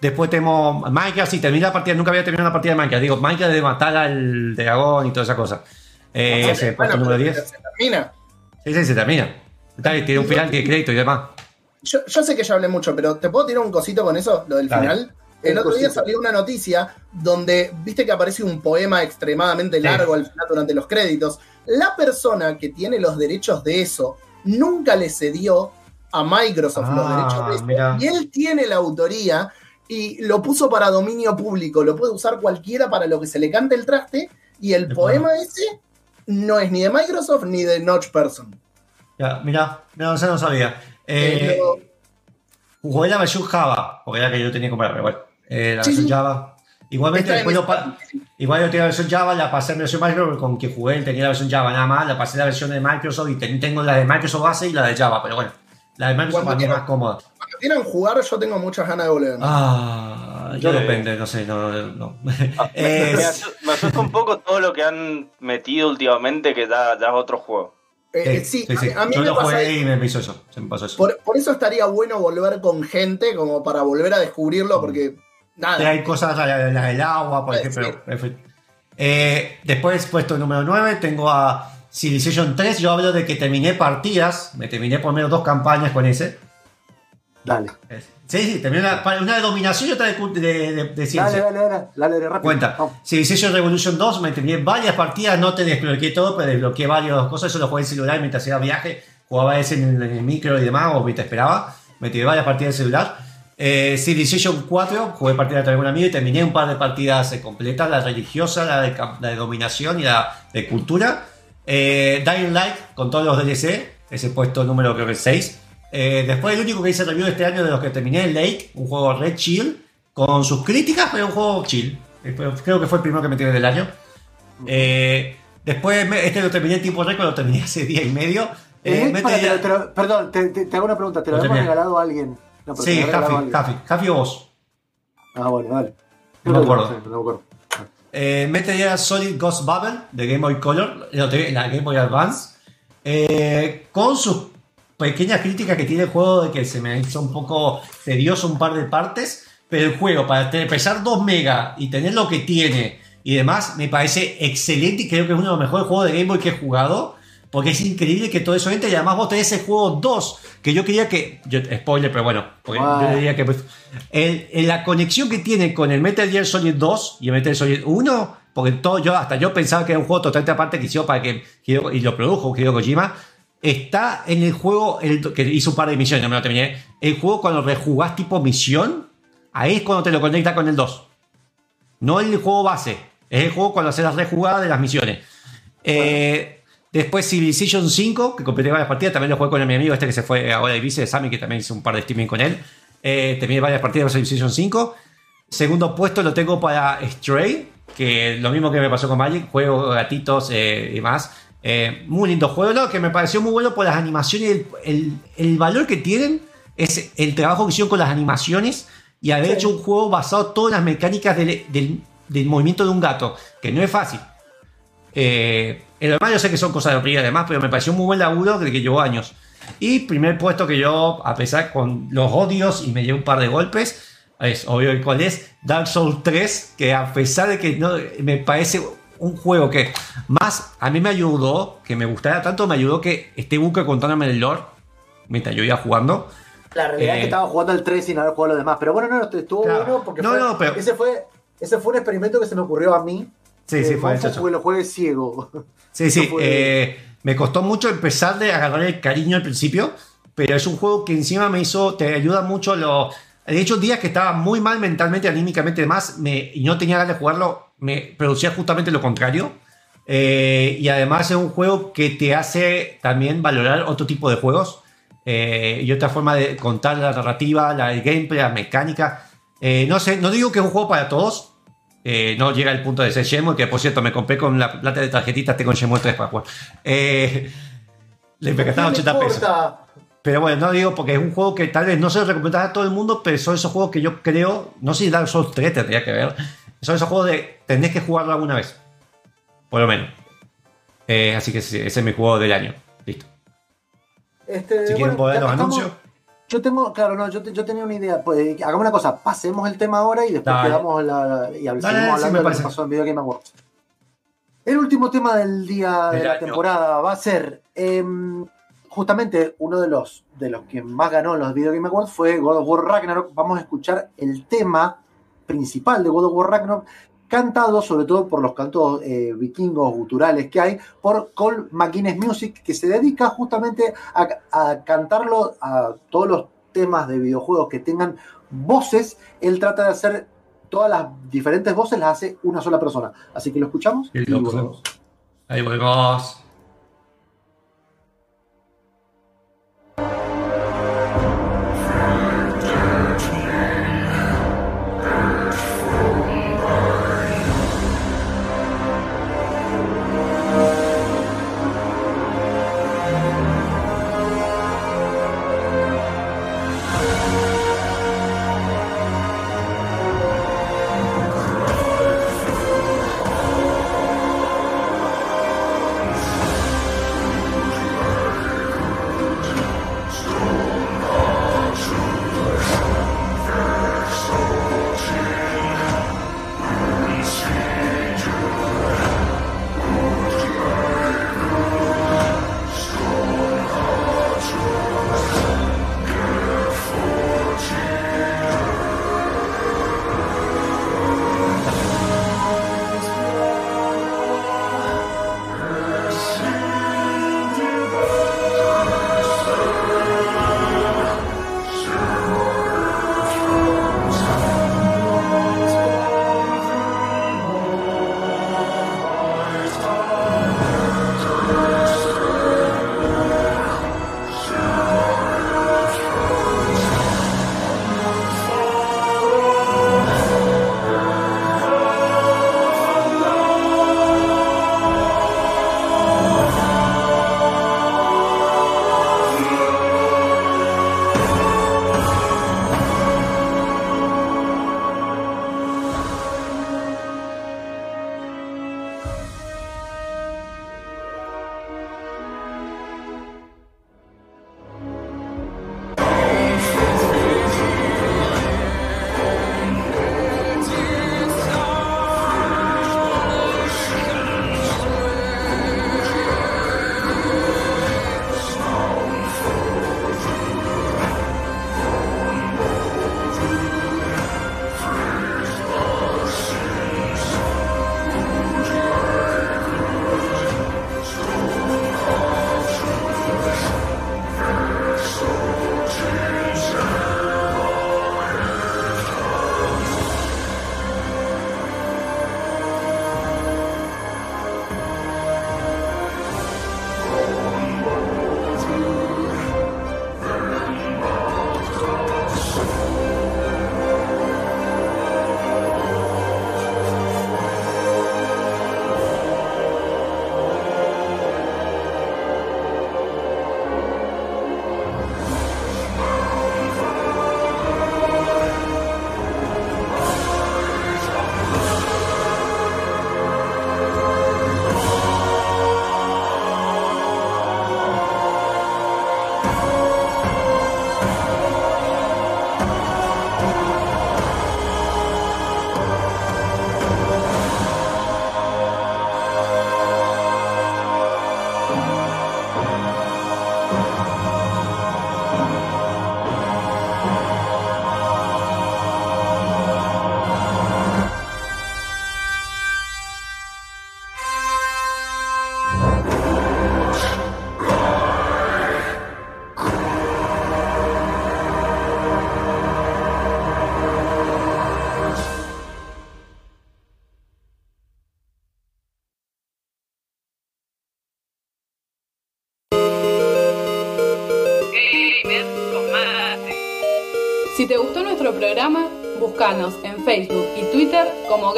Después tenemos Minecraft, si termina la partida, nunca había terminado una partida de Minecraft. Digo, Minecraft de matar al dragón y toda esa cosa. Eh, ese bueno, puesto número pero 10. Se termina. Sí, sí, se termina. Tiene un final, tiene crédito y demás. Yo, yo sé que ya hablé mucho, pero ¿te puedo tirar un cosito con eso? Lo del Dale. final. El otro día salió una noticia donde viste que aparece un poema extremadamente Sí. largo al final durante los créditos. La persona que tiene los derechos de eso nunca le cedió a Microsoft los Ah, derechos de eso. Y él tiene la autoría y lo puso para dominio público. Lo puede usar cualquiera para lo que se le cante el traste. Y el poema ese no es ni de Microsoft ni de Notch Person. Ya, mira, no, eso no sabía. Eh, jugué la versión Java, porque era que yo tenía que comprar, pero bueno. Eh, la Sí, versión sí. Java. Igualmente, después pa- igual yo tenía la versión Java, la pasé en versión Microsoft, con que jugué tenía la versión Java nada más, la pasé la versión de Microsoft y ten- tengo la de Microsoft base y la de Java, pero bueno, la de Microsoft Cuando para mí es más cómoda. Cuando quieran jugar, yo tengo muchas ganas de volver. Ah, yo depende, no sé, no. no. Ah, me, Es- me asu- me asusta un poco todo lo que han metido últimamente, que ya, ya es otro juego. Eh, eh, sí, sí, sí. a, a mí Yo me lo pasa jugué y me hizo eso, se me pasó eso. por, por eso estaría bueno volver con gente, como para volver a Mm. descubrirlo, porque Sí, nada. hay cosas, la, la- la del agua, por ejemplo. en fin. Eh, después, puesto número 9, tengo a Civilization 3. Yo hablo de que terminé partidas, me terminé por menos dos campañas con ese. Dale. Sí, sí, terminé una, una de dominación y otra de, de, de- de Dale, ciencia. dale, dale, dale, dale, rápido. Cuenta. Vamos. Civilization Revolution 2, me terminé varias partidas, no te desbloqueé todo, pero desbloqueé varias cosas. Eso lo jugué en celular mientras hacía viaje, jugaba ese en el, en el micro y demás, o mientras esperaba. Me tiré varias partidas de celular. Eh, Civilization 4, jugué partidas con algún amigo y terminé un par de partidas eh, completas: la religiosa, la de, la de dominación y la de cultura. Eh, Dying Light con todos los DLC, ese puesto número creo que 6. Eh, después, el único que hice review este año de los que terminé, Lake, un juego red chill, con sus críticas, pero un juego chill. Eh, Creo que fue el primero que me tiré del año. Eh, después, este lo terminé en tiempo récord, lo terminé hace día y medio. Eh, perdón, te, te- te hago una pregunta. ¿Te lo Lo habíamos regalado a alguien? No, Sí, alguien. Jaffi, Jaffi o vos. Ah, bueno, dale. No me acuerdo. no me acuerdo. Eh, Metal Solid Ghost Bubble de Game Boy Color, en la Game Boy Advance, eh, con sus pequeñas críticas que tiene el juego de que se me hizo un poco tedioso un par de partes, pero el juego para pesar 2 megas y tener lo que tiene y demás, me parece excelente y creo que es uno de los mejores juegos de Game Boy que he jugado. Porque es increíble que todo eso entre y además vos tenés el juego 2, que yo quería que... Yo, spoiler, pero bueno, porque Bueno. yo diría que... pues, el- el- la conexión que tiene con el Metal Gear Solid 2 y el Metal Gear Solid 1, porque todo, yo, hasta yo pensaba que era un juego totalmente aparte que hicieron para que... Y lo produjo Hideo Kojima, está en el juego, el, que hizo un par de misiones, no me lo terminé. El juego cuando rejugás tipo misión, ahí es cuando te lo conecta con el 2. No el juego base, es el juego cuando haces las rejugadas de las misiones. Eh, Después Civilization 5, que completé varias partidas, también lo jugué con mi amigo este que se fue ahora vice de Sammy, que también hice un par de streaming con él. Eh, terminé varias partidas de Civilization 5. Segundo puesto lo tengo para Stray, que lo mismo que me pasó con Magic, juego gatitos eh, y más. Eh, muy lindo juego, ¿no? que me pareció muy bueno por las animaciones. El, el- el valor que tienen es el trabajo que hicieron con las animaciones y haber Sí. hecho un juego basado en todas las mecánicas del, del- del movimiento de un gato, que no es fácil. Eh, en lo demás yo sé que son cosas de opinión y demás, pero me pareció un muy buen laburo de que llevó años. Y primer puesto que yo, a pesar con los odios y me llevé un par de golpes, es obvio el cuál es, Dark Souls 3, que a pesar de que no me parece un juego que más a mí me ayudó, que me gustara tanto, me ayudó que esté Buque contándome el lore mientras yo iba jugando. La realidad es Eh, que estaba jugando el 3 sin haber jugado los demás. Pero bueno, no, estuvo Claro. bueno porque No, fue- no, pero- ese, fue, ese fue un experimento que se me ocurrió a mí. Sí, sí, Eh, fue Monfo porque lo juegue ciego. Sí, sí. Eh, me costó mucho empezar de agarrar el cariño al principio, pero es un juego que encima me hizo, te ayuda mucho. Lo, de hecho, días que estaba muy mal mentalmente, anímicamente, demás, me, y no tenía ganas de jugarlo, me producía justamente lo contrario. Eh, y además es un juego que te hace también valorar otro tipo de juegos eh, y otra forma de contar la narrativa, la, el gameplay, la mecánica. Eh, no sé, no digo que es un juego para todos. Eh, no llega al punto de ser Shenmue, que por cierto me compré con la plata de tarjetitas, tengo Shenmue 3 para jugar. Eh, le me gastaron ¿Qué 80 le pesos. Pero bueno, no digo porque es un juego que tal vez no se lo recomendás a todo el mundo, pero son esos juegos que yo creo, no sé si Dark Souls 3 tendría que ver, son esos juegos de tenés que jugarlo alguna vez. Por lo menos. Eh, así que sí, ese es mi juego del año. Listo. Este, Si quieren bueno, poner los estamos- anuncios. Yo tengo, claro, no, yo, te- yo tenía una idea. Pues hagamos una cosa, pasemos el tema ahora y después Dale. quedamos la, la- y Dale, hab- seguimos dale, sí, hablando de lo que pasó en Video Game Awards. El último tema del día de la año. temporada va a ser em, justamente uno de los de los que más ganó en los Video Game Awards fue God of War Ragnarok. Vamos a escuchar el tema principal de God of War Ragnarok cantado sobre todo por los cantos eh, vikingos guturales que hay por Cole McGuinness Music que se dedica justamente a, a cantarlo a todos los temas de videojuegos que tengan voces él trata de hacer todas las diferentes voces las hace una sola persona así que lo escuchamos y volvemos. Ahí volvemos.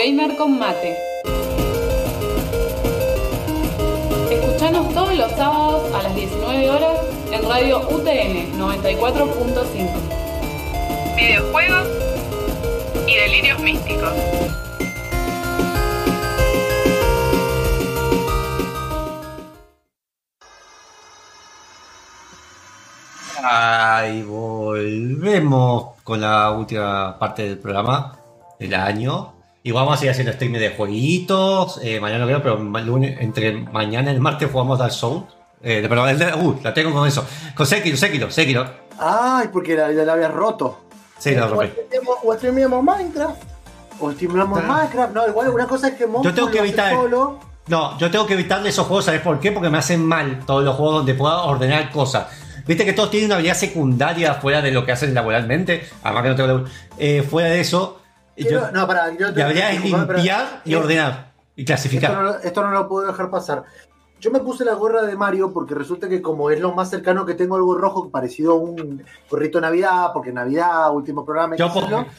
Gamer con Mate. Escuchanos todos los sábados a las 19 horas en Radio UTN 94.5. Videojuegos y delirios místicos. Ay, volvemos con la última parte del programa del año. Y vamos a seguir haciendo streaming de jueguitos. eh, mañana no creo, pero lunes- entre mañana y el martes jugamos Dark Souls. Eh, de- perdón, el de- uh, la tengo con eso. Con Sekiro, Sekiro, Sekiro. Ay, porque la, la habías roto. Sí, la rompí. streameamos, o streameamos Minecraft. O estimulamos Minecraft. No, igual una cosa es que Yo tengo que evitar- solo. No, yo tengo que evitarle esos juegos, ¿sabes por qué? Porque me hacen mal todos los juegos donde pueda ordenar cosas. Viste que todos tienen una habilidad secundaria fuera de lo que hacen laboralmente. Además que no tengo. eh, fuera de eso, yo, no, pará, yo es disculpame, pero- limpiar y eh, ordenar y Esto clasificar. no, esto no lo puedo dejar pasar. Yo me puse la gorra de Mario porque resulta que como es lo más cercano que tengo algo rojo parecido a un gorrito de Navidad, porque Navidad, último programa, Yo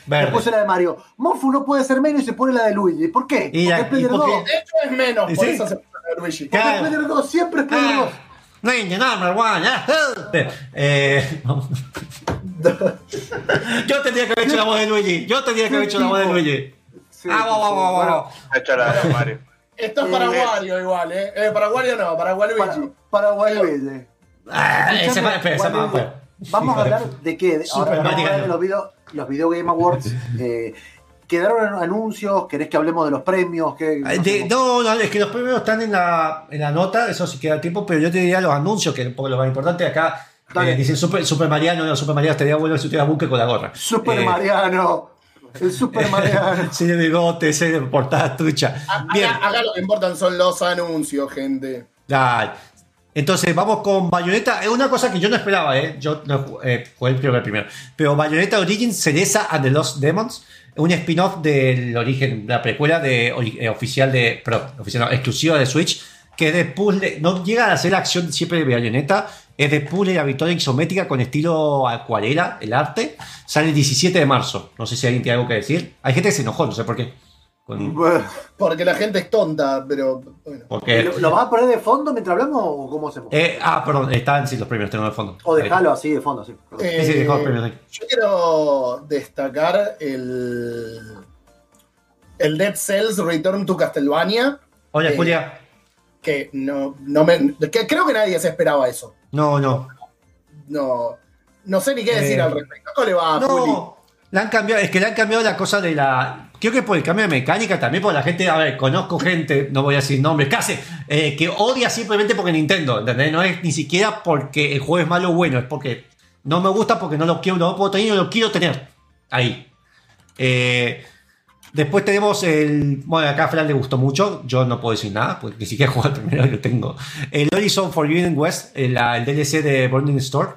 me puse la de Mario. Monfu no puede ser menos y se pone la de Luigi. ¿Por qué? Y porque la- es porque- 2. De hecho es menos, ¿Y por sí? eso se puso a Luigi. Porque es Claro. Player 2, siempre es Player 2. Ah, Ninja number one, ah, eh, vamos. yo tendría que haber hecho la voz de Luigi. Yo tendría que haber hecho la voz de Luigi. Sí, Ah, hecho la de Mario. Esto es para Wario igual, ¿eh? eh para Wario no, para Waluigi. Para, para Waluigi. Ah, ese más, espera, ese bueno. Vamos a hablar de qué. Ahora vamos a Mario. hablar de los video, los video Game Awards. eh, quedaron anuncios, ¿querés que hablemos de los premios? ¿Qué, de- no, no, es que los premios están en la, en la nota, eso sí queda tiempo, pero yo te diría los anuncios, que poco lo más importante. Acá. Eh, dicen Super, Super Mariano, no, Super Mariano estaría bueno si tuviera buque con la gorra. Super Eh, Mariano. El Super Mariano. Sí, de bigote, sí, de portada trucha. A- Bien, Acá, acá lo que importan son los anuncios, gente. dale. Entonces, vamos con Bayonetta. Es una cosa que yo no esperaba, ¿eh? Yo no eh, jugué el primero, el primero. Pero Bayonetta Origins Cereza and the Lost Demons. Un spin-off del origen, la precuela de, eh, oficial de. Perdón, oficial, no, exclusiva de Switch. Que es de puzzle. No llega a ser la acción siempre de Bayonetta. Es de puzzle y la victoria isométrica con estilo acuarela, el arte. Sale el 17 de marzo. No sé si alguien tiene algo que decir. Hay gente que se enojó, no sé por qué. Con- Bueno, Porque la gente es tonta, pero bueno. porque, ¿Lo, lo vas a poner de fondo mientras hablamos o cómo hacemos? eh, ah, perdón, están sí, los premios, tengo en el fondo. o dejarlo así de fondo, sí. Eh, Sí, sí, dejó los premios ahí. yo quiero destacar el, el Dead Cells Return to Castlevania, Hola, eh, Julia. Que no, no me, que creo que nadie se esperaba eso. No, no. No, no sé ni qué decir Eh, al respecto. ¿Cómo le va? No, le han cambiado, es que le han cambiado la cosa de la. Creo que por el cambio de mecánica también, porque la gente, a ver, conozco gente, no voy a decir nombres, casi, eh, que odia simplemente porque Nintendo, ¿entendés? No es ni siquiera porque el juego es malo o bueno, es porque no me gusta porque no lo quiero, no lo puedo tener no lo quiero tener. Ahí. Eh, después tenemos el. Bueno, acá a Fran le gustó mucho. Yo no puedo decir nada, porque ni siquiera jugado el primero lo tengo. El Horizon Forbidden West, el, la- el DLC de Burning Store.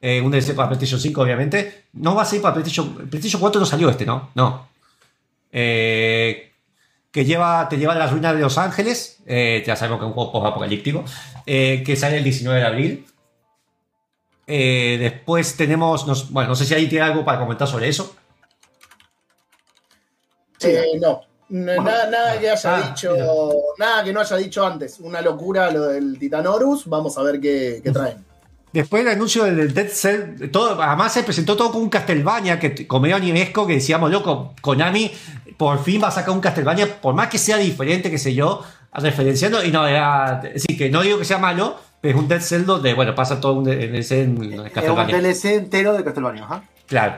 eh, un DLC para PlayStation 5, obviamente. No va a ser para PlayStation. PlayStation 4 no salió este, ¿no? No. Eh, que lleva, te lleva a las ruinas de Los Ángeles. eh, ya sabemos que es un juego post-apocalíptico. eh, que sale el 19 de abril. Eh, después tenemos. nos- bueno, no sé si alguien tiene algo para comentar sobre eso. Eh, no. Nada, nada que haya Ah, dicho, mira. nada que no haya dicho antes. Una locura lo del Titanorus. Vamos a ver qué, qué traen. Después el anuncio del Dead Cell, todo, además se presentó todo con un Castlevania que como medio animesco que decíamos, loco, Konami por fin va a sacar un Castlevania, por más que sea diferente, qué sé yo, referenciando, y no, era, sí, que no digo que sea malo, pero es un Dead Cell donde, bueno, pasa todo un DLC en, en Es un Castlevania. DLC entero de Castlevania. Ajá. Claro.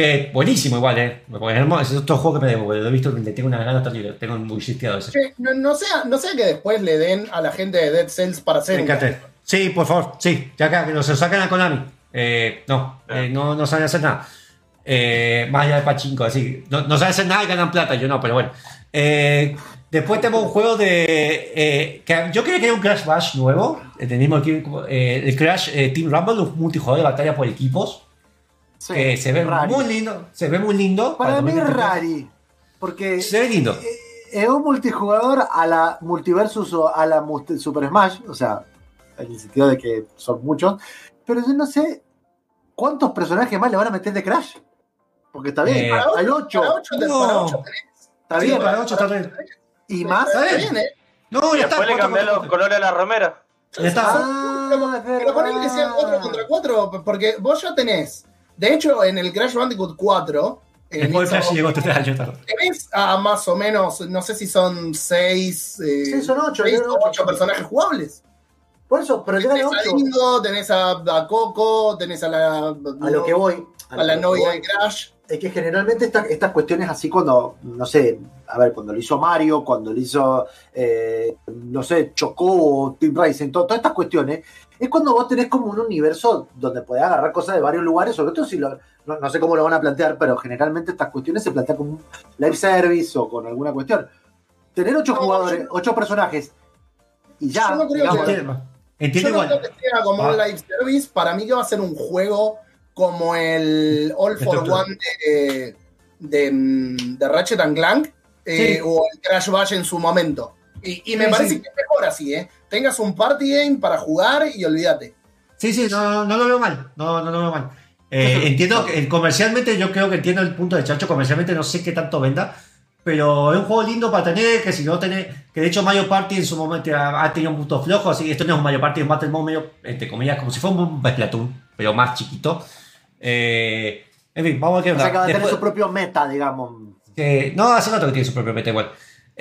Que buenísimo igual, eh. Porque es otro juego que me debo, lo he visto, le tengo una gana terrible, tengo muy sisteado ese. Che, no, no sea, no sea que después le den a la gente de Dead Cells para hacer. Sí, por favor, sí, ya acá, que nos lo sacan a Konami. Eh, no, eh, no, no saben hacer nada. Eh, más allá de Pachinko, así. No, no saben hacer nada y ganan plata, yo no, pero bueno. Eh, después tenemos un juego de. eh, que yo quería que era un Crash Bash nuevo. El mismo equipo, eh, el Crash eh, Team Rumble, un multijugador de batalla por equipos. Sí, que se ve rari. muy lindo. Se ve muy lindo. Para mí es 2023. rari. Porque Se ve lindo. es un multijugador a la Multiversus o a la Super Smash. O sea, en el sentido de que son muchos. Pero yo no sé cuántos personajes más le van a meter de Crash. Porque está bien, Eh, hay 8. Para ocho te- No. para ocho tenés. Está Sí, bien. para 8 está bien. Y más. Está bien. ¿eh? No, ya está. después le contra los colores a la remera. Ya está. Ah, Pero ponele que sean 4 verdad. contra 4, porque vos ya tenés. De hecho, en el Crash Bandicoot 4. en Después Flash llegó tres años tarde. Tenés a más o menos, no sé si son 6 Sí, son ocho, o eran ocho. 8 personajes jugables. Por eso, pero Tenés a 8. Dingo, tenés a, a Coco, tenés a la. A lo que voy. A la novia voy. de Crash. Es que generalmente esta- estas cuestiones así cuando, no sé, a ver, cuando lo hizo Mario, cuando lo hizo, eh, no sé, Chocó o Team Racing, to- todas estas cuestiones, es cuando vos tenés como un universo donde podés agarrar cosas de varios lugares, sobre todo si lo, no, no sé cómo lo van a plantear, pero generalmente estas cuestiones se plantean como un live service o con alguna cuestión. Tener ocho No, jugadores, yo- ocho personajes y ya, Yo no creo digamos, que- Entiendo, Yo no creo que sea como un Ah. live service. Para mí que va a ser un juego como el All for. One de, de, mm, de Ratchet and Clank eh, Sí. o el Crash Bash en su momento. Y, y me Sí, parece sí. que es mejor así, ¿eh? Tengas un party game para jugar y olvídate. Sí, sí, no, no, lo veo mal. No, no lo veo mal. Eh, entiendo que eh, comercialmente, yo creo que entiendo el punto de Chacho. Comercialmente no sé qué tanto venda. Pero es un juego lindo para tener, que si no tenés, que de hecho Mario Party en su momento ha, ha tenido un punto flojo, así que esto no es un Mario Party, es un Battle Mode medio, entre comillas, como si fuera un Splatoon, pero más chiquito. Eh, en fin, vamos a ver qué o sea que va a tener Después- su propio meta, digamos. que- no, hace rato que tiene su propio meta igual.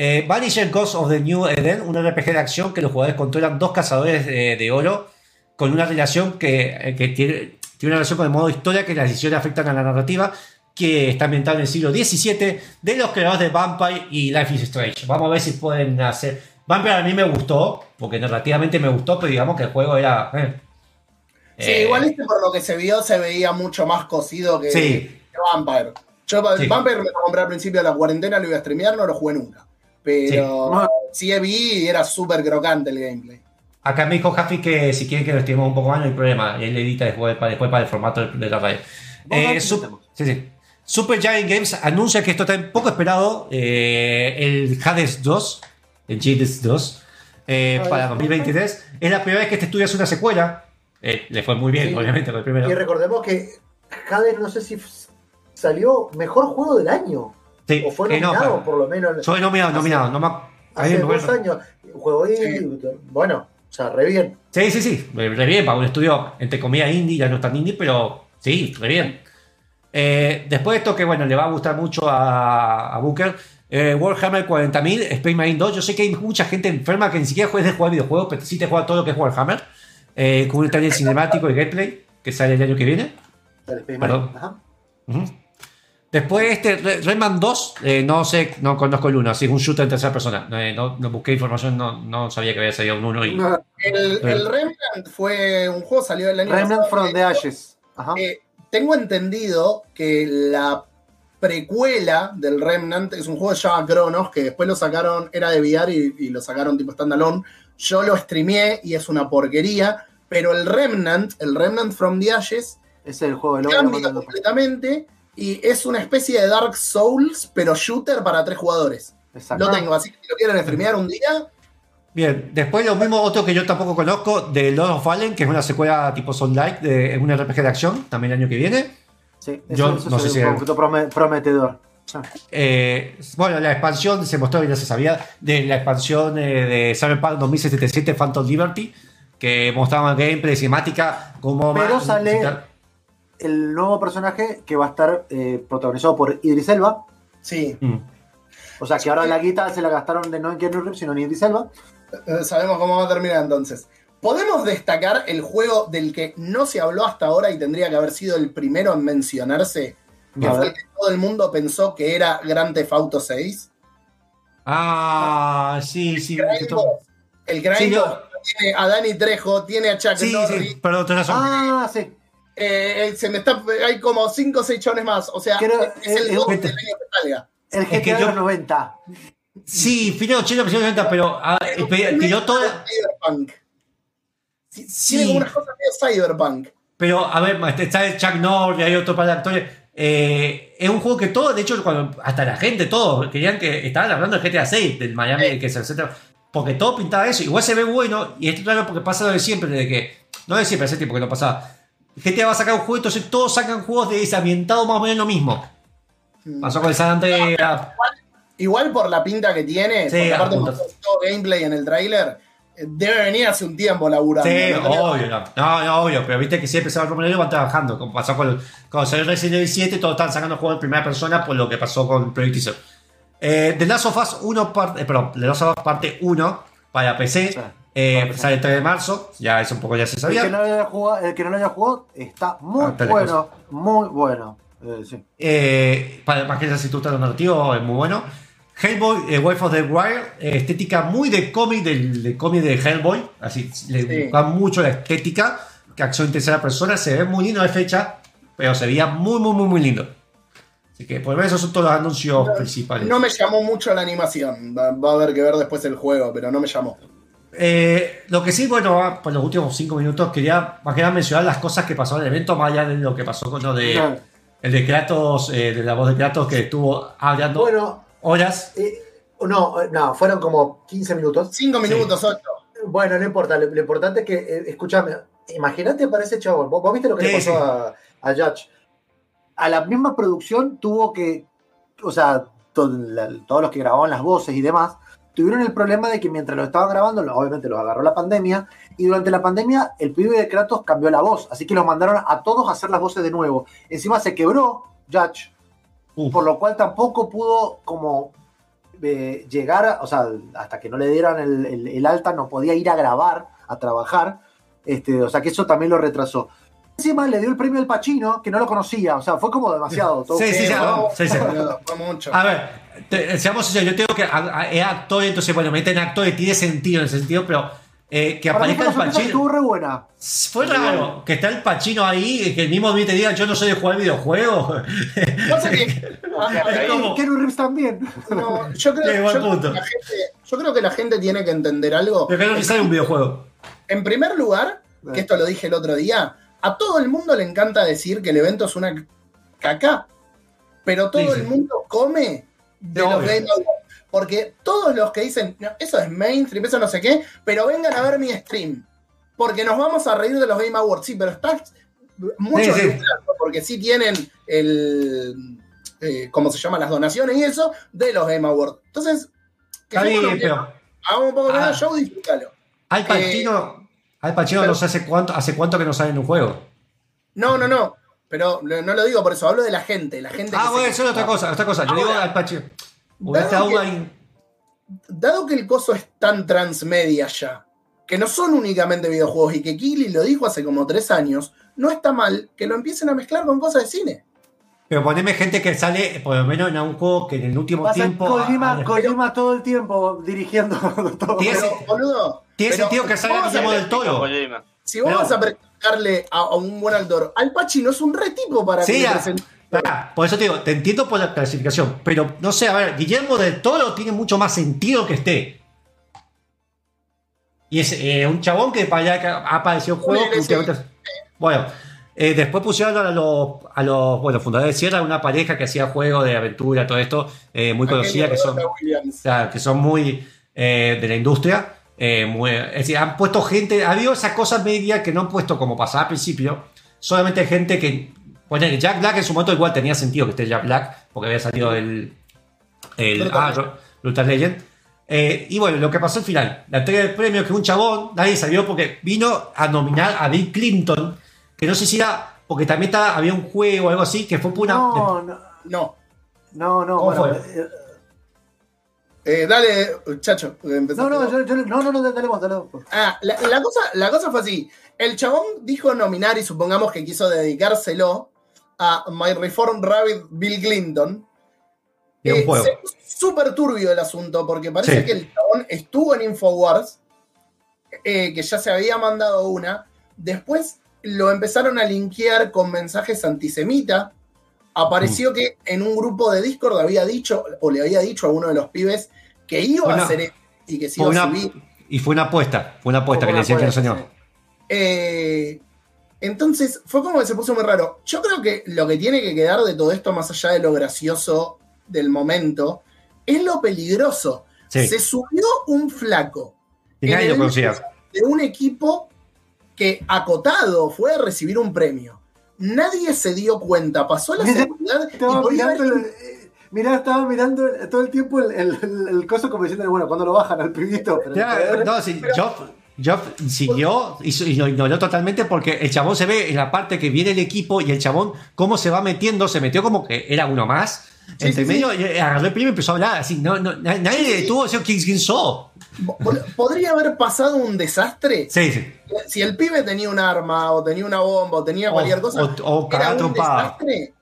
Eh, Vanisher Ghost of the New Eden, un RPG de acción que los jugadores controlan dos cazadores de, de oro con una relación que, eh, que tiene, tiene una relación con el modo historia que las decisiones afectan a la narrativa que está ambientado en el siglo XVII de los creadores de Vampire y Life is Strange. Vamos a ver si pueden hacer... Vampire a mí me gustó, porque narrativamente me gustó, pero digamos que el juego era... eh. Sí, Eh, igual este por lo que se vio se veía mucho más cocido que, Sí. que Vampire. Yo Sí. Vampire me lo compré al principio de la cuarentena, lo iba a streamear, no lo jugué nunca. Pero sí, vi y era súper crocante el gameplay. Acá me dijo Jaffi que si quieren que lo estemos un poco más, no hay problema. Él edita después para, después para el formato de, de la radio. Eh, sí, sí. Super Giant Games anuncia que esto está un poco esperado. eh, el Hades 2, el Hades 2, eh, para sí. 2023. Es la primera vez que este estudio hace una secuela. Eh, le fue muy bien, Sí. obviamente, con el primero. Y recordemos que Hades, no sé si salió mejor juego del año. Sí, O fue no, nominado, por lo menos. Soy nominado, nominado. No me, Hace dos años. Juego indie. Bueno, o sea, re bien. Sí, sí, sí. Re bien, para un estudio, entre comillas, indie, ya no es tan indie, pero sí, re bien. Eh, después de esto, que bueno, le va a gustar mucho a, a Booker, eh, Warhammer 40.000, Space Marine 2. Yo sé que hay mucha gente enferma que ni siquiera juega de jugar videojuegos, pero sí te juega todo lo que es Warhammer. Eh, con un taller cinemático y gameplay que sale el año que viene. Perdón. Ajá. Ujú. Después este Rayman 2, eh, no sé, no conozco el 1, así es un shooter en tercera persona. Eh, no, no busqué información, no, no sabía que había salido un 1 y... No, El, Bien. el Remnant fue un juego, salió el año Remnant pasado. from the Ashes. Ajá. Eh, tengo entendido que la precuela del Remnant es un juego que se llama Cronos, que después lo sacaron, era de VR y, y lo sacaron tipo standalone. Yo lo streameé y es una porquería, pero el Remnant, el Remnant from the Ashes, es el juego del cambia completamente y es una especie de Dark Souls, pero shooter para tres jugadores. Exacto. Lo tengo, así que si lo quieren streamear un día, Bien, después lo mismo, otro que yo tampoco conozco, de Lord of Fallen, que es una secuela tipo Soul Like, de un RPG de acción, también el año que viene. Sí, Yo eso, no sé si- un poquito prome- prometedor. Eh, bueno, la expansión se mostró, ya se sabía, de la expansión eh, de Cyberpunk 2077 Phantom Liberty, que mostraba gameplay, cinemática, como Pero más- sale- El nuevo personaje que va a estar eh, protagonizado por Idris Elba. sí, Mm. O sea que ahora la guita se la gastaron de no en Keanu Reeves, sino en Idris Elba. Eh, sabemos cómo va a terminar entonces. Podemos destacar el juego del que no se habló hasta ahora y tendría que haber sido el primero en mencionarse, que fue el que todo el mundo pensó que era Grand Theft Auto 6. Ah, sí, sí. El Crime Sí, tiene a Dani Trejo, tiene a Chuck Sí, Norris. sí, perdón, tenés razón. Ah, sí. Eh, eh, se me está, hay como 5 o 6 chones más. O sea, Creo- es el eh, eh, del año que salga. El que GTA de yo- los 90. Sí, fin de 80, principios de 90, pero ah, eh, pe- tiró toda. Cyberpunk. Sí, Sí. Tiene como unas cosas medio cyberpunk. Pero, a ver, está el Chuck Norris, hay otro par de actores. Eh, es un juego que todo, de hecho, cuando hasta la gente, todos querían que estaban hablando del GTA 6, del Miami, que es el centro. Porque todo pintaba eso. Igual se ve bueno, y esto claro porque pasa lo de siempre, de que. No de siempre, hace tiempo que no pasaba. GTA va a sacar un juego, entonces todos sacan juegos de ese ambientado más o menos lo mismo. Pasó con el San Andreas. Igual por la pinta que tiene, Sí, porque aparte todo gameplay en el tráiler, eh, debe venir hace un tiempo laburando. Sí, obvio, no. No, no, obvio, pero viste que siempre se va y van trabajando. Como pasó con cuando salió Resident Evil 7, todos estaban sacando juegos en primera persona por lo que pasó con Project Teaser. Eh, The Last of Us 1 parte, eh, perdón, The Last of Us parte 1 para PC. Sí. eh, PC. sale el 3 de marzo, ya es un poco ya se El sabía. que, no lo haya jugado, el que no lo haya jugado está muy Ah, bueno, muy bueno. Eh, sí. Eh, para más que esa si tú estás narrativo, es muy bueno. Hellboy, eh, Wife of the Wire, eh, estética muy de cómic, del, de cómic de Hellboy. Así, le Sí. gusta mucho la estética, que acción en tercera persona, se ve muy lindo de fecha, pero se veía muy, muy, muy, muy lindo. Así que por lo menos esos son todos los anuncios principales. No me llamó mucho la animación. Va, va a haber que ver después el juego, pero no me llamó. Eh, lo que sí, bueno, va, por los últimos cinco minutos quería más que nada mencionar las cosas que pasaron en el evento, más allá de lo que pasó con lo de, el de Kratos, eh, de la voz de Kratos que estuvo hablando Bueno, horas. eh, no, no, fueron como 15 minutos. Cinco minutos, ocho. Bueno, no importa, lo, lo importante es que, eh, escúchame, imagínate para ese chabón, vos, vos viste lo que Sí, le pasó sí. a, a Judge. A la misma producción tuvo que, o sea, to- la- todos los que grababan las voces y demás, tuvieron el problema de que mientras lo estaban grabando, obviamente los agarró la pandemia, y durante la pandemia el pibe de Kratos cambió la voz, así que los mandaron a todos a hacer las voces de nuevo. Encima se quebró Judge, Uf. por lo cual tampoco pudo como eh, llegar, a- o sea, hasta que no le dieran el, el- el alta, no podía ir a grabar, a trabajar, este, o sea que eso también lo retrasó. Encima le dio el premio al Pachino, que no lo conocía, o sea, fue como demasiado. todo Sí, sí, sí, ¿no? sí, Fue mucho. A ver, te- seamos sinceros, yo tengo que. a- a- Es actor, entonces, bueno, meten actores, tiene sentido en ese sentido, pero eh, que Para aparezca el Pachino. estuvo re buena. Fue raro que está el Pachino ahí, y que el mismo día te diga yo no soy de jugar videojuegos. También. no, yo, creo, Qué buen yo creo punto. que la gente, yo creo que la gente tiene que entender algo. Pero que no sale un videojuego. En primer lugar, que esto lo dije el otro día, a todo el mundo le encanta decir que el evento es una caca, pero todo Sí, sí. el mundo come de No, los. Game Awards. Porque todos los que dicen, "No, eso es mainstream, eso no sé qué, pero vengan a ver mi stream. Porque nos vamos a reír de los Game Awards. Sí, pero estás mucho Sí, porque sí tienen el. eh, ¿Cómo se llama? Las donaciones y eso de los Game Awards. Entonces, que Está hagamos pero. un poco menos Ah. show, disfrútalo. Al Pachino. Al Pachino pero- no sé hace cuánto, hace cuánto que no sale en un juego. No, no, no. Pero no no lo digo por eso, hablo de la gente. La gente Ah, bueno, eso es otra cosa, otra cosa. Yo Ahora, digo al. Hubiera dado que- ahí. Dado que el coso es tan transmedia ya, que no son únicamente videojuegos y que Kili lo dijo hace como tres años, no está mal que lo empiecen a mezclar con cosas de cine. Pero poneme gente que sale, por lo menos en un juego que en el último Pasa tiempo. Kojima, Kojima todo el tiempo dirigiendo todo. Tiene- Pero, boludo. Tiene pero sentido que salga Guillermo del Toro. Si vos Pero- vas a presentarle a, a un buen actor, Al Pacino es un re tipo para Sí, que ah, pará, por eso te digo, te entiendo por la clasificación, pero no sé, a ver, Guillermo del Toro tiene mucho más sentido que esté. Y es eh, un chabón que para allá ha aparecido Sí, sí. últimamente- Bueno, eh, después pusieron a los, a los bueno, fundadores de Sierra, una pareja que hacía juegos de aventura, todo esto, eh, muy conocida, que son, que son muy de la industria. Eh, muy- es decir, han puesto gente, ha habido esa cosa media que no han puesto como pasaba al principio. Solamente gente que. Bueno, Jack Black en su momento igual tenía sentido que esté Jack Black, porque había salido el. el Brutal ah, Legend. Brutal Legend. Eh, y bueno, lo que pasó al final, la entrega del premio, que un chabón, nadie salió porque vino a nominar a Bill Clinton, que no sé si era, porque también estaba- había un juego o algo así, que fue por una. No, no, No. no, no, ¿Cómo bueno, fue? Eh, dale, chacho. no, no, yo, yo- no, no, no, dale vos, dale vos. Ah, la, la cosa, la cosa fue así. El chabón dijo nominar y supongamos que quiso dedicárselo a My Reform Rabbit Bill Clinton. Eh, Súper turbio el asunto porque parece Sí. que el chabón estuvo en Infowars, eh, que ya se había mandado una. Después lo empezaron a linkear con mensajes antisemita. Apareció que en un grupo de Discord había dicho, o le había dicho a uno de los pibes, que iba Fue a hacer esto y que se iba a subir. y fue una apuesta, fue una apuesta Fue que le una decían que no señor. Eh, entonces, fue como que se puso muy raro. Yo creo que lo que tiene que quedar de todo esto, más allá de lo gracioso del momento, es lo peligroso. Sí. Se subió un flaco Y nadie lo conocía. de un equipo que acotado fue a recibir un premio. Nadie se dio cuenta, pasó la seguridad y podía haber mirá, estaba mirando todo el tiempo el, el, el, el coso como diciendo, bueno, cuando lo bajan al pibito. Pero Ya, no, sí, Geoff, Geoff siguió y, lo ignoró totalmente porque el chabón se ve en la parte que viene el equipo y el chabón cómo se va metiendo, se metió como que era uno más. Sí, entre sí, medio, y agarró el primo y empezó a hablar así. No, no, na- nadie detuvo decir quién. Pod- ¿Podría haber pasado un desastre Sí, sí. si el pibe tenía un arma o tenía una bomba o tenía O- cualquier cosa? o- o era un desastre.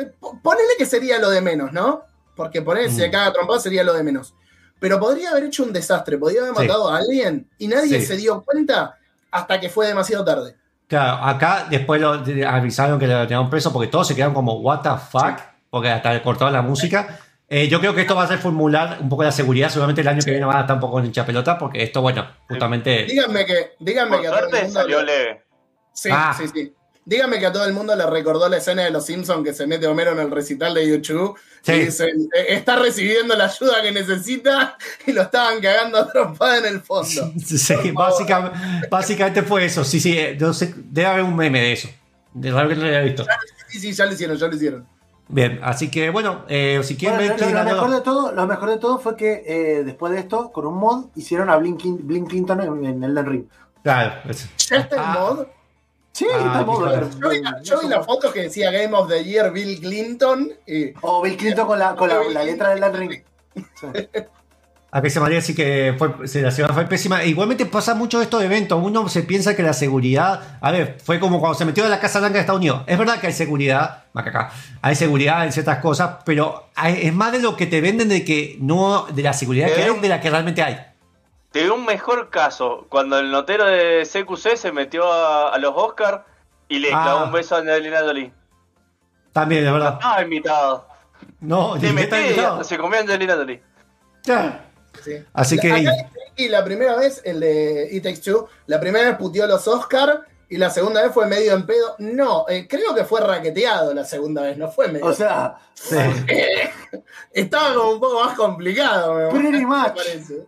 Eh, po- Ponele que sería lo de menos, ¿no? Porque poner si se Mm. caga trompada sería lo de menos. Pero podría haber hecho un desastre, podría haber Sí. matado a alguien y nadie Sí. se dio cuenta hasta que fue demasiado tarde. Claro, acá después lo avisaron que lo tenían preso porque todos se quedaron como, ¿What the fuck? Porque hasta le cortaron la música. Eh, yo creo que esto va a reformular un poco la seguridad. Seguramente el año que viene van a estar un poco en hincha pelota porque esto, bueno, justamente. Díganme que, díganme Por que a todo el suerte mundo salió le- leve. Sí, Ah. sí, sí. Dígame que a todo el mundo le recordó la escena de los Simpsons que se mete Homero en el recital de YouTube Sí. y dice, "Eh, está recibiendo la ayuda que necesita y lo estaban cagando a trompada en el fondo. Sí, básicamente, básicamente fue eso. Sí, sí, eh, no sé, debe haber un meme de eso. De raro que lo haya visto. Sí, sí, ya lo hicieron, ya lo hicieron. Bien, así que bueno, eh, si quieren Bueno, ver lo, lo mejor de todo, lo mejor de todo fue que eh, después de esto, con un mod, hicieron a Blink, Blink Clinton en, en Elden Ring. Claro, eso. ¿Ya está el Ah. mod? Sí, Ah, Yo vi, la- yo vi la foto que decía Game of the Year Bill Clinton y O Bill Clinton con la, con la, la letra del Ring. Sí. A que se María sí que fue, se- la ciudad fue pésima. Igualmente pasa mucho de eventos. Uno se piensa que la seguridad. A ver, fue como cuando se metió en la Casa Blanca de Estados Unidos. Es verdad que hay seguridad, acá, hay seguridad en ciertas cosas, pero hay- es más de lo que te venden de que no, de la seguridad que hay, de la que realmente hay. Te dio un mejor caso cuando el notero de CQC se metió a, a los Oscars y le Ah. clavó un beso a Angelina Jolie. También, de verdad. Ah, invitado. No, Te metí y se comió a Angelina Jolie. Ya. Sí. Así La- que. acá y la primera vez, el de It Takes Two, la primera vez puteó los Oscar y la segunda vez fue medio en pedo. No, eh, creo que fue raqueteado la segunda vez, no fue medio. O sea, sí. Estaba como un poco más complicado, me, Pretty me much. parece.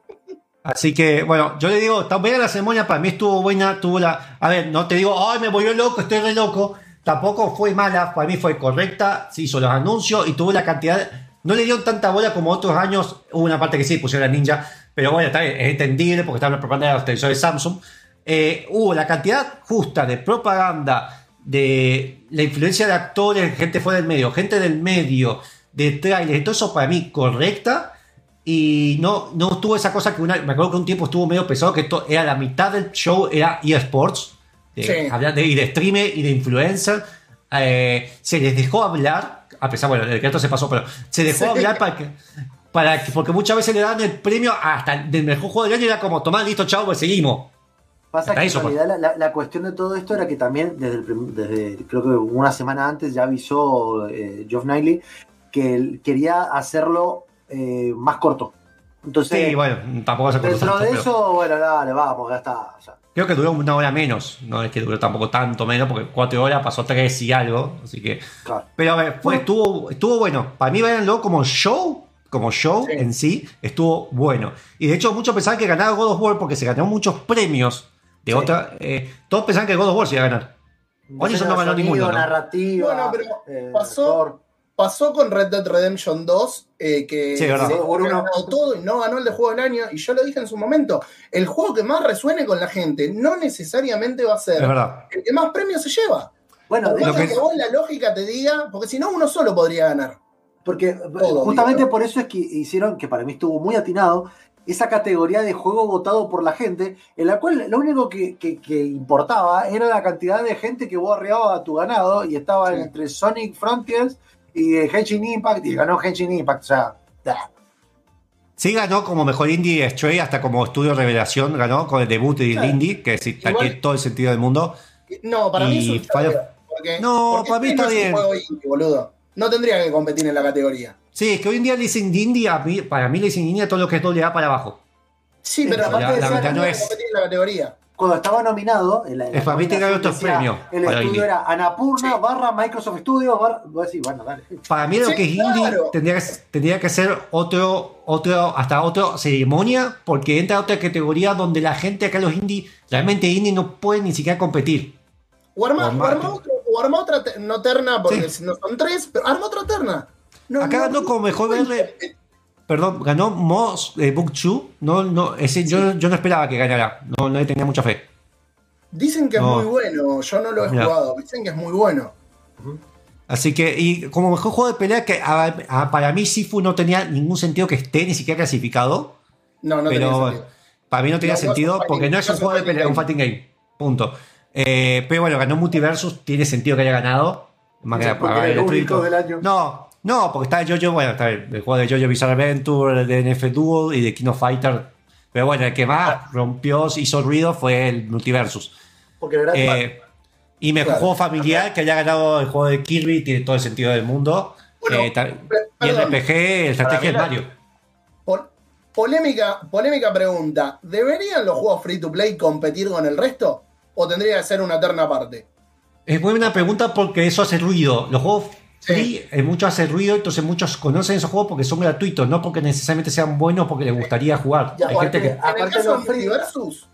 Así que, bueno, yo le digo, buena la ceremonia, para mí estuvo buena, tuvo la... A ver, no te digo, ay, me volvió loco, estoy re loco. Tampoco fue mala, para mí fue correcta, se hizo los anuncios y tuvo la cantidad... No le dieron tanta bola como otros años, hubo una parte que sí, pusieron a Ninja, pero bueno, está bien, es entendible porque estaban propaganda de los televisores Samsung. Eh, hubo la cantidad justa de propaganda, de la influencia de actores, gente fuera del medio, gente del medio, de trailers, todo eso para mí correcta. Y no, no tuvo esa cosa que una, me acuerdo que un tiempo estuvo medio pesado, que esto era la mitad del show, era eSports, de, Sí. hablar de, y de streamer y de influencer. Eh, se les dejó hablar, a pesar, bueno, el decreto se pasó, pero se dejó Sí. hablar para que, para que, porque muchas veces le dan el premio hasta el del mejor juego del año y era como, tomá, listo, chao, pues seguimos. Pasa que eso, en realidad la, la- la cuestión de todo esto era que también desde, el desde creo que una semana antes ya avisó eh, Geoff Knightley que él quería hacerlo eh, más corto. Entonces, Sí, bueno, tampoco se dentro tanto, de pero eso, bueno, dale, vamos, ya está. o sea. Creo que duró una hora menos, no es que duró tampoco tanto menos, porque cuatro horas pasó tres y algo, así que Claro. Pero a ver, fue, estuvo, estuvo bueno. Para mí, véanlo como show, como show Sí. en sí, estuvo bueno. Y de hecho, muchos pensaban que ganaba God of War porque se ganó muchos premios de Sí. otra. eh, todos pensaban que God of War se iba a ganar. Horizon no ganó Sonido, ninguno, ¿no? narrativa. Bueno, pero eh, pasó-. Pasó con Red Dead Redemption 2, eh, que Sí, verdad. se ganó todo y no ganó el de juego del año. Y yo lo dije en su momento: el juego que más resuene con la gente no necesariamente va a ser el que más premios se lleva. Bueno, lo que, que- vos la lógica te diga, porque si no, uno solo podría ganar. Porque eh, Todo, justamente digo. por eso es que hicieron, que para mí estuvo muy atinado, esa categoría de juego votado por la gente, en la cual lo único que, que- que importaba era la cantidad de gente que vos a tu ganado y estaba Sí. entre Sonic Frontiers y eh, Henshin Impact y ganó Henshin Impact. O sea, da. Sí ganó como mejor indie Stray, hasta como estudio revelación ganó con el debut del Claro. indie, que sí, Igual- tiene todo el sentido del mundo. No, para mí es porque, No, porque para mí este está no es un bien. juego indie, boludo. No tendría que competir en la categoría. Sí, es que hoy en día le dicen indie, a mí- para mí le dicen indie a todo lo que es doble A para abajo. Sí, pero la- aparte la de verdad no tendría es- que competir en la categoría. Cuando estaba nominado, en la, en para mí nominación otros decía, premios El para estudio indie. era Anapurna Sí. barra Microsoft Studios barra. Bueno, dale. Para mí lo Sí, que es indie claro. tendría que, tendría que ser otro, otro, hasta otra ceremonia, porque entra a otra categoría donde la gente acá los indie, realmente indie no pueden ni siquiera competir. O arma, O o arma- arma otro- o arma otra, no terna, porque Sí. no son tres, pero arma otra terna. no, Acá no- ganó como mejor verde. Perdón, ganó Moss eh, Book Chu. No, no, ese, yo, yo no esperaba que ganara. No, no le tenía mucha fe. Dicen que es muy bueno, yo no lo he Mira. jugado, dicen que es muy bueno. Así que, y como mejor juego de pelea, que a- a- para mí Sifu no tenía ningún sentido que esté ni siquiera clasificado. No, no tenía pero sentido. para mí no tenía No, sentido porque no es un juego de pelea, es un fighting game. Punto. Eh, pero bueno, ganó Multiversus, tiene sentido que haya ganado. Más que era el el único del año. No, no, porque está Jojo, bueno, está bien, el juego de Jojo Bizarre Adventure, el de NF Duel y de Kino Fighter. Pero bueno, el que más rompió, hizo ruido fue el Multiversus. Porque era Eh, y mejor Claro. juego familiar que haya ganado el juego de Kirby tiene todo el sentido del mundo. Bueno, Eh, y el. RPG, el estrategia es Mario. Pol- polémica, polémica pregunta. ¿Deberían los juegos free to play competir con el resto? ¿O tendría que ser una terna aparte? Es buena pregunta porque eso hace ruido. Los juegos free, eh, muchos hacen ruido, entonces muchos conocen esos juegos porque son gratuitos, no porque necesariamente sean buenos porque les gustaría jugar. Ya, Hay gente aparte- que. En el Aparte los free- Multiversus,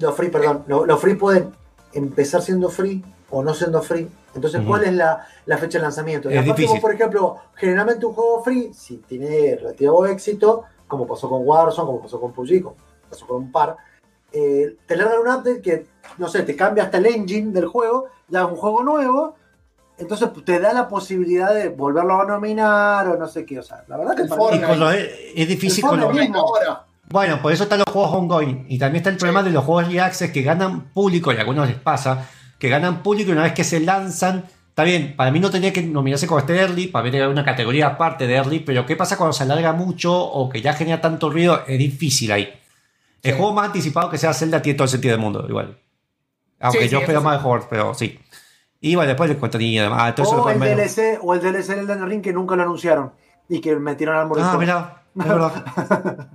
Los free, perdón. Los, los free pueden empezar siendo free o no siendo free. Entonces. ¿cuál es la, la fecha de lanzamiento? Y Es aparte, difícil. vos, por ejemplo, generalmente un juego free, si tiene relativo éxito, como pasó con Warzone, como pasó con PUBG, como pasó con un par, eh, te largan un update que, no sé, te cambia hasta el engine del juego, ya es un juego nuevo, entonces te da la posibilidad de volverlo a nominar o no sé qué. O sea, la verdad que El los- es difícil El con los. Fortnite mismo. ahora. Bueno, por eso están los juegos ongoing. Y también está el problema de los juegos early access que ganan público, y a algunos les pasa, que ganan público y una vez que se lanzan. Está bien, para mí no tenía que nominarse como este early, para mí tenía una categoría aparte de early, pero ¿qué pasa cuando se alarga mucho o que ya genera tanto ruido? Es difícil ahí. El Sí. juego más anticipado que sea Zelda tiene todo el sentido del mundo, igual. Aunque Sí, yo sí, espero más de Horde, pero sí. Y bueno, después ni demás. Ah, todo O el. DLC, o el DLC del Elden Ring que nunca lo anunciaron y que metieron al muro. Ah, mira, es verdad.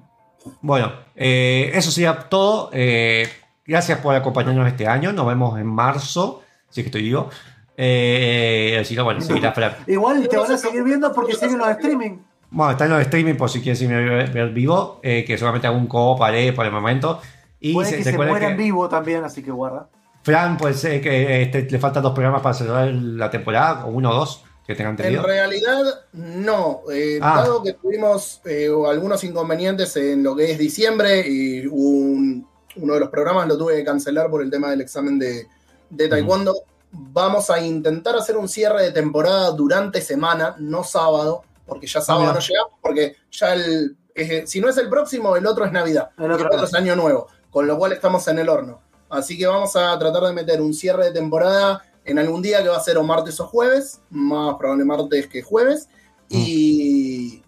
bueno, eh, eso sería todo. Eh, gracias por acompañarnos este año. Nos vemos en marzo, si es que estoy vivo. Eh, así que bueno, seguirá. Igual te van a seguir viendo porque siguen los streaming. Bueno, está en los streaming por si quieres irme a ver, vivo, eh, que solamente hago un co haré por el momento. Y Puede se- que se muera que en vivo también, así que guarda. Fran, pues eh, que este, le faltan dos programas para cerrar la temporada, o uno o dos que tengan En tenido. realidad, no. Eh, Ah. Dado que tuvimos eh, algunos inconvenientes en lo que es diciembre y un- uno de los programas lo tuve que cancelar por el tema del examen de, de taekwondo, vamos a intentar hacer un cierre de temporada durante semana, no sábado, porque ya sábado mira. no llegamos, porque ya el, eh, si no es el próximo, el otro es Navidad, El el otro otro, no. es Año Nuevo, con lo cual estamos en el horno. Así que vamos a tratar de meter un cierre de temporada en algún día que va a ser o martes o jueves, más probable martes que jueves, y,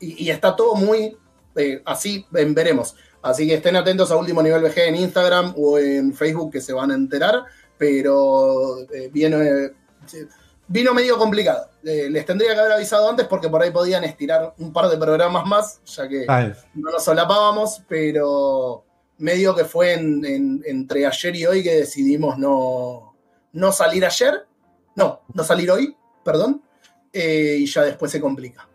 y- y está todo muy eh, así, en veremos. Así que estén atentos a Último Nivel VG en Instagram o en Facebook que se van a enterar, pero eh, viene, vino medio complicado. Eh, les tendría que haber avisado antes porque por ahí podían estirar un par de programas más, ya que no nos solapábamos, pero medio que fue en- en- entre ayer y hoy que decidimos no, no salir ayer, no, no salir hoy, perdón, eh, y ya después se complica.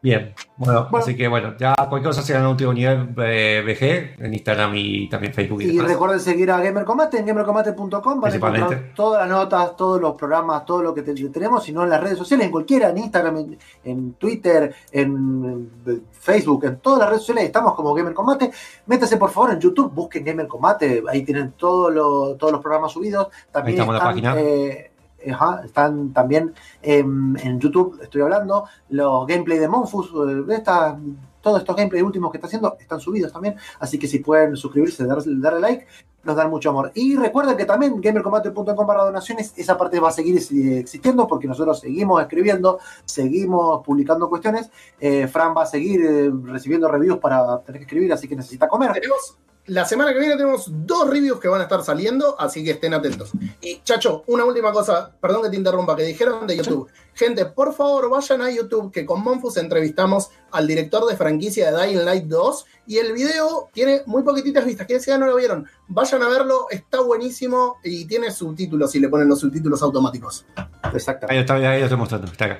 Bien, bueno, Bueno. así que bueno, ya cualquier cosa será en último nivel eh, VG, en Instagram y también Facebook y, recuerden seguir a Gamer Combate en gamercombate.com. Van a encontrar todas las notas, todos los programas, todo lo que te- tenemos, sino en las redes sociales, en cualquiera, en Instagram, en, en Twitter, en, en Facebook, en todas las redes sociales. Estamos como Gamer Combate. Métase por favor en YouTube, busquen Gamer Combate. Ahí tienen todo lo- todos los programas subidos. También Ahí estamos la página. eh, ajá, están también en, en YouTube, estoy hablando, los gameplay de Monfus, eh, estas- todos estos gameplays últimos que está haciendo están subidos también. Así que si pueden suscribirse, dar- darle like, nos dan mucho amor. Y recuerden que también gamercombate.com barra donaciones, esa parte va a seguir eh, existiendo porque nosotros seguimos escribiendo, seguimos publicando cuestiones. Eh, Fran va a seguir recibiendo reviews para tener que escribir, así que necesita comer. Tenemos, la semana que viene tenemos dos reviews que van a estar saliendo, así que estén atentos. Y Chacho, una última cosa, perdón que te interrumpa, que dijeron de YouTube. Gente, por favor, vayan a YouTube, que con Monfus entrevistamos al director de franquicia de Dying Light 2 y el video tiene muy poquititas vistas, que si ya no lo vieron, vayan a verlo, está buenísimo y tiene subtítulos si le ponen los subtítulos automáticos. Exacto. Ahí está, ahí lo estoy mostrando, está acá.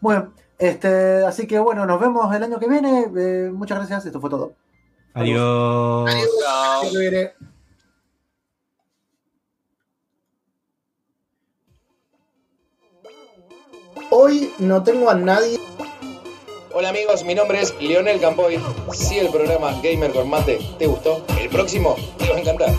Bueno, este, así que bueno, nos vemos el año que viene. Eh, muchas gracias, esto fue todo. Adiós. Adiós. Viene. Hoy hoy no tengo a nadie. Hola amigos, mi nombre es Lionel Campoy. Si el programa Gamer con Mate te gustó, el próximo te va a encantar.